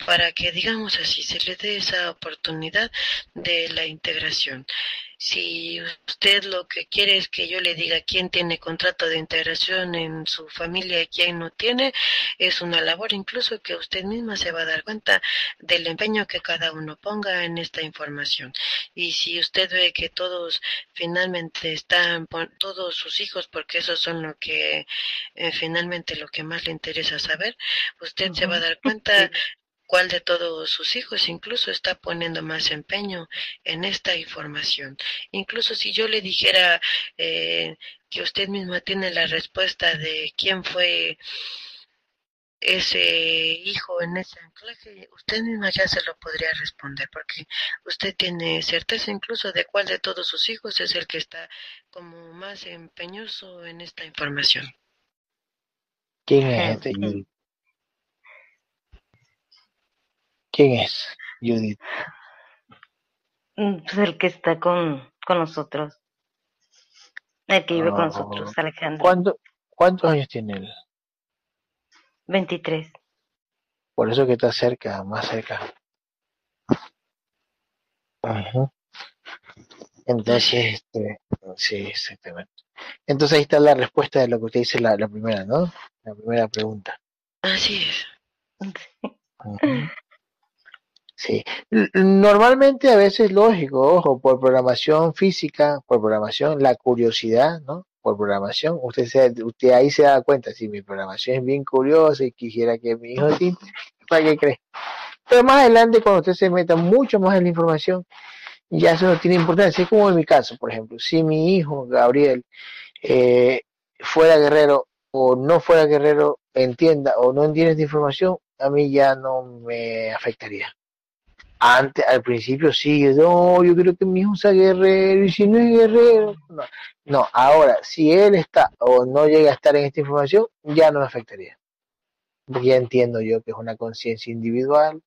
[SPEAKER 3] para que, digamos así, se le dé esa oportunidad de la integración. Si usted lo que quiere es que yo le diga quién tiene contrato de integración en su familia y quién no tiene, es una labor incluso que usted misma se va a dar cuenta del empeño que cada uno ponga en esta información. Y si usted ve que todos finalmente están, todos sus hijos, porque esos son lo que eh, finalmente lo que más le interesa saber, usted se va a dar cuenta cuál de todos sus hijos incluso está poniendo más empeño en esta información. Incluso si yo le dijera eh, que usted misma tiene la respuesta de quién fue ese hijo en ese anclaje, usted misma ya se lo podría responder, porque usted tiene certeza incluso de cuál de todos sus hijos es el que está como más empeñoso en esta información.
[SPEAKER 1] ¿Quién es ¿Quién es Judith?
[SPEAKER 2] Mm, pues el que está con, con nosotros. El que vive con nosotros, ah, Alejandro.
[SPEAKER 1] ¿Cuántos años tiene él?
[SPEAKER 2] 23.
[SPEAKER 1] Por eso que está cerca, más cerca. Entonces, este, sí, exactamente. Entonces ahí está la respuesta de lo que usted dice la, la primera, ¿no? La primera pregunta.
[SPEAKER 3] Así es.
[SPEAKER 1] Sí, normalmente a veces lógico, ojo, por programación física, por programación, la curiosidad, ¿no? Por programación, usted se, usted ahí se da cuenta, si mi programación es bien curiosa y quisiera que mi hijo tinte, ¿para qué cree? Pero más adelante, cuando usted se meta mucho más en la información, ya eso no tiene importancia. Es como en mi caso, por ejemplo, si mi hijo, Gabriel, eh, fuera guerrero o no fuera guerrero, entienda o no entiende esta información, a mí ya no me afectaría. Antes, al principio sí, no, yo creo que mi hijo sea guerrero y si no es guerrero, no. no, ahora, si él está o no llega a estar en esta información, ya no me afectaría. Porque ya entiendo yo que es una conciencia individual,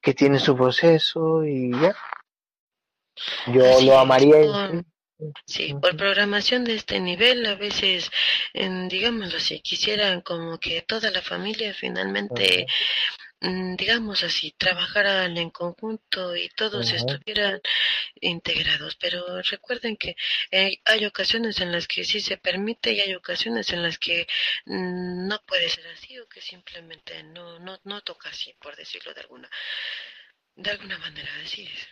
[SPEAKER 1] que tiene su proceso y ya. Yo lo amaría.
[SPEAKER 3] Sí, por programación de este nivel, a veces, digámoslo así, quisieran como que toda la familia finalmente digamos así, trabajaran en conjunto y todos estuvieran integrados. Pero recuerden que eh, hay ocasiones en las que sí se permite y hay ocasiones en las que mm, no puede ser así o que simplemente no, no, no toca así, por decirlo de alguna, de alguna manera, así es.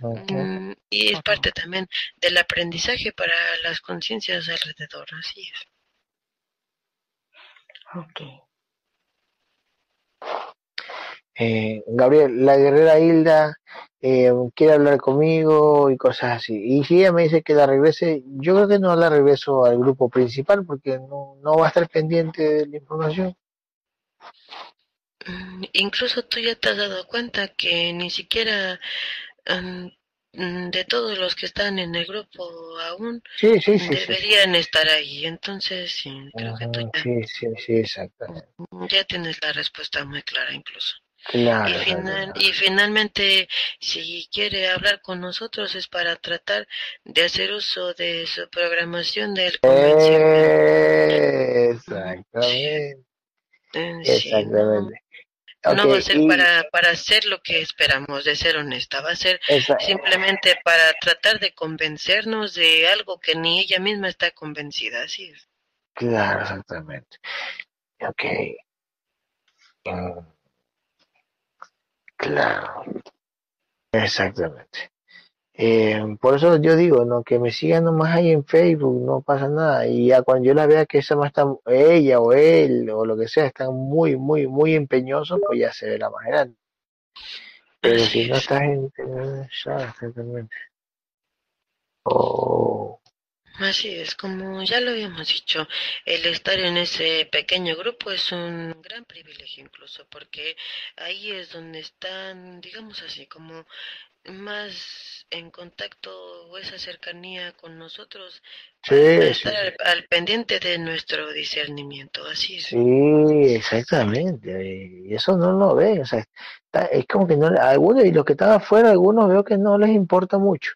[SPEAKER 3] Mm, y es parte también del aprendizaje para las conciencias alrededor, así es.
[SPEAKER 2] Ok.
[SPEAKER 1] Eh, Gabriel, la guerrera Hilda eh, quiere hablar conmigo y cosas así. Y si ella me dice que la regrese, yo creo que no la regreso al grupo principal porque no, no va a estar pendiente de la información.
[SPEAKER 3] Incluso tú ya te has dado cuenta que ni siquiera mm, de todos los que están en el grupo aún
[SPEAKER 1] Sí, sí, sí, sí.
[SPEAKER 3] deberían estar ahí. Entonces, sí, creo que tú ya,
[SPEAKER 1] Sí, sí, sí, exactamente.
[SPEAKER 3] ya tienes la respuesta muy clara incluso.
[SPEAKER 1] Claro,
[SPEAKER 3] Y, final, y finalmente, si quiere hablar con nosotros es para tratar de hacer uso de su programación del Sí,
[SPEAKER 1] Exactamente,
[SPEAKER 3] eh, sí, no,
[SPEAKER 1] exactamente.
[SPEAKER 3] no va a ser
[SPEAKER 1] y
[SPEAKER 3] para, para hacer lo que esperamos, de ser honesta, va a ser simplemente para tratar de convencernos de algo que ni ella misma está convencida, así es.
[SPEAKER 1] claro, exactamente. Ok, mm, claro, exactamente. Eh, por eso yo digo, no, que me sigan nomás ahí en Facebook, no pasa nada. Y ya cuando yo la vea que esa más está, ella o él o lo que sea, están muy, muy, muy empeñosos, pues ya se verá más grande. Pero si no
[SPEAKER 3] es.
[SPEAKER 1] estás en, ya, exactamente. Oh,
[SPEAKER 3] Así es, como ya lo habíamos dicho, el estar en ese pequeño grupo es un gran privilegio incluso, porque ahí es donde están, digamos así, como más en contacto o esa cercanía con nosotros
[SPEAKER 1] sí,
[SPEAKER 3] estar
[SPEAKER 1] sí.
[SPEAKER 3] al, al pendiente de nuestro discernimiento, así es.
[SPEAKER 1] Sí, exactamente. Y eso no lo ven. O sea, está- es como que no, algunos, y los que están afuera, algunos veo que no les importa mucho.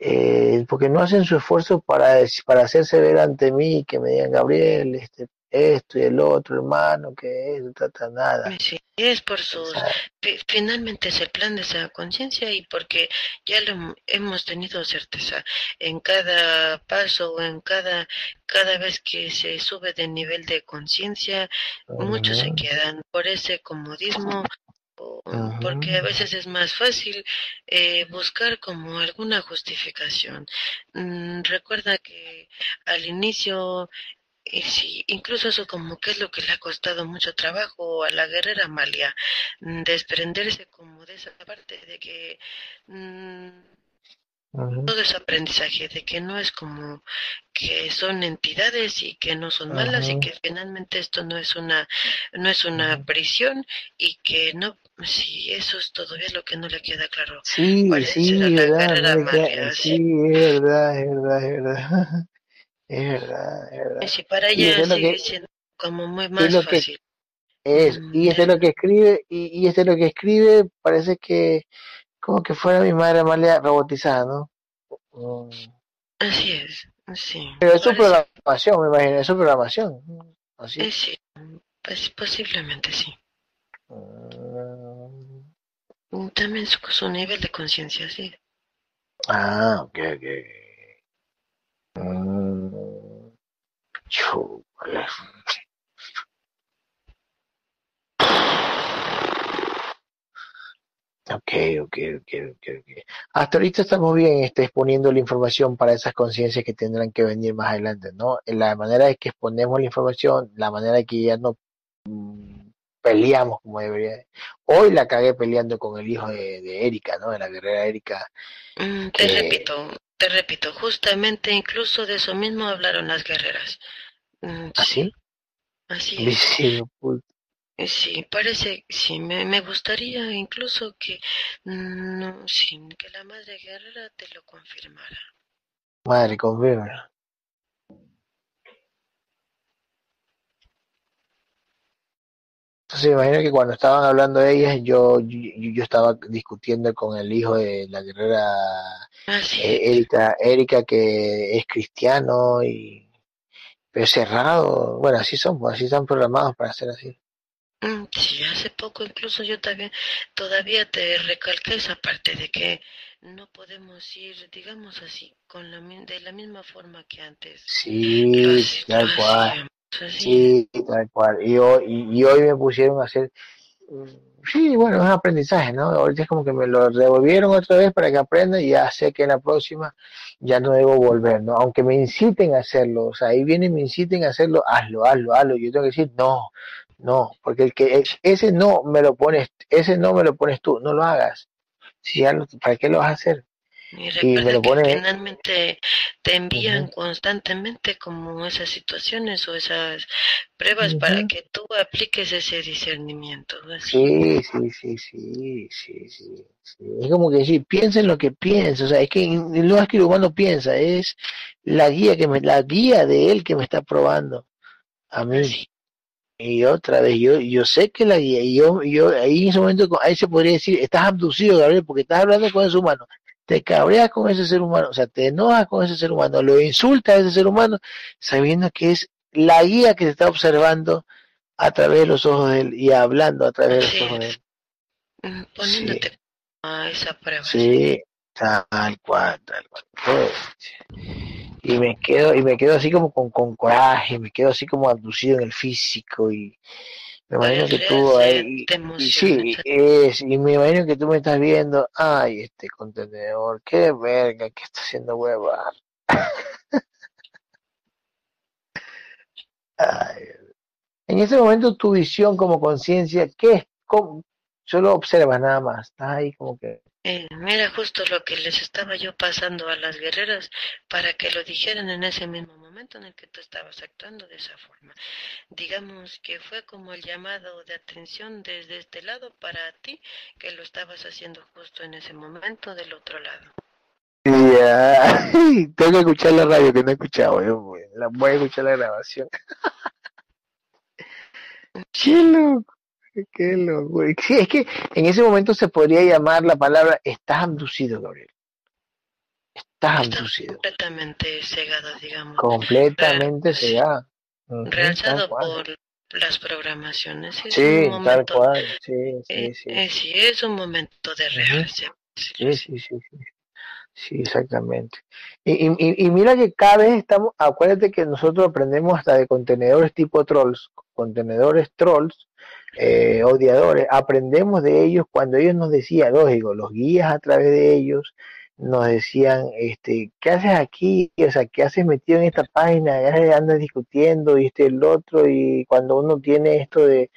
[SPEAKER 1] Eh, porque no hacen su esfuerzo para, para hacerse ver ante mí, que me digan, Gabriel, este, esto y el otro, hermano, que eso, ta, ta, nada.
[SPEAKER 3] Sí, es por sus, finalmente es el plan de esa conciencia y porque ya lo hem- hemos tenido certeza en cada paso o en cada, cada vez que se sube de nivel de conciencia, muchos se quedan por ese comodismo porque a veces es más fácil eh, buscar como alguna justificación. Mm, recuerda que al inicio y sí, incluso eso como que es lo que le ha costado mucho trabajo a la guerrera Amalia, mm, desprenderse como de esa parte de que mm,
[SPEAKER 1] ujú,
[SPEAKER 3] todo es aprendizaje, de que no es como que son entidades y que no son malas y
[SPEAKER 1] ujú,
[SPEAKER 3] que finalmente esto no es una, no es una
[SPEAKER 1] ujú.
[SPEAKER 3] prisión y que no, sí, eso es todavía lo que no le queda claro.
[SPEAKER 1] Sí,
[SPEAKER 3] ¿Cuál
[SPEAKER 1] sí,
[SPEAKER 3] la
[SPEAKER 1] verdad,
[SPEAKER 3] Amalia?
[SPEAKER 1] sí,
[SPEAKER 3] Sí,
[SPEAKER 1] es verdad, es verdad, es verdad. Es verdad, es verdad.
[SPEAKER 3] sí, para
[SPEAKER 1] Y
[SPEAKER 3] ella
[SPEAKER 1] es
[SPEAKER 3] sigue
[SPEAKER 1] que,
[SPEAKER 3] siendo como muy
[SPEAKER 1] es
[SPEAKER 3] más
[SPEAKER 1] que
[SPEAKER 3] fácil.
[SPEAKER 1] es,
[SPEAKER 3] Mm,
[SPEAKER 1] y este es
[SPEAKER 3] de-
[SPEAKER 1] lo que escribe, y, y este es lo que escribe, parece que como que fuera mi madre Amalia robotizada, ¿no?
[SPEAKER 3] Así es, sí,
[SPEAKER 1] Pero es su programación, me imagino, es su programación.
[SPEAKER 3] eh,
[SPEAKER 1] Así.
[SPEAKER 3] sí, pues, posiblemente sí.
[SPEAKER 1] Mm,
[SPEAKER 3] Mm, También su, su nivel de conciencia, sí.
[SPEAKER 1] Ah, ok, ok. Chúpala. Ok, ok, ok, ok, ok. Hasta ahorita estamos bien este, exponiendo la información para esas conciencias que tendrán que venir más adelante, ¿no? La manera de que exponemos la información, la manera de que ya no mm, peleamos como debería. Hoy la cagué peleando con el hijo de, de Erika, ¿no? De la guerrera Erika,
[SPEAKER 3] Mm, Te
[SPEAKER 1] que...
[SPEAKER 3] repito, te repito, justamente incluso de eso mismo hablaron las guerreras. Mm, Sí,
[SPEAKER 1] ¿Así?
[SPEAKER 3] así es.
[SPEAKER 1] Sí,
[SPEAKER 3] Sí, parece, sí, me, me gustaría incluso que, mm, no, sí, que la madre guerrera te lo confirmara.
[SPEAKER 1] Madre, confirma. Entonces, imagino que cuando estaban hablando de ellas, yo, yo, yo estaba discutiendo con el hijo de la guerrera
[SPEAKER 3] Así
[SPEAKER 1] eh. Erika, Erika, que es cristiano y pero cerrado. Bueno, así son, así están programados para ser así.
[SPEAKER 3] Mm, Sí, hace poco incluso yo también todavía te recalqué esa parte de que no podemos ir, digamos así, con la, de la misma forma que antes
[SPEAKER 1] Sí, tal cual.
[SPEAKER 3] Así
[SPEAKER 1] Sí, tal cual. Y hoy, y, y hoy me pusieron a hacer Mm, Sí, bueno, es un aprendizaje, ¿no? Ahorita es como que me lo devolvieron otra vez para que aprenda y ya sé que en la próxima ya no debo volver, ¿no? Aunque me inciten a hacerlo, o sea, ahí vienen y me inciten a hacerlo, hazlo, hazlo, hazlo. Yo tengo que decir, no, No, porque el que ese no me lo pones, ese no me lo pones tú, no lo hagas. Si ya lo, ¿para qué lo vas a hacer?
[SPEAKER 3] Y recuerda que finalmente te envían constantemente como esas situaciones o esas pruebas para que tú apliques ese discernimiento.
[SPEAKER 1] Sí, sí, sí, sí, sí, sí, Es como que sí, piensa en lo que piensa, o sea, es que no es que el humano piensa, es la guía que me, la guía de él que me está probando a mí. Y otra vez, yo, yo sé que la guía, y yo, yo ahí en ese momento, ahí se podría decir, estás abducido, Gabriel, porque estás hablando con ese humano te cabreas con ese ser humano, o sea, te enojas con ese ser humano, lo insultas a ese ser humano, sabiendo que es la guía que te está observando a través de los ojos de él y hablando a través de los ojos de él.
[SPEAKER 3] Poniéndote a esa prueba.
[SPEAKER 1] Sí, tal cual, tal cual. Y me quedo, y me quedo así como con, con coraje, me quedo así como abducido en el físico y me imagino que tú ahí, y, sí, es, y me imagino que tú me estás viendo, ay, este contenedor, qué verga, que está haciendo hueva. en ese momento tu visión como conciencia, ¿qué es? Solo observas nada más, estás ahí como que
[SPEAKER 3] eh, mira justo lo que les estaba yo pasando a las guerreras para que lo dijeran en ese mismo momento en el que tú estabas actuando de esa forma. Digamos que fue como el llamado de atención desde este lado para ti que lo estabas haciendo justo en ese momento del otro lado.
[SPEAKER 1] Tengo que escuchar la radio que no he escuchado, yo la voy a escuchar la grabación. Qué Qué loco. Sí, es que en ese momento se podría llamar la palabra estás abducido, Gabriel. Estás abducido.
[SPEAKER 3] Completamente cegado, digamos.
[SPEAKER 1] Completamente cegado.
[SPEAKER 3] realzado por las programaciones.
[SPEAKER 1] sí, tal cual. Sí, sí,
[SPEAKER 3] eh,
[SPEAKER 1] sí.
[SPEAKER 3] Eh, sí, es un momento de realce.
[SPEAKER 1] Sí, sí, sí, sí. Sí, exactamente. Y, y, y, mira que cada vez estamos, acuérdate que nosotros aprendemos hasta de contenedores tipo trolls, contenedores trolls, eh, odiadores, aprendemos de ellos cuando ellos nos decían, lógico, los guías a través de ellos nos decían, este, ¿qué haces aquí? O sea, ¿qué haces metido en esta página? Ya andas discutiendo y este el otro, y cuando uno tiene esto de,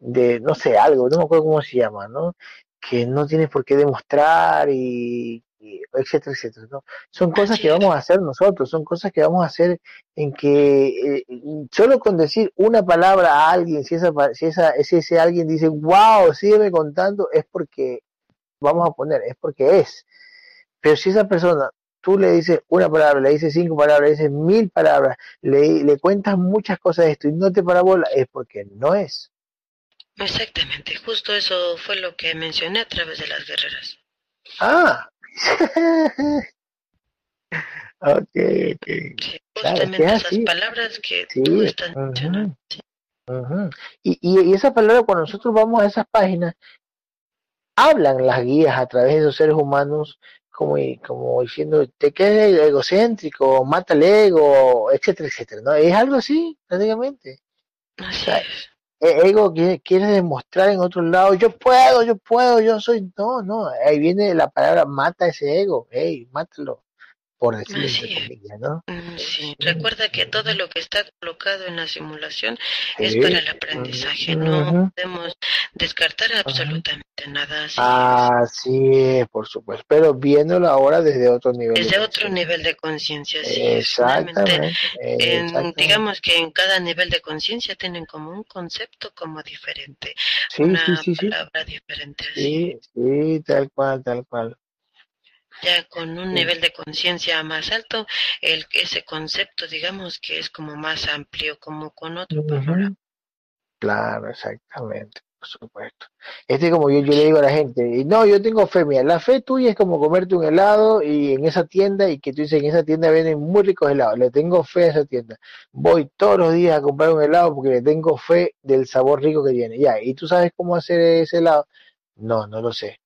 [SPEAKER 1] de, no sé, algo, no me acuerdo cómo se llama, ¿no? Que no tienes por qué demostrar y etcétera, etcétera. ¿no? Son cosas que vamos a hacer nosotros, son cosas que vamos a hacer en que eh, solo con decir una palabra a alguien, si esa, si esa, si ese alguien dice, wow, sígueme contando, es porque, vamos a poner, es porque es. Pero si esa persona, tú le dices una palabra, le dices cinco palabras, le dices mil palabras, le, le cuentas muchas cosas de esto y no te parabola, es porque no es.
[SPEAKER 3] Exactamente, justo eso fue lo que mencioné a través de las guerreras.
[SPEAKER 1] Ah, ok, ok.
[SPEAKER 3] justamente esas palabras que tú estás
[SPEAKER 1] Y, y, esa palabra, cuando nosotros vamos a esas páginas, hablan las guías a través de los seres humanos como, como diciendo, te quedes egocéntrico, mata el ego, etcétera, etcétera, ¿no? Es algo así, prácticamente.
[SPEAKER 3] Así
[SPEAKER 1] e-, ego quiere, quiere, demostrar en otro lado, yo puedo, yo puedo, yo soy, no, no, ahí viene la palabra mata ese ego, hey, mátalo por decirlo ¿no?
[SPEAKER 3] Mm, sí. Recuerda que todo lo que está colocado en la simulación es para el aprendizaje, no podemos descartar absolutamente nada.
[SPEAKER 1] Así, es, por supuesto, pero viéndolo ahora desde otro nivel.
[SPEAKER 3] Desde otro nivel de conciencia, sí.
[SPEAKER 1] Exactamente.
[SPEAKER 3] digamos que en cada nivel de conciencia tienen como un concepto como diferente,
[SPEAKER 1] sí,
[SPEAKER 3] una
[SPEAKER 1] sí,
[SPEAKER 3] palabra diferente.
[SPEAKER 1] Sí, sí, tal cual, tal cual
[SPEAKER 3] ya con un nivel de conciencia más alto, el, ese concepto, digamos, que es como más amplio, como con otro
[SPEAKER 1] Claro, exactamente, por supuesto. Este como yo, yo le digo a la gente, no, yo tengo fe, mira, la fe tuya es como comerte un helado y en esa tienda, y que tú dices, en esa tienda venden muy ricos helados, le tengo fe a esa tienda. Voy todos los días a comprar un helado porque le tengo fe del sabor rico que tiene. Ya, ¿y tú sabes cómo hacer ese helado? No, no lo sé.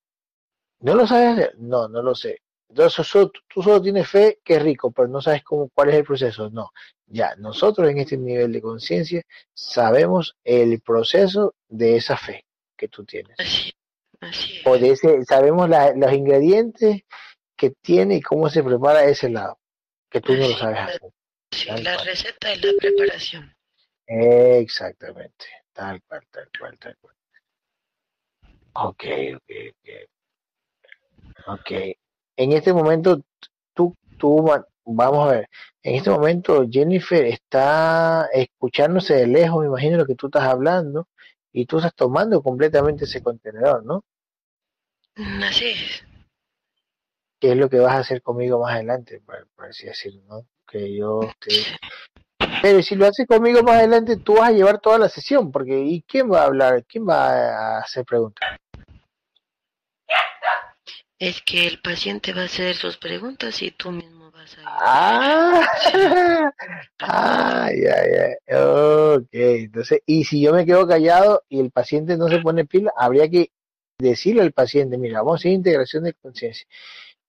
[SPEAKER 1] ¿No lo sabes hacer? No, no lo sé. Entonces tú solo tienes fe que es rico, pero no sabes cómo, cuál es el proceso. No, ya nosotros en este nivel de conciencia sabemos el proceso de esa fe que tú tienes. O de ese, sabemos los ingredientes que tiene y cómo se prepara ese lado, que tú no lo sabes hacer.
[SPEAKER 3] Sí, la receta y la preparación.
[SPEAKER 1] Exactamente. tal cual, tal cual, tal cual. Ok, ok, ok. Ok. En este momento, tú, tú, vamos a ver, en este momento Jennifer está escuchándose de lejos, me imagino lo que tú estás hablando, y tú estás tomando completamente ese contenedor, ¿no?
[SPEAKER 3] Así es.
[SPEAKER 1] ¿Qué es lo que vas a hacer conmigo más adelante? Por, por así decirlo, ¿no? Que yo te... Pero si lo haces conmigo más adelante, tú vas a llevar toda la sesión, porque ¿y quién va a hablar? ¿Quién va a hacer preguntas?
[SPEAKER 3] Es que el paciente va a hacer sus preguntas y tú mismo vas a...
[SPEAKER 1] Ah, ah, ya, ya. Ok, entonces, y si yo me quedo callado y el paciente no se pone pila, habría que decirle al paciente, mira, vamos a hacer integración de conciencia.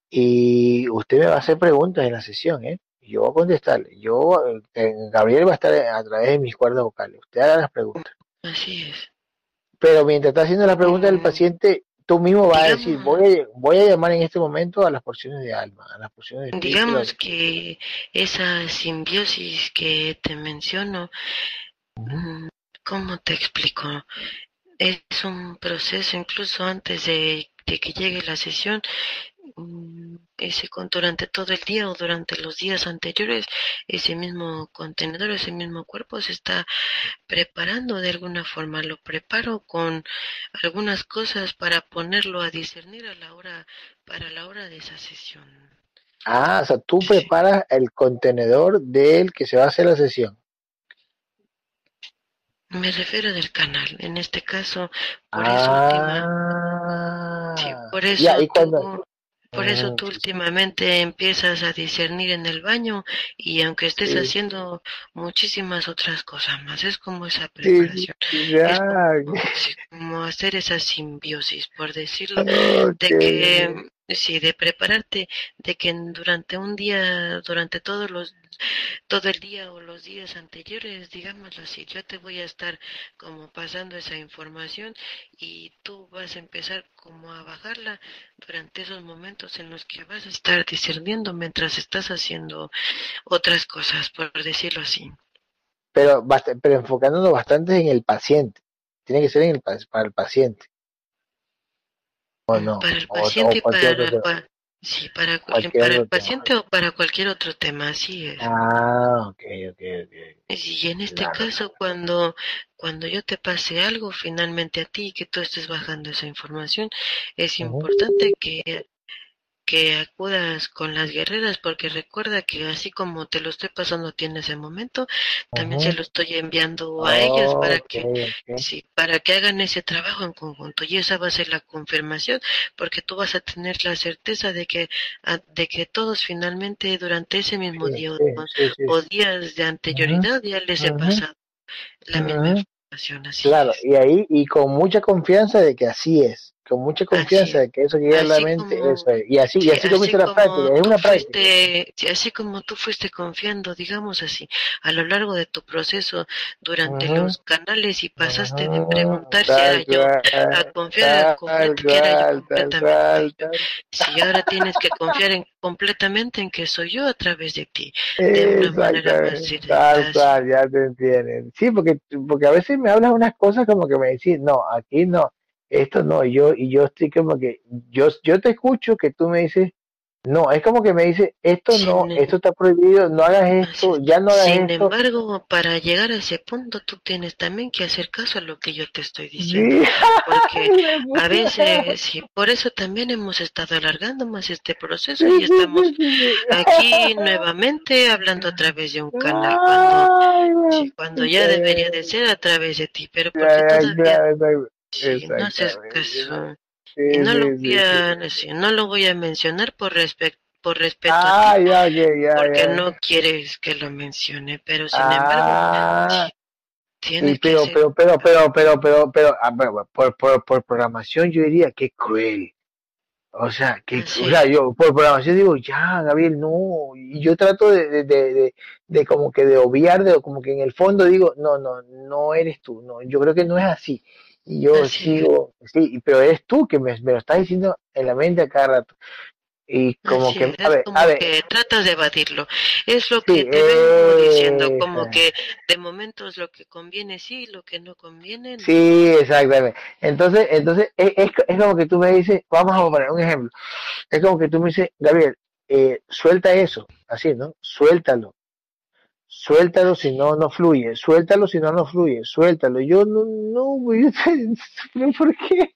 [SPEAKER 1] Y usted me va a hacer preguntas en la sesión, ¿eh? Yo voy a contestarle. Yo, eh, Gabriel va a estar a través de mis cuerdas vocales. Usted haga las preguntas.
[SPEAKER 3] Así es.
[SPEAKER 1] Pero mientras está haciendo la pregunta del paciente, tú mismo vas a decir, voy a, voy a llamar en este momento a las porciones de alma, a las porciones de espíritu,
[SPEAKER 3] Digamos que esa simbiosis que te menciono, mm, ¿cómo te explico? Es un proceso incluso antes de, de que llegue la sesión, mm, ese durante todo el día o durante los días anteriores, ese mismo contenedor, ese mismo cuerpo se está preparando de alguna forma. Lo preparo con algunas cosas para ponerlo a discernir a la hora, para la hora de esa sesión.
[SPEAKER 1] Ah, o sea, tú
[SPEAKER 3] Sí.
[SPEAKER 1] preparas el contenedor del que se va a hacer la sesión.
[SPEAKER 3] Me refiero del canal, en este caso, por eso última, sí,
[SPEAKER 1] Ah,
[SPEAKER 3] por eso
[SPEAKER 1] ya, y
[SPEAKER 3] tú,
[SPEAKER 1] cuando...
[SPEAKER 3] por eso
[SPEAKER 1] Mm,
[SPEAKER 3] tú últimamente empiezas a discernir en el baño y aunque estés
[SPEAKER 1] sí,
[SPEAKER 3] haciendo muchísimas otras cosas más, es como esa
[SPEAKER 1] sí,
[SPEAKER 3] preparación, es
[SPEAKER 1] ya,
[SPEAKER 3] como, sí, como hacer esa simbiosis, por decirlo,
[SPEAKER 1] ok,
[SPEAKER 3] de que, sí, de prepararte, de que durante un día, durante todos los, todo el día o los días anteriores, digámoslo así, yo te voy a estar como pasando esa información y tú vas a empezar como a bajarla durante esos momentos en los que vas a estar discerniendo mientras estás haciendo otras cosas, por decirlo así.
[SPEAKER 1] pero, pero enfocándonos bastante en el paciente. Tiene que ser en el, pa- para el paciente, o no,
[SPEAKER 3] Para el
[SPEAKER 1] o, o
[SPEAKER 3] paciente y para, sí, el
[SPEAKER 1] tema.
[SPEAKER 3] paciente o para cualquier otro tema, así es.
[SPEAKER 1] Ah, ok, ok, ok.
[SPEAKER 3] Y en este
[SPEAKER 1] Claro,
[SPEAKER 3] caso, cuando, cuando yo te pase algo finalmente a ti y que tú estés bajando esa información, es importante que, que acudas con las guerreras porque recuerda que así como te lo estoy pasando a ti en ese momento, también se lo estoy enviando a ellas para
[SPEAKER 1] Ok,
[SPEAKER 3] que. Sí, para que hagan ese trabajo en conjunto. Y esa va a ser la confirmación porque tú vas a tener la certeza de que a- de que todos finalmente durante ese mismo
[SPEAKER 1] Sí,
[SPEAKER 3] día o,
[SPEAKER 1] sí,
[SPEAKER 3] días de anterioridad ya les he pasado la misma información, así
[SPEAKER 1] Claro,
[SPEAKER 3] es,
[SPEAKER 1] y ahí, y con mucha confianza de que así es, con mucha
[SPEAKER 3] así
[SPEAKER 1] confianza de que eso que llega a la
[SPEAKER 3] Así
[SPEAKER 1] mente,
[SPEAKER 3] como,
[SPEAKER 1] eso es. Y así, y
[SPEAKER 3] sí,
[SPEAKER 1] así
[SPEAKER 3] así
[SPEAKER 1] la práctica, es una práctica.
[SPEAKER 3] fuiste, así como tú fuiste confiando, digamos así, a lo largo de tu proceso durante los canales y pasaste de preguntar si era
[SPEAKER 1] Tal
[SPEAKER 3] yo a confiar
[SPEAKER 1] tal
[SPEAKER 3] que era yo completamente. Si ahora tienes que confiar en, completamente en que soy yo a través de ti, de una manera más así.
[SPEAKER 1] ya te entienden. Sí, porque, porque a veces me hablas unas cosas como que me decís, no, aquí no, esto no, y yo, y yo estoy como que, yo, yo te escucho que tú me dices, no, es como que me dices, esto no,
[SPEAKER 3] Sin,
[SPEAKER 1] esto está prohibido, no hagas esto,
[SPEAKER 3] es.
[SPEAKER 1] ya no hagas
[SPEAKER 3] Sin
[SPEAKER 1] esto.
[SPEAKER 3] embargo, para llegar a ese punto, tú tienes también que hacer caso a lo que yo te estoy diciendo, porque a veces, sí, por eso también hemos estado alargando más este proceso y estamos aquí nuevamente hablando a través de un canal, cuando, sí, cuando ya debería de ser a través de ti, pero porque todavía, sí, no.
[SPEAKER 1] Sí,
[SPEAKER 3] no lo
[SPEAKER 1] sí,
[SPEAKER 3] voy
[SPEAKER 1] sí,
[SPEAKER 3] a,
[SPEAKER 1] sí.
[SPEAKER 3] sí, no lo voy a mencionar por respeto, por respeto a
[SPEAKER 1] Ah,
[SPEAKER 3] ti,
[SPEAKER 1] ya, ok, ya,
[SPEAKER 3] porque
[SPEAKER 1] ya.
[SPEAKER 3] no quieres que lo mencione, pero sin embargo,
[SPEAKER 1] Ah,
[SPEAKER 3] sí,
[SPEAKER 1] y
[SPEAKER 3] tienes que
[SPEAKER 1] pero,
[SPEAKER 3] hacer,
[SPEAKER 1] pero, pero, pero, pero, pero, pero, ah, pero, por, por, por programación yo diría que cruel. O sea, que,
[SPEAKER 3] así
[SPEAKER 1] o sea, yo por programación digo, ya, Gabriel, no. Y yo trato de, de, de, de, de como que de obviar, de como que en el fondo digo, no, no, no eres tú, no, yo creo que no es así. Y yo
[SPEAKER 3] así
[SPEAKER 1] sigo, sí, pero eres tú que me, me lo estás diciendo en la mente a cada rato. y como
[SPEAKER 3] Así
[SPEAKER 1] que,
[SPEAKER 3] es,
[SPEAKER 1] a
[SPEAKER 3] es
[SPEAKER 1] ver,
[SPEAKER 3] como
[SPEAKER 1] a ver,
[SPEAKER 3] que tratas de evadirlo. Es lo que
[SPEAKER 1] sí,
[SPEAKER 3] te vengo diciendo, como que de momento es lo que conviene sí, lo que no conviene no.
[SPEAKER 1] Sí, exactamente. Entonces, entonces es, es, es como que tú me dices, vamos a poner un ejemplo, es como que tú me dices, Gabriel, eh, suelta eso, así, ¿no? Suéltalo, suéltalo si no, no fluye, suéltalo si no, no fluye, suéltalo. Yo no, no, yo ¿por qué?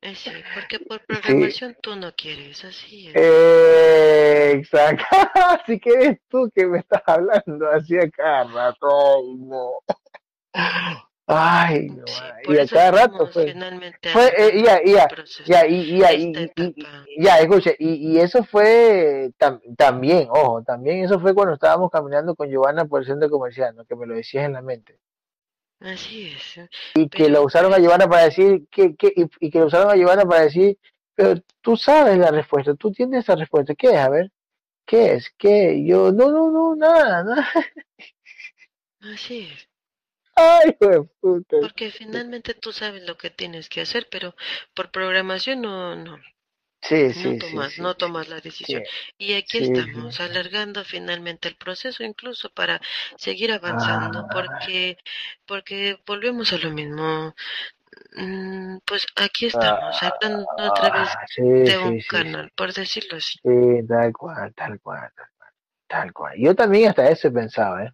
[SPEAKER 3] Eh, sí, porque por
[SPEAKER 1] Sí,
[SPEAKER 3] programación tú no quieres, así es.
[SPEAKER 1] eh, exacto. Así que eres tú que me estás hablando así a cada rato. Ay, no. Ay, no.
[SPEAKER 3] Sí,
[SPEAKER 1] ay,
[SPEAKER 3] por
[SPEAKER 1] Y a cada rato fue. Fue, eh, ya, ya, ya, y, ya, y, ya, escucha, y, y eso fue tam- también, ojo, también eso fue cuando estábamos caminando con Giovanna por el centro comercial, ¿no? Que me lo decías en la mente.
[SPEAKER 3] Así es. eh,
[SPEAKER 1] Y que lo usaron a
[SPEAKER 3] pues,
[SPEAKER 1] Giovanna para decir, que, que, y, y que lo usaron a Giovanna para decir, pero tú sabes la respuesta, tú tienes esa respuesta, ¿qué es? A ver, ¿qué es? ¿Qué? Yo, no, no, no, nada, nada.
[SPEAKER 3] así es.
[SPEAKER 1] Ay, puta.
[SPEAKER 3] Porque finalmente tú sabes lo que tienes que hacer, pero por programación no, no,
[SPEAKER 1] Sí,
[SPEAKER 3] no
[SPEAKER 1] sí,
[SPEAKER 3] tomas,
[SPEAKER 1] sí,
[SPEAKER 3] no tomas la decisión. Y aquí estamos, alargando finalmente el proceso, incluso para seguir avanzando,
[SPEAKER 1] Ah,
[SPEAKER 3] porque, porque volvemos a lo mismo. Mm, Pues aquí estamos, hablando a través
[SPEAKER 1] ah,
[SPEAKER 3] de un canal, por decirlo así.
[SPEAKER 1] Sí, tal cual, tal cual, tal cual, tal cual. Yo también hasta eso he pensado, ¿eh?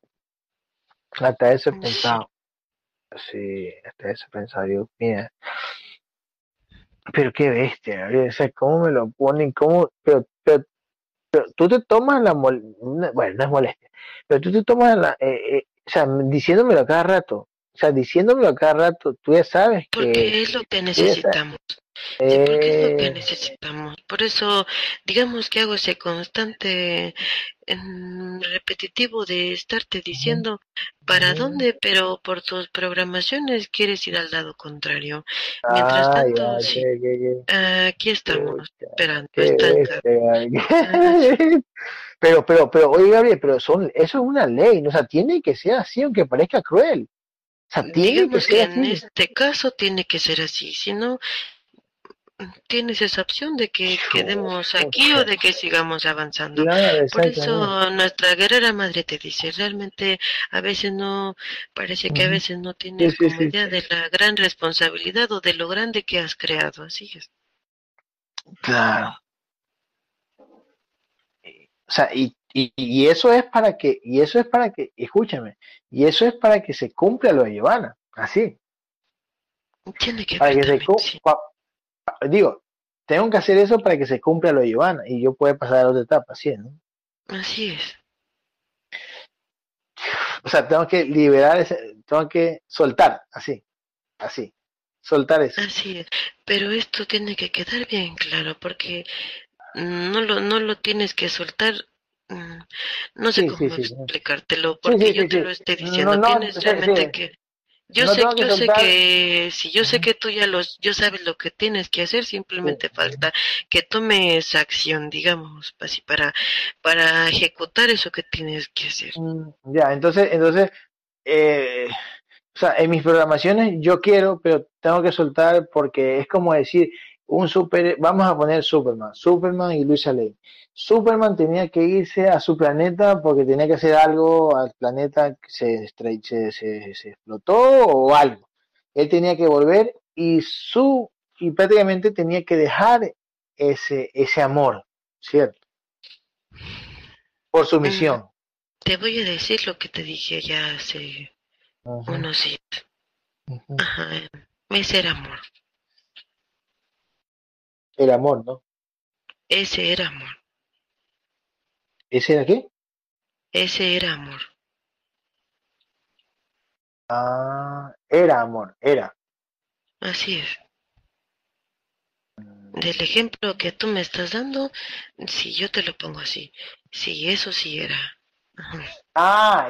[SPEAKER 1] Hasta eso he pensado. Sí, hasta eso he pensado. Digo, mira, pero qué bestia, o sea, cómo me lo ponen, cómo, pero, pero, pero tú te tomas la mol, no- bueno, no es molestia, pero tú te tomas la, eh, eh, o sea, diciéndomelo a cada rato, o sea, diciéndomelo a cada rato, tú ya sabes que,
[SPEAKER 3] porque es lo que necesitamos. Sí, porque es lo que
[SPEAKER 1] eh,
[SPEAKER 3] necesitamos. Por eso, digamos que hago ese constante repetitivo de estarte diciendo para dónde, pero por tus programaciones quieres ir al lado contrario. Mientras tanto, sí, aquí estamos, esperando.
[SPEAKER 1] Pero, pero, pero, oye, Gabriel, pero son, eso es una ley, ¿no? O sea, tiene que ser así, aunque parezca cruel. O sea, tiene que ser
[SPEAKER 3] en
[SPEAKER 1] así.
[SPEAKER 3] este caso tiene que ser así, si no, tienes esa opción de que quedemos aquí o de que sigamos avanzando. Por eso nuestra guerrera madre te dice, realmente a veces no, parece que a veces no tienes como idea de la gran responsabilidad o de lo grande que has creado, así es.
[SPEAKER 1] Claro. O sea, y, y, y eso es para que, y eso es para que, escúchame, y eso es para que se cumpla lo de Giovanna, así,
[SPEAKER 3] Tiene que
[SPEAKER 1] para que se
[SPEAKER 3] sí.
[SPEAKER 1] Digo, tengo que hacer eso para que se cumpla lo de Giovanna y yo pueda pasar a otra etapa, así, es, ¿no?
[SPEAKER 3] Así es.
[SPEAKER 1] O sea, tengo que liberar ese, tengo que soltar, así, así, soltar eso.
[SPEAKER 3] Así es. Pero esto tiene que quedar bien claro porque no lo, no lo tienes que soltar. mm, No sé
[SPEAKER 1] Sí,
[SPEAKER 3] cómo
[SPEAKER 1] sí, sí, sí,
[SPEAKER 3] explicártelo porque yo te lo estoy
[SPEAKER 1] No,
[SPEAKER 3] diciendo.
[SPEAKER 1] no,
[SPEAKER 3] Tienes
[SPEAKER 1] sí,
[SPEAKER 3] realmente que Yo
[SPEAKER 1] No
[SPEAKER 3] sé,
[SPEAKER 1] que
[SPEAKER 3] yo sé que si yo sé que tú ya los, yo sabes lo que tienes que hacer,
[SPEAKER 1] Sí.
[SPEAKER 3] simplemente falta que tomes acción, digamos, así para, para ejecutar eso que tienes que hacer.
[SPEAKER 1] Mm, Ya, entonces, entonces, eh, o sea, en mis programaciones yo quiero, pero tengo que soltar porque es como decir, un super, vamos a poner Superman, Superman y Luisa Lane. Superman tenía que irse a su planeta porque tenía que hacer algo al planeta que se, se, se, se explotó o algo. Él tenía que volver y su, y prácticamente tenía que dejar ese, ese amor, ¿cierto? Por su
[SPEAKER 3] Mm,
[SPEAKER 1] misión.
[SPEAKER 3] Te voy a decir lo que te dije ya hace unos días. Ajá, ese era amor,
[SPEAKER 1] El amor, ¿no?
[SPEAKER 3] ese era amor,
[SPEAKER 1] ¿Ese era qué?
[SPEAKER 3] ese era amor.
[SPEAKER 1] Ah, era amor, era.
[SPEAKER 3] Así es. Del ejemplo que tú me estás dando, si yo te lo pongo así, sí, eso sí era. Ajá.
[SPEAKER 1] Ah,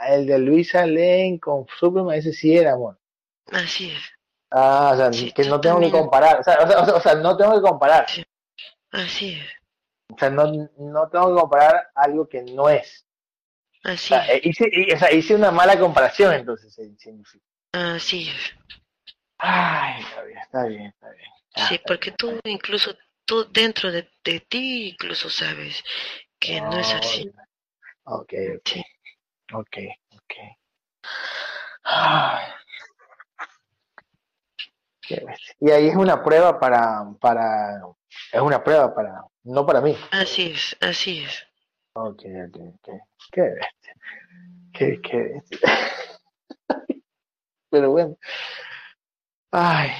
[SPEAKER 1] ya. El de Luisa Lane con Superman, ese sí era amor.
[SPEAKER 3] Así es.
[SPEAKER 1] Ah, o sea,
[SPEAKER 3] Sí,
[SPEAKER 1] que no tengo que comparar. O sea, o sea, o sea, no tengo que comparar.
[SPEAKER 3] Sí, así es.
[SPEAKER 1] O sea, no, no tengo que comparar algo que no es. O
[SPEAKER 3] Así
[SPEAKER 1] sea,
[SPEAKER 3] es.
[SPEAKER 1] hice, y- o sea, hice una mala comparación, entonces significa.
[SPEAKER 3] Así es.
[SPEAKER 1] Ay, está bien, está bien, está bien. Ah,
[SPEAKER 3] Sí, porque
[SPEAKER 1] bien.
[SPEAKER 3] tú incluso tú dentro de, de ti incluso sabes que no es así.
[SPEAKER 1] Ok, ok. Ok, ok. Ay. Y ahí es una prueba para, para, es una prueba para, no para mí.
[SPEAKER 3] Así es, así es.
[SPEAKER 1] Ok, ok, ok. Qué bestia. Qué, qué bestia. Pero bueno. Ay,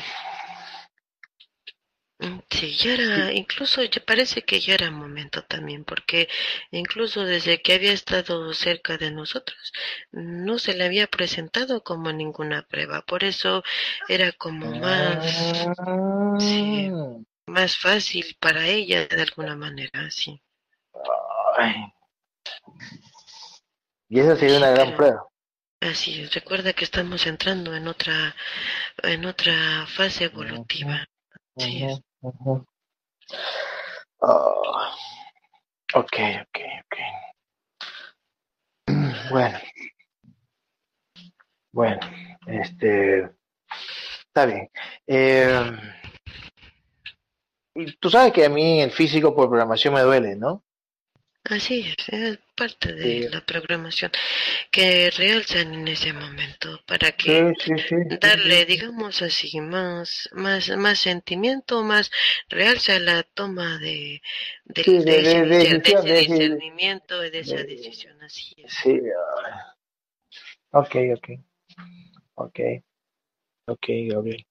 [SPEAKER 3] Sí, ya era, incluso ya parece que ya era momento también, porque incluso desde que había estado cerca de nosotros, no se le había presentado como ninguna prueba, por eso era como más, sí,
[SPEAKER 1] Mm.
[SPEAKER 3] más fácil para ella de alguna manera, sí.
[SPEAKER 1] Ay. Y esa sería una
[SPEAKER 3] Sí,
[SPEAKER 1] gran
[SPEAKER 3] pero-
[SPEAKER 1] prueba.
[SPEAKER 3] Así es, recuerda que estamos entrando en otra, en otra fase evolutiva. Sí, es.
[SPEAKER 1] Ujú. Ah, ok, ok, ok. Bueno. Bueno, este. Está bien. Eh, tú sabes que a mí el físico por programación me duele, ¿no?
[SPEAKER 3] Así es, es parte de
[SPEAKER 1] Sí.
[SPEAKER 3] la programación que realzan en ese momento para que
[SPEAKER 1] Sí, sí,
[SPEAKER 3] darle, digamos así, más, más, más sentimiento, más realza la toma de, de,
[SPEAKER 1] de-
[SPEAKER 3] ese,
[SPEAKER 1] decisión,
[SPEAKER 3] discernimiento y de esa
[SPEAKER 1] de-
[SPEAKER 3] decisión, así es.
[SPEAKER 1] Sí. ah, Ok, ok. Ok. Ok, Gabriel.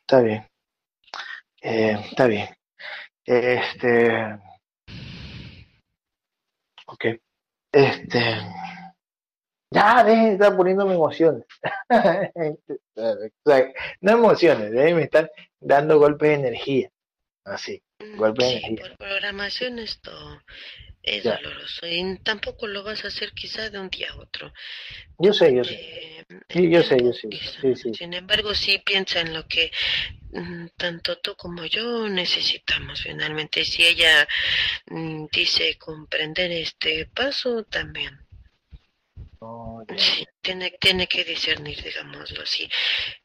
[SPEAKER 1] Está bien. Eh, está bien. Este. Ok. Este. Ya, dejen de estar poniéndome emociones. O sea, no emociones, deben estar dando golpes de energía. Así,
[SPEAKER 3] Mm,
[SPEAKER 1] golpe de
[SPEAKER 3] Sí,
[SPEAKER 1] energía.
[SPEAKER 3] por programación esto es
[SPEAKER 1] Ya.
[SPEAKER 3] doloroso y tampoco lo vas a hacer quizá de un día a otro.
[SPEAKER 1] Yo sé, yo sé.
[SPEAKER 3] Eh,
[SPEAKER 1] Sí, yo sé, yo sé. Sí, sí.
[SPEAKER 3] Sin embargo, sí piensa en lo que tanto tú como yo necesitamos finalmente. Si ella mm, dice comprender este paso, también. Sí, tiene, tiene que discernir, digámoslo así,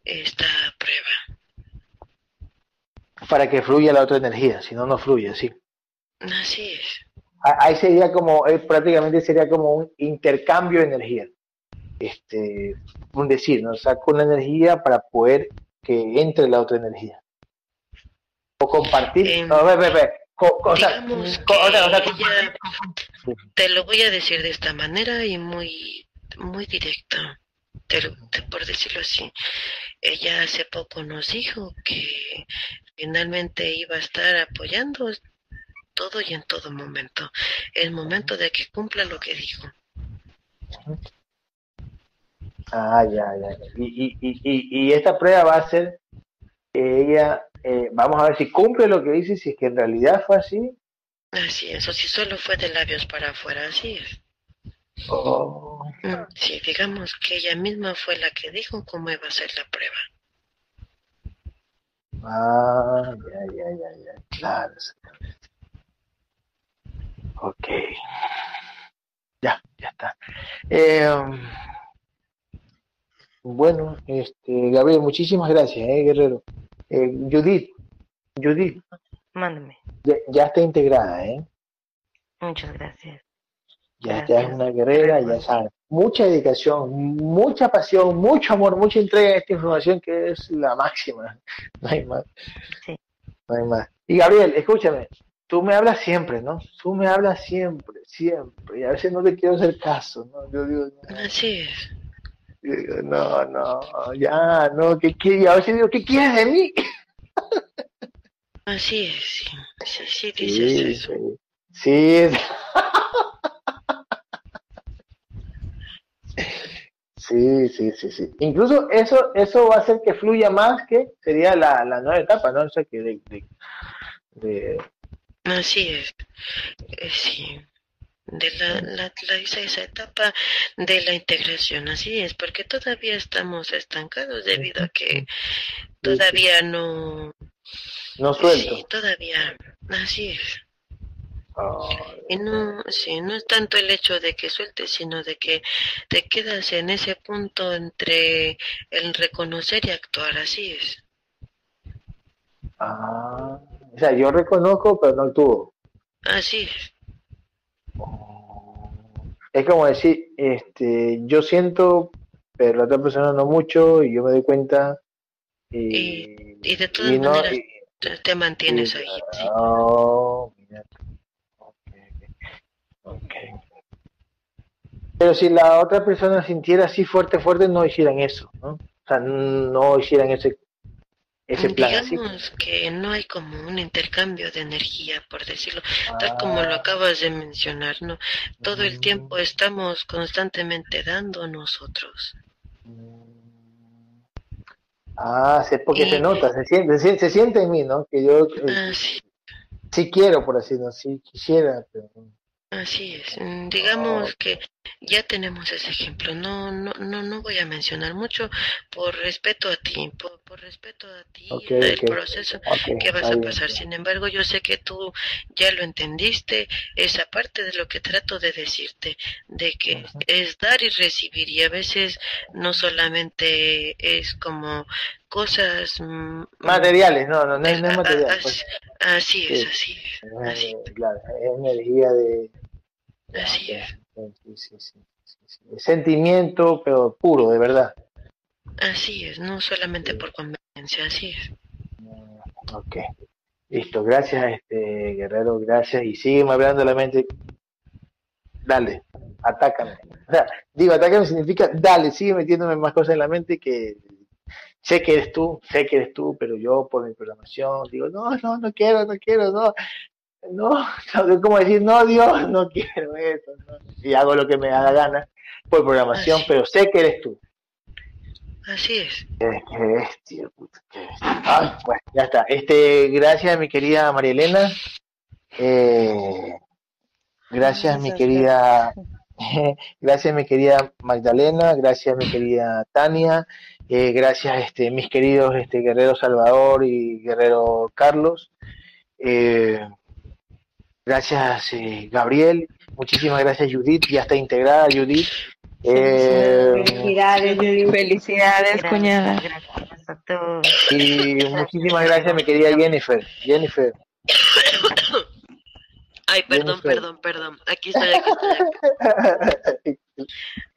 [SPEAKER 3] esta prueba.
[SPEAKER 1] Para que fluya la otra energía, si no, no fluye, sí.
[SPEAKER 3] Así es.
[SPEAKER 1] Ahí sería como, eh, prácticamente sería como un intercambio de energía. Este, un decir, ¿no? Saco una energía para poder que entre la otra energía. O compartir. No, ve, ve, ve. Co- co- o sea,
[SPEAKER 3] digamos
[SPEAKER 1] co- o sea, o sea,
[SPEAKER 3] que
[SPEAKER 1] compartir-
[SPEAKER 3] ella, te lo voy a decir de esta manera y muy, muy directa, te por decirlo así. Ella hace poco nos dijo que finalmente iba a estar apoyando todo y en todo momento. El momento de que cumpla lo que dijo.
[SPEAKER 1] Ah, ya, ya. Y, y, y, y, y esta prueba va a ser que ella, eh, vamos a ver si cumple lo que dice, si es que en realidad fue así.
[SPEAKER 3] Así es, o si solo fue de labios para afuera, así es.
[SPEAKER 1] o-
[SPEAKER 3] Mm, Sí, digamos que ella misma fue la que dijo cómo iba a ser la prueba.
[SPEAKER 1] Ah, ya, ya, ya, ya, claro. Ok. Ya, ya está. Eh, bueno, este, Gabriel, muchísimas gracias, eh, Guerrero. Eh, Judith, Judith,
[SPEAKER 2] Mándame.
[SPEAKER 1] ya, ya está integrada, ¿eh?
[SPEAKER 2] Muchas gracias.
[SPEAKER 1] Ya, ya es
[SPEAKER 2] Gracias.
[SPEAKER 1] una guerrera, ya sabes. Mucha dedicación, mucha pasión, mucho amor, mucha entrega en esta información que es la máxima. No hay más.
[SPEAKER 2] Sí.
[SPEAKER 1] No hay más. Y Gabriel, escúchame, tú me hablas siempre, ¿no? Tú me hablas siempre, siempre. Y a veces no te quiero hacer caso, ¿no? Yo digo, no,
[SPEAKER 3] Así es.
[SPEAKER 1] No, no, ya, no, ¿qué quieres? Y a veces digo, ¿qué quieres de mí?
[SPEAKER 3] Así es, sí. Sí, sí, dices
[SPEAKER 1] Sí,
[SPEAKER 3] eso.
[SPEAKER 1] sí. Sí. Sí, sí, sí, sí. Incluso eso, eso va a hacer que fluya más que sería la, la nueva etapa, ¿no? O sea, que de, de, de-
[SPEAKER 3] Así es. Eh, Sí. De la, la, la- esa, esa etapa de la integración, así es, porque todavía estamos estancados debido a que todavía no...
[SPEAKER 1] no suelto.
[SPEAKER 3] Sí, todavía, así es. Y no, sí, no es tanto el hecho de que sueltes, sino de que te quedas en ese punto entre el reconocer y actuar, así es.
[SPEAKER 1] Ah, o sea, yo reconozco, pero no actúo.
[SPEAKER 3] Así es.
[SPEAKER 1] Es como decir, este, yo siento, pero la otra persona no mucho, y yo me doy cuenta. Y,
[SPEAKER 3] Y de todas
[SPEAKER 1] y no-
[SPEAKER 3] maneras te, te mantienes ahí. sí.
[SPEAKER 1] Mira. Pero si la otra persona sintiera así fuerte, fuerte, no hicieran eso, ¿no? O sea, no hicieran ese, ese plan así.
[SPEAKER 3] Digamos que no hay como un intercambio de energía, por decirlo, tal como lo acabas de mencionar, ¿no? Todo el tiempo estamos constantemente dando nosotros.
[SPEAKER 1] Ah, sí, porque
[SPEAKER 3] Y-
[SPEAKER 1] se nota, se siente, se, se siente en mí, ¿no? Que yo eh,
[SPEAKER 3] Así,
[SPEAKER 1] sí quiero, por así decirlo, sí quisiera, pero...
[SPEAKER 3] así es. Mm, Digamos que ya tenemos ese ejemplo. No, no, no, no voy a mencionar mucho por respeto a ti, por, por respeto a ti,
[SPEAKER 1] Ok,
[SPEAKER 3] el proceso que vas a pasar. Sin embargo, yo sé que tú ya lo entendiste, esa parte de lo que trato de decirte, de que es dar y recibir y a veces no solamente es como cosas mm,
[SPEAKER 1] Materiales, no, no, no es, no es material. pues.
[SPEAKER 3] así es,
[SPEAKER 1] Sí.
[SPEAKER 3] así es,
[SPEAKER 1] Es,
[SPEAKER 3] así,
[SPEAKER 1] claro, es energía de...
[SPEAKER 3] así es,
[SPEAKER 1] Sí, sí, sí, sí, sí. Sentimiento, pero puro, de verdad.
[SPEAKER 3] así es, no solamente por conveniencia, así es.
[SPEAKER 1] Ok. Listo, gracias, este Guerrero, gracias. Y sígueme hablando de la mente. Dale, atácame. O sea, digo, atácame significa, dale, sigue metiéndome más cosas en la mente que sé que eres tú, sé que eres tú, pero yo por mi programación digo, no, no, no quiero, no quiero, no. No, no, es como decir, no, Dios, no quiero eso. no. Y hago lo que me da la gana por programación,
[SPEAKER 3] Así.
[SPEAKER 1] pero sé que eres tú.
[SPEAKER 3] Así es.
[SPEAKER 1] Qué, qué bestia, puta, qué bestia. Ay, bueno, ya está. Este, gracias, mi querida María Elena. Eh, gracias, mi querida. Gracias, mi querida Magdalena. Gracias, mi querida Tania. Eh, gracias, este, mis queridos este, Guerrero Salvador y Guerrero Carlos. Eh, gracias, eh, Gabriel. Muchísimas gracias, Judith. Ya está integrada, Judith. Eh,
[SPEAKER 5] Felicidades, Judith.
[SPEAKER 6] Felicidades,
[SPEAKER 2] Gracias,
[SPEAKER 6] cuñada.
[SPEAKER 2] Gracias a todos.
[SPEAKER 1] y muchísimas gracias, mi querida Jennifer. Jennifer.
[SPEAKER 3] Ay, perdón,
[SPEAKER 1] Jennifer.
[SPEAKER 3] perdón, perdón. Aquí estoy, aquí estoy.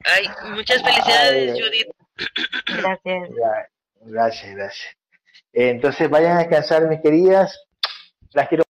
[SPEAKER 3] Ay, muchas felicidades,
[SPEAKER 1] Ay.
[SPEAKER 3] Judith.
[SPEAKER 2] Gracias.
[SPEAKER 1] Gracias, gracias. Eh, Entonces vayan a descansar, mis queridas. Las quiero